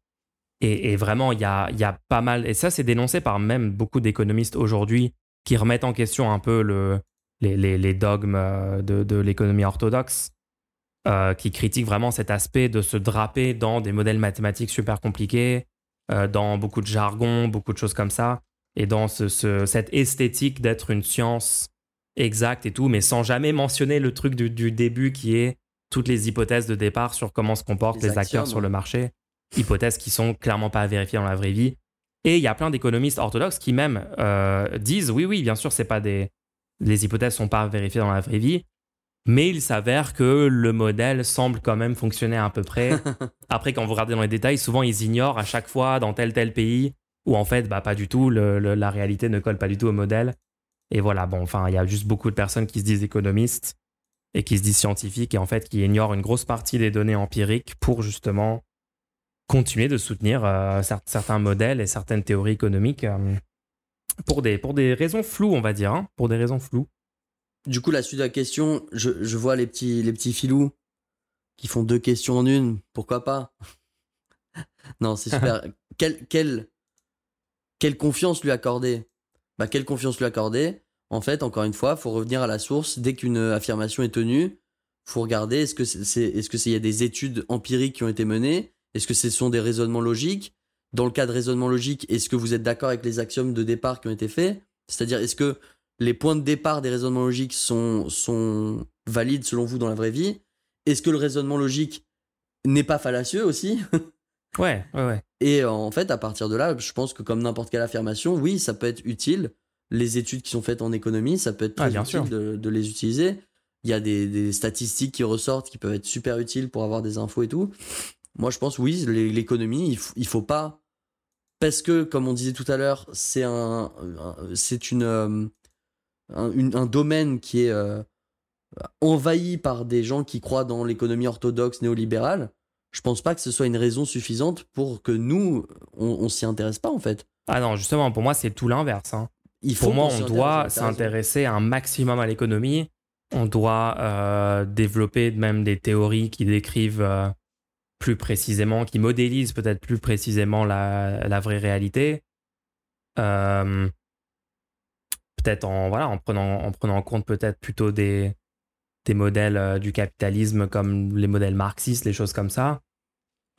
et, vraiment, il y a, pas mal, et ça c'est dénoncé par même beaucoup d'économistes aujourd'hui qui remettent en question un peu le, les, dogmes de, de l'économie orthodoxe euh, qui critique vraiment cet aspect de se draper dans des modèles mathématiques super compliqués, euh, dans beaucoup de jargon, beaucoup de choses comme ça, et dans ce, cette esthétique d'être une science exacte et tout, mais sans jamais mentionner le truc du, début qui est toutes les hypothèses de départ sur comment se comportent les, acteurs sur le marché, hypothèses qui sont clairement pas vérifiées dans la vraie vie. Et il y a plein d'économistes orthodoxes qui même euh, disent oui, oui, bien sûr, c'est pas des, les hypothèses sont pas vérifiées dans la vraie vie, mais il s'avère que le modèle semble quand même fonctionner à peu près. Après, quand vous regardez dans les détails, souvent ils ignorent à chaque fois dans tel tel pays où en fait, bah, pas du tout, la réalité ne colle pas du tout au modèle. Et voilà, bon, enfin, il y a juste beaucoup de personnes qui se disent économistes et qui se disent scientifiques et en fait qui ignorent une grosse partie des données empiriques pour justement continuer de soutenir euh, certains modèles et certaines théories économiques euh, pour, des, pour des raisons floues, on va dire, hein, pour des raisons floues. Du coup, la suite de la question, je, vois les petits, les petits filous qui font deux questions en une. Pourquoi pas? Non, c'est super. quelle, quelle, quelle confiance lui accorder? Bah, Quelle confiance lui accorder? En fait, encore une fois, faut revenir à la source. Dès qu'une affirmation est tenue, faut regarder est-ce que c'est, est-ce que c'est, y a des études empiriques qui ont été menées? Est-ce que ce sont des raisonnements logiques? Dans le cas de raisonnement logique, est-ce que vous êtes d'accord avec les axiomes de départ qui ont été faits? C'est-à-dire, est-ce que les points de départ des raisonnements logiques sont, sont valides selon vous dans la vraie vie? Est-ce que le raisonnement logique n'est pas fallacieux aussi? Ouais, ouais, ouais. Et en fait, à partir de là, je pense que comme n'importe quelle affirmation, oui, ça peut être utile. Les études qui sont faites en économie, ça peut être très utile de, les utiliser. Il y a des, statistiques qui ressortent qui peuvent être super utiles pour avoir des infos et tout. Moi, je pense, oui, l'économie, il, faut pas. Parce que, comme on disait tout à l'heure, c'est un, c'est une, euh, un, domaine qui est euh, envahi par des gens qui croient dans l'économie orthodoxe néolibérale, je pense pas que ce soit une raison suffisante pour que nous, on, s'y intéresse pas en fait. Ah non, justement, pour moi, c'est tout l'inverse. Hein. pour moi, on doit s'intéresser un maximum à l'économie. On doit euh, développer même des théories qui décrivent euh, plus précisément, qui modélisent peut-être plus précisément la, vraie réalité. Euh, peut-être en, voilà, en, prenant, en prenant en compte peut-être plutôt des, des modèles euh, du capitalisme comme les modèles marxistes, les choses comme ça,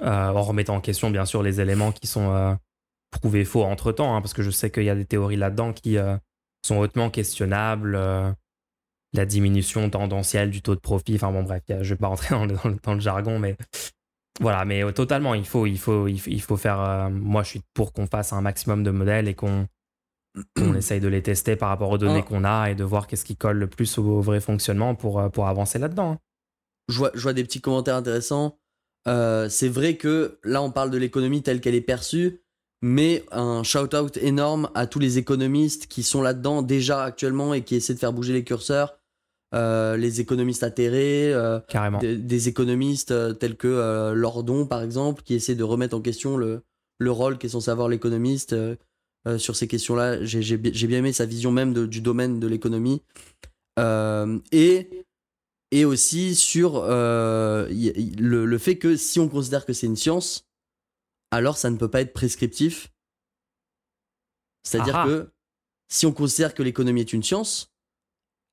euh, en remettant en question bien sûr les éléments qui sont euh, prouvés faux entre-temps, hein, parce que je sais qu'il y a des théories là-dedans qui sont hautement questionnables, la diminution tendancielle du taux de profit, enfin bon bref, je vais pas rentrer dans le, dans le, jargon, mais voilà, mais totalement, il faut, il faut, il faut faire, moi je suis pour qu'on fasse un maximum de modèles et qu'on on essaye de les tester par rapport aux données qu'on a et de voir qu'est-ce qui colle le plus au, vrai fonctionnement pour, euh, pour avancer là-dedans. Hein. Je vois, je vois des petits commentaires intéressants. Euh, c'est vrai que là, on parle de l'économie telle qu'elle est perçue, mais un shout-out énorme à tous les économistes qui sont là-dedans déjà actuellement et qui essaient de faire bouger les curseurs. Euh, les économistes atterrés, Carrément. Des, économistes tels que Lordon, par exemple, qui essaient de remettre en question le, le rôle qu'est censé avoir l'économiste euh, sur ces questions-là. J'ai bien aimé sa vision même du domaine de l'économie. Euh, et, et aussi sur euh, le, fait que si on considère que c'est une science, alors ça ne peut pas être prescriptif. C'est-à-dire que si on considère que l'économie est une science,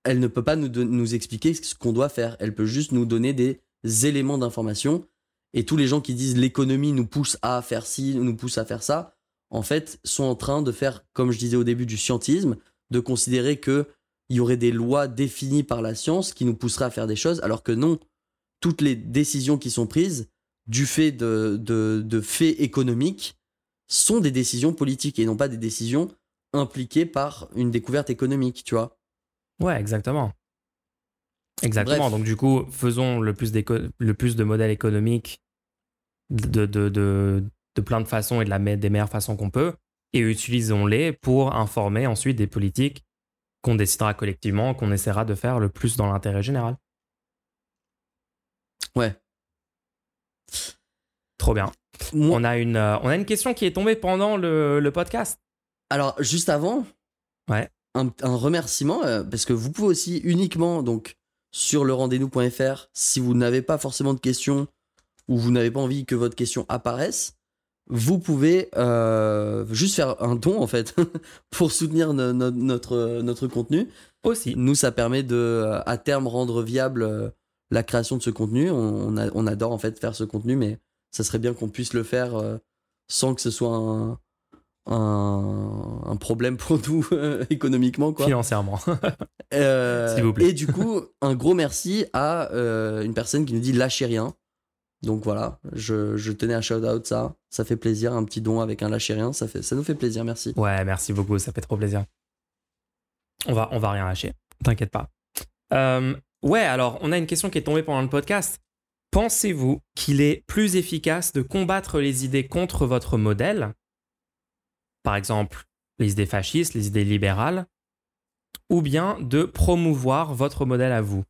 elle ne peut pas nous, nous expliquer ce qu'on doit faire. Elle peut juste nous donner des éléments d'information. Et tous les gens qui disent l'économie nous pousse à faire ci, nous pousse à faire ça, en fait, sont en train de faire, comme je disais au début, du scientisme, de considérer qu'il y aurait des lois définies par la science qui nous pousseraient à faire des choses, alors que non, toutes les décisions qui sont prises du fait de, de, faits économiques sont des décisions politiques et non pas des décisions impliquées par une découverte économique, tu vois. Ouais, exactement. Exactement. Donc du coup, faisons le plus, le plus de modèles économiques de, de, de plein de façons et de la des meilleures façons qu'on peut, et utilisons-les pour informer ensuite des politiques qu'on décidera collectivement, qu'on essaiera de faire le plus dans l'intérêt général. Ouais. Trop bien. On, a une, euh, on a une question qui est tombée pendant le, podcast. Alors, juste avant, ouais. un, remerciement, euh, parce que vous pouvez aussi uniquement, donc, sur le rendez-nous.fr, si vous n'avez pas forcément de questions ou vous n'avez pas envie que votre question apparaisse, vous pouvez euh, juste faire un don en fait pour soutenir notre, notre contenu. Aussi. Nous, ça permet de, à terme, rendre viable euh, la création de ce contenu. On, on, a- on adore en fait faire ce contenu, mais ça serait bien qu'on puisse le faire euh, sans que ce soit un, un, un problème pour nous économiquement. Quoi. Financièrement. Euh, S'il vous plaît. Et du coup, un gros merci à une personne qui nous dit lâchez rien. Donc voilà, je, tenais à shout out ça. Ça fait plaisir, un petit don avec un lâchez rien, ça, fait, ça nous fait plaisir, merci. Ouais, merci beaucoup, ça fait trop plaisir. On va, va rien lâcher, t'inquiète pas. Euh, ouais, alors, on a une question qui est tombée pendant le podcast. Pensez-vous qu'il est plus efficace de combattre les idées contre votre modèle, par exemple les idées fascistes, les idées libérales, ou bien de promouvoir votre modèle à vous?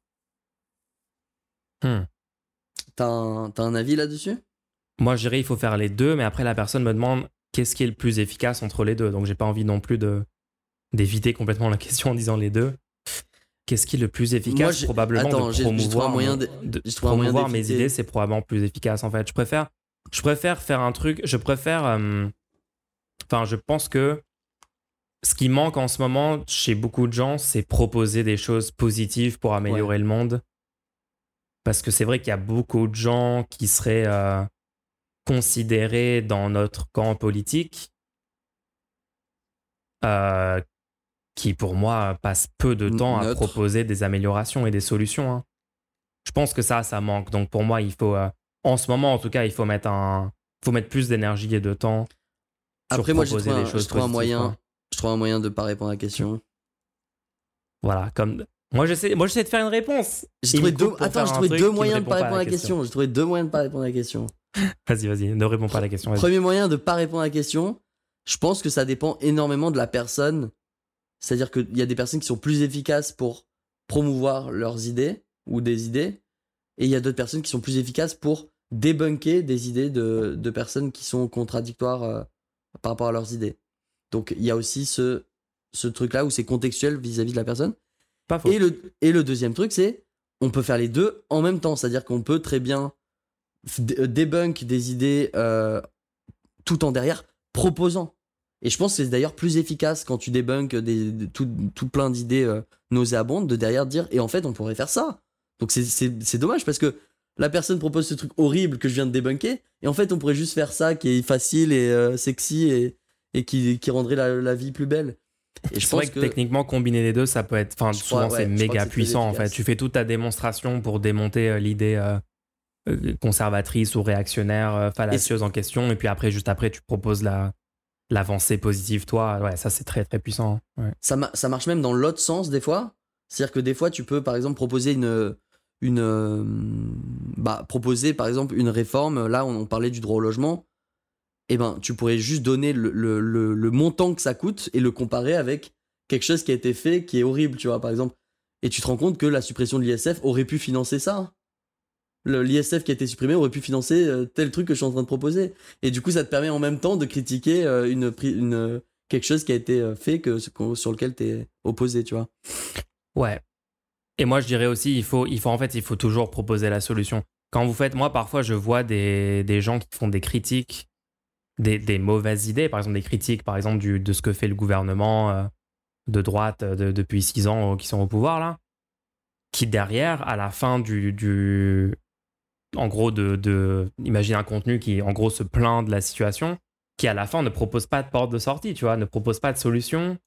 Hmm. T'as un, avis là-dessus? Moi, je dirais il faut faire les deux, mais après, la personne me demande qu'est-ce qui est le plus efficace entre les deux? Donc, j'ai pas envie non plus de d'éviter complètement la question en disant les deux. Qu'est-ce qui est le plus efficace? Moi, Probablement Attends, de promouvoir, moyen de- promouvoir mes idées, c'est probablement plus efficace en fait. Je préfère, je préfère faire un truc. Je préfère. euh, Enfin, je pense que ce qui manque en ce moment chez beaucoup de gens, c'est proposer des choses positives pour améliorer le monde. Parce que c'est vrai qu'il y a beaucoup de gens qui seraient euh, considérés dans notre camp politique, euh, qui pour moi passent peu de temps à proposer des améliorations et des solutions. hein. Je pense que ça, ça manque. Donc pour moi, il faut, euh, en ce moment en tout cas, il faut mettre un, faut mettre plus d'énergie et de temps. sur Après, moi, proposer trouvé, un, choses moyen. quoi. Je trouve un moyen de pas répondre à la question. Voilà, comme moi j'essaie, moi j'essaie de faire une réponse. J'ai trouvé deux, attends, j'ai trouvé deux moyens de pas répondre à la question. J'ai trouvé deux moyens de pas répondre à la question. Vas-y, vas-y, ne réponds pas à la question. Premier moyen de pas répondre à la question, je pense que ça dépend énormément de la personne. C'est-à-dire qu'il y a des personnes qui sont plus efficaces pour promouvoir leurs idées ou des idées, et il y a d'autres personnes qui sont plus efficaces pour débunker des idées de, de personnes qui sont contradictoires euh, par rapport à leurs idées. Donc il y a aussi ce, ce truc-là où c'est contextuel vis-à-vis de la personne. Et le, deuxième truc, c'est on peut faire les deux en même temps. C'est-à-dire qu'on peut très bien euh, débunk des idées euh, tout en derrière proposant. Et je pense que c'est d'ailleurs plus efficace quand tu débunkes tout, plein d'idées euh, nauséabondes de derrière dire et en fait on pourrait faire ça. Donc c'est- dommage parce que la personne propose ce truc horrible que je viens de débunker et en fait on pourrait juste faire ça qui est facile et sexy et, qui, rendrait la vie plus belle. Et je pense vrai que, techniquement combiner les deux, ça peut être. Enfin, souvent c'est méga puissant en fait. Tu fais toute ta démonstration pour démonter euh, l'idée euh, euh, conservatrice ou réactionnaire, fallacieuse en question, et puis après, juste après, tu proposes la l'avancée positive, toi. Ouais, ça c'est très très puissant. Ouais. ça, ma- ça marche même dans l'autre sens des fois. C'est-à-dire que des fois, tu peux par exemple proposer une. une bah, proposer par exemple une réforme. Là, on, on parlait du droit au logement. Et ben, tu pourrais juste donner le, le- le- montant que ça coûte et le comparer avec quelque chose qui a été fait qui est horrible, tu vois, par exemple. Et tu te rends compte que la suppression de l'ISF aurait pu financer ça. Le- L'ISF qui a été supprimé aurait pu financer euh, tel truc que je suis en train de proposer. Et du coup, ça te permet en même temps de critiquer euh, une, une, quelque chose qui a été euh, fait que, sur lequel tu es opposé, tu vois. Ouais. Et moi, je dirais aussi, il faut, il faut en fait, il faut toujours proposer la solution. Quand vous faites, moi, parfois, je vois des, des gens qui font des critiques, des, mauvaises idées, par exemple, des critiques, par exemple, de ce que fait le gouvernement euh, de droite euh, de- depuis six ans euh, qui sont au pouvoir, là, qui derrière, à la fin du. du en gros, de, de. Imagine un contenu qui, en gros, se plaint de la situation, qui, à la fin, ne propose pas de porte de sortie, tu vois, ne propose pas de solution,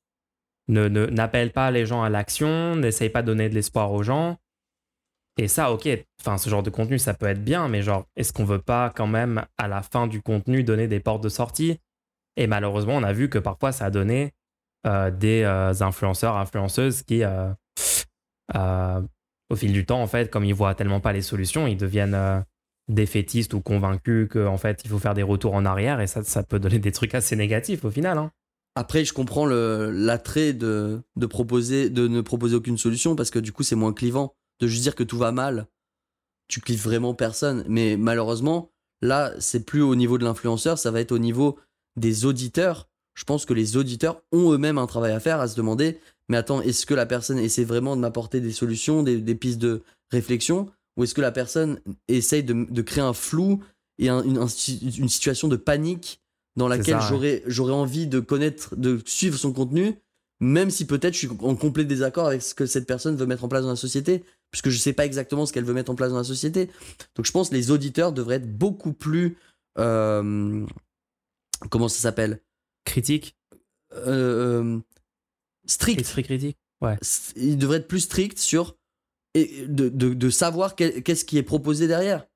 ne- n'appelle pas les gens à l'action, n'essaye pas de donner de l'espoir aux gens. Et ça, ok, enfin, ce genre de contenu, ça peut être bien, mais genre, est-ce qu'on veut pas quand même, à la fin du contenu, donner des portes de sortie? Et malheureusement, on a vu que parfois, ça a donné euh, des euh, influenceurs, influenceuses qui, euh, au fil du temps, en fait, comme ils voient tellement pas les solutions, ils deviennent défaitistes ou convaincus qu'en fait, il faut faire des retours en arrière, et ça, peut donner des trucs assez négatifs au final. hein. Après, je comprends l'attrait de ne proposer aucune solution parce que du coup, c'est moins clivant. De juste dire que tout va mal, tu clives vraiment personne. Mais malheureusement, là, c'est plus au niveau de l'influenceur, ça va être au niveau des auditeurs. Je pense que les auditeurs ont eux-mêmes un travail à faire, à se demander mais attends, est-ce que la personne essaie vraiment de m'apporter des solutions, des, des pistes de réflexion Ou est-ce que la personne essaye de, de créer un flou et un- une, un- une situation de panique dans laquelle ouais. j'aurais envie de connaître, de suivre son contenu, même si peut-être je suis en complet désaccord avec ce que cette personne veut mettre en place dans la société, puisque je sais pas exactement ce qu'elle veut mettre en place dans la société. Donc je pense que les auditeurs devraient être beaucoup plus. euh, comment ça s'appelle? Critique. Euh, euh, Strict. Esprit critique. Ouais. Ils devraient être plus stricts sur. Et de, de, de savoir qu'est-ce qui est proposé derrière.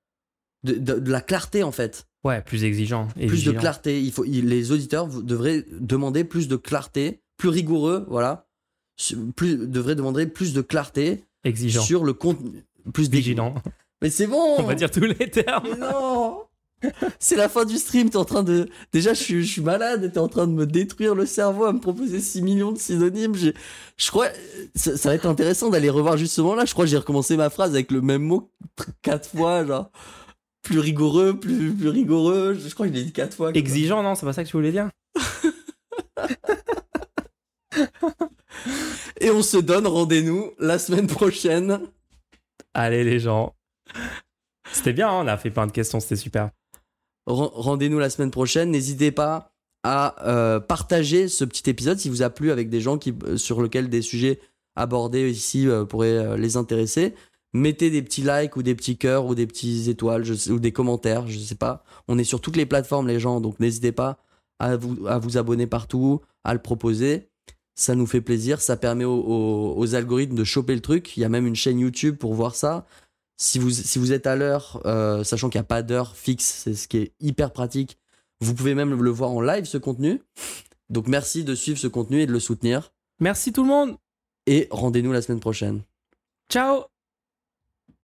De, de- de la clarté en fait. Ouais, plus exigeant. plus de clarté. Il faut, il- les auditeurs devraient demander plus de clarté, plus rigoureux, voilà. Plus, devraient demander plus de clarté Exigeant. sur le contenu. Plus Vigilant. Mais c'est bon On va dire tous les termes. Mais non C'est la fin du stream, t'es en train de... Déjà, je suis, je suis malade, t'es en train de me détruire le cerveau, à me proposer 6 millions de synonymes. J'ai- Je crois... Ça, ça va être intéressant d'aller revoir justement là. Je crois que j'ai recommencé ma phrase avec le même mot 4 fois, genre... Plus rigoureux, plus, plus rigoureux. Je crois que je l'ai dit 4 fois. Exigeant, non, c'est pas ça que tu voulais dire? Et on se donne rendez-vous la semaine prochaine. Allez, les gens. C'était bien, hein, on a fait plein de questions, c'était super. Ren- Rendez-nous la semaine prochaine. N'hésitez pas à euh, partager ce petit épisode si vous a plu avec des gens qui, euh, sur lesquels des sujets abordés ici euh, pourraient euh, les intéresser. Mettez des petits likes ou des petits cœurs ou des petits étoiles je sais- ou des commentaires, je sais pas. On est sur toutes les plateformes les gens, donc n'hésitez pas à vous, à vous abonner partout, à le proposer. Ça nous fait plaisir, ça permet aux, aux- aux algorithmes de choper le truc. Il y a même une chaîne YouTube pour voir ça. Si vous, si vous êtes à l'heure, euh, sachant qu'il n'y a pas d'heure fixe, c'est ce qui est hyper pratique, vous pouvez même le voir en live ce contenu. Donc merci de suivre ce contenu et de le soutenir. Merci tout le monde. Et rendez-nous la semaine prochaine. Ciao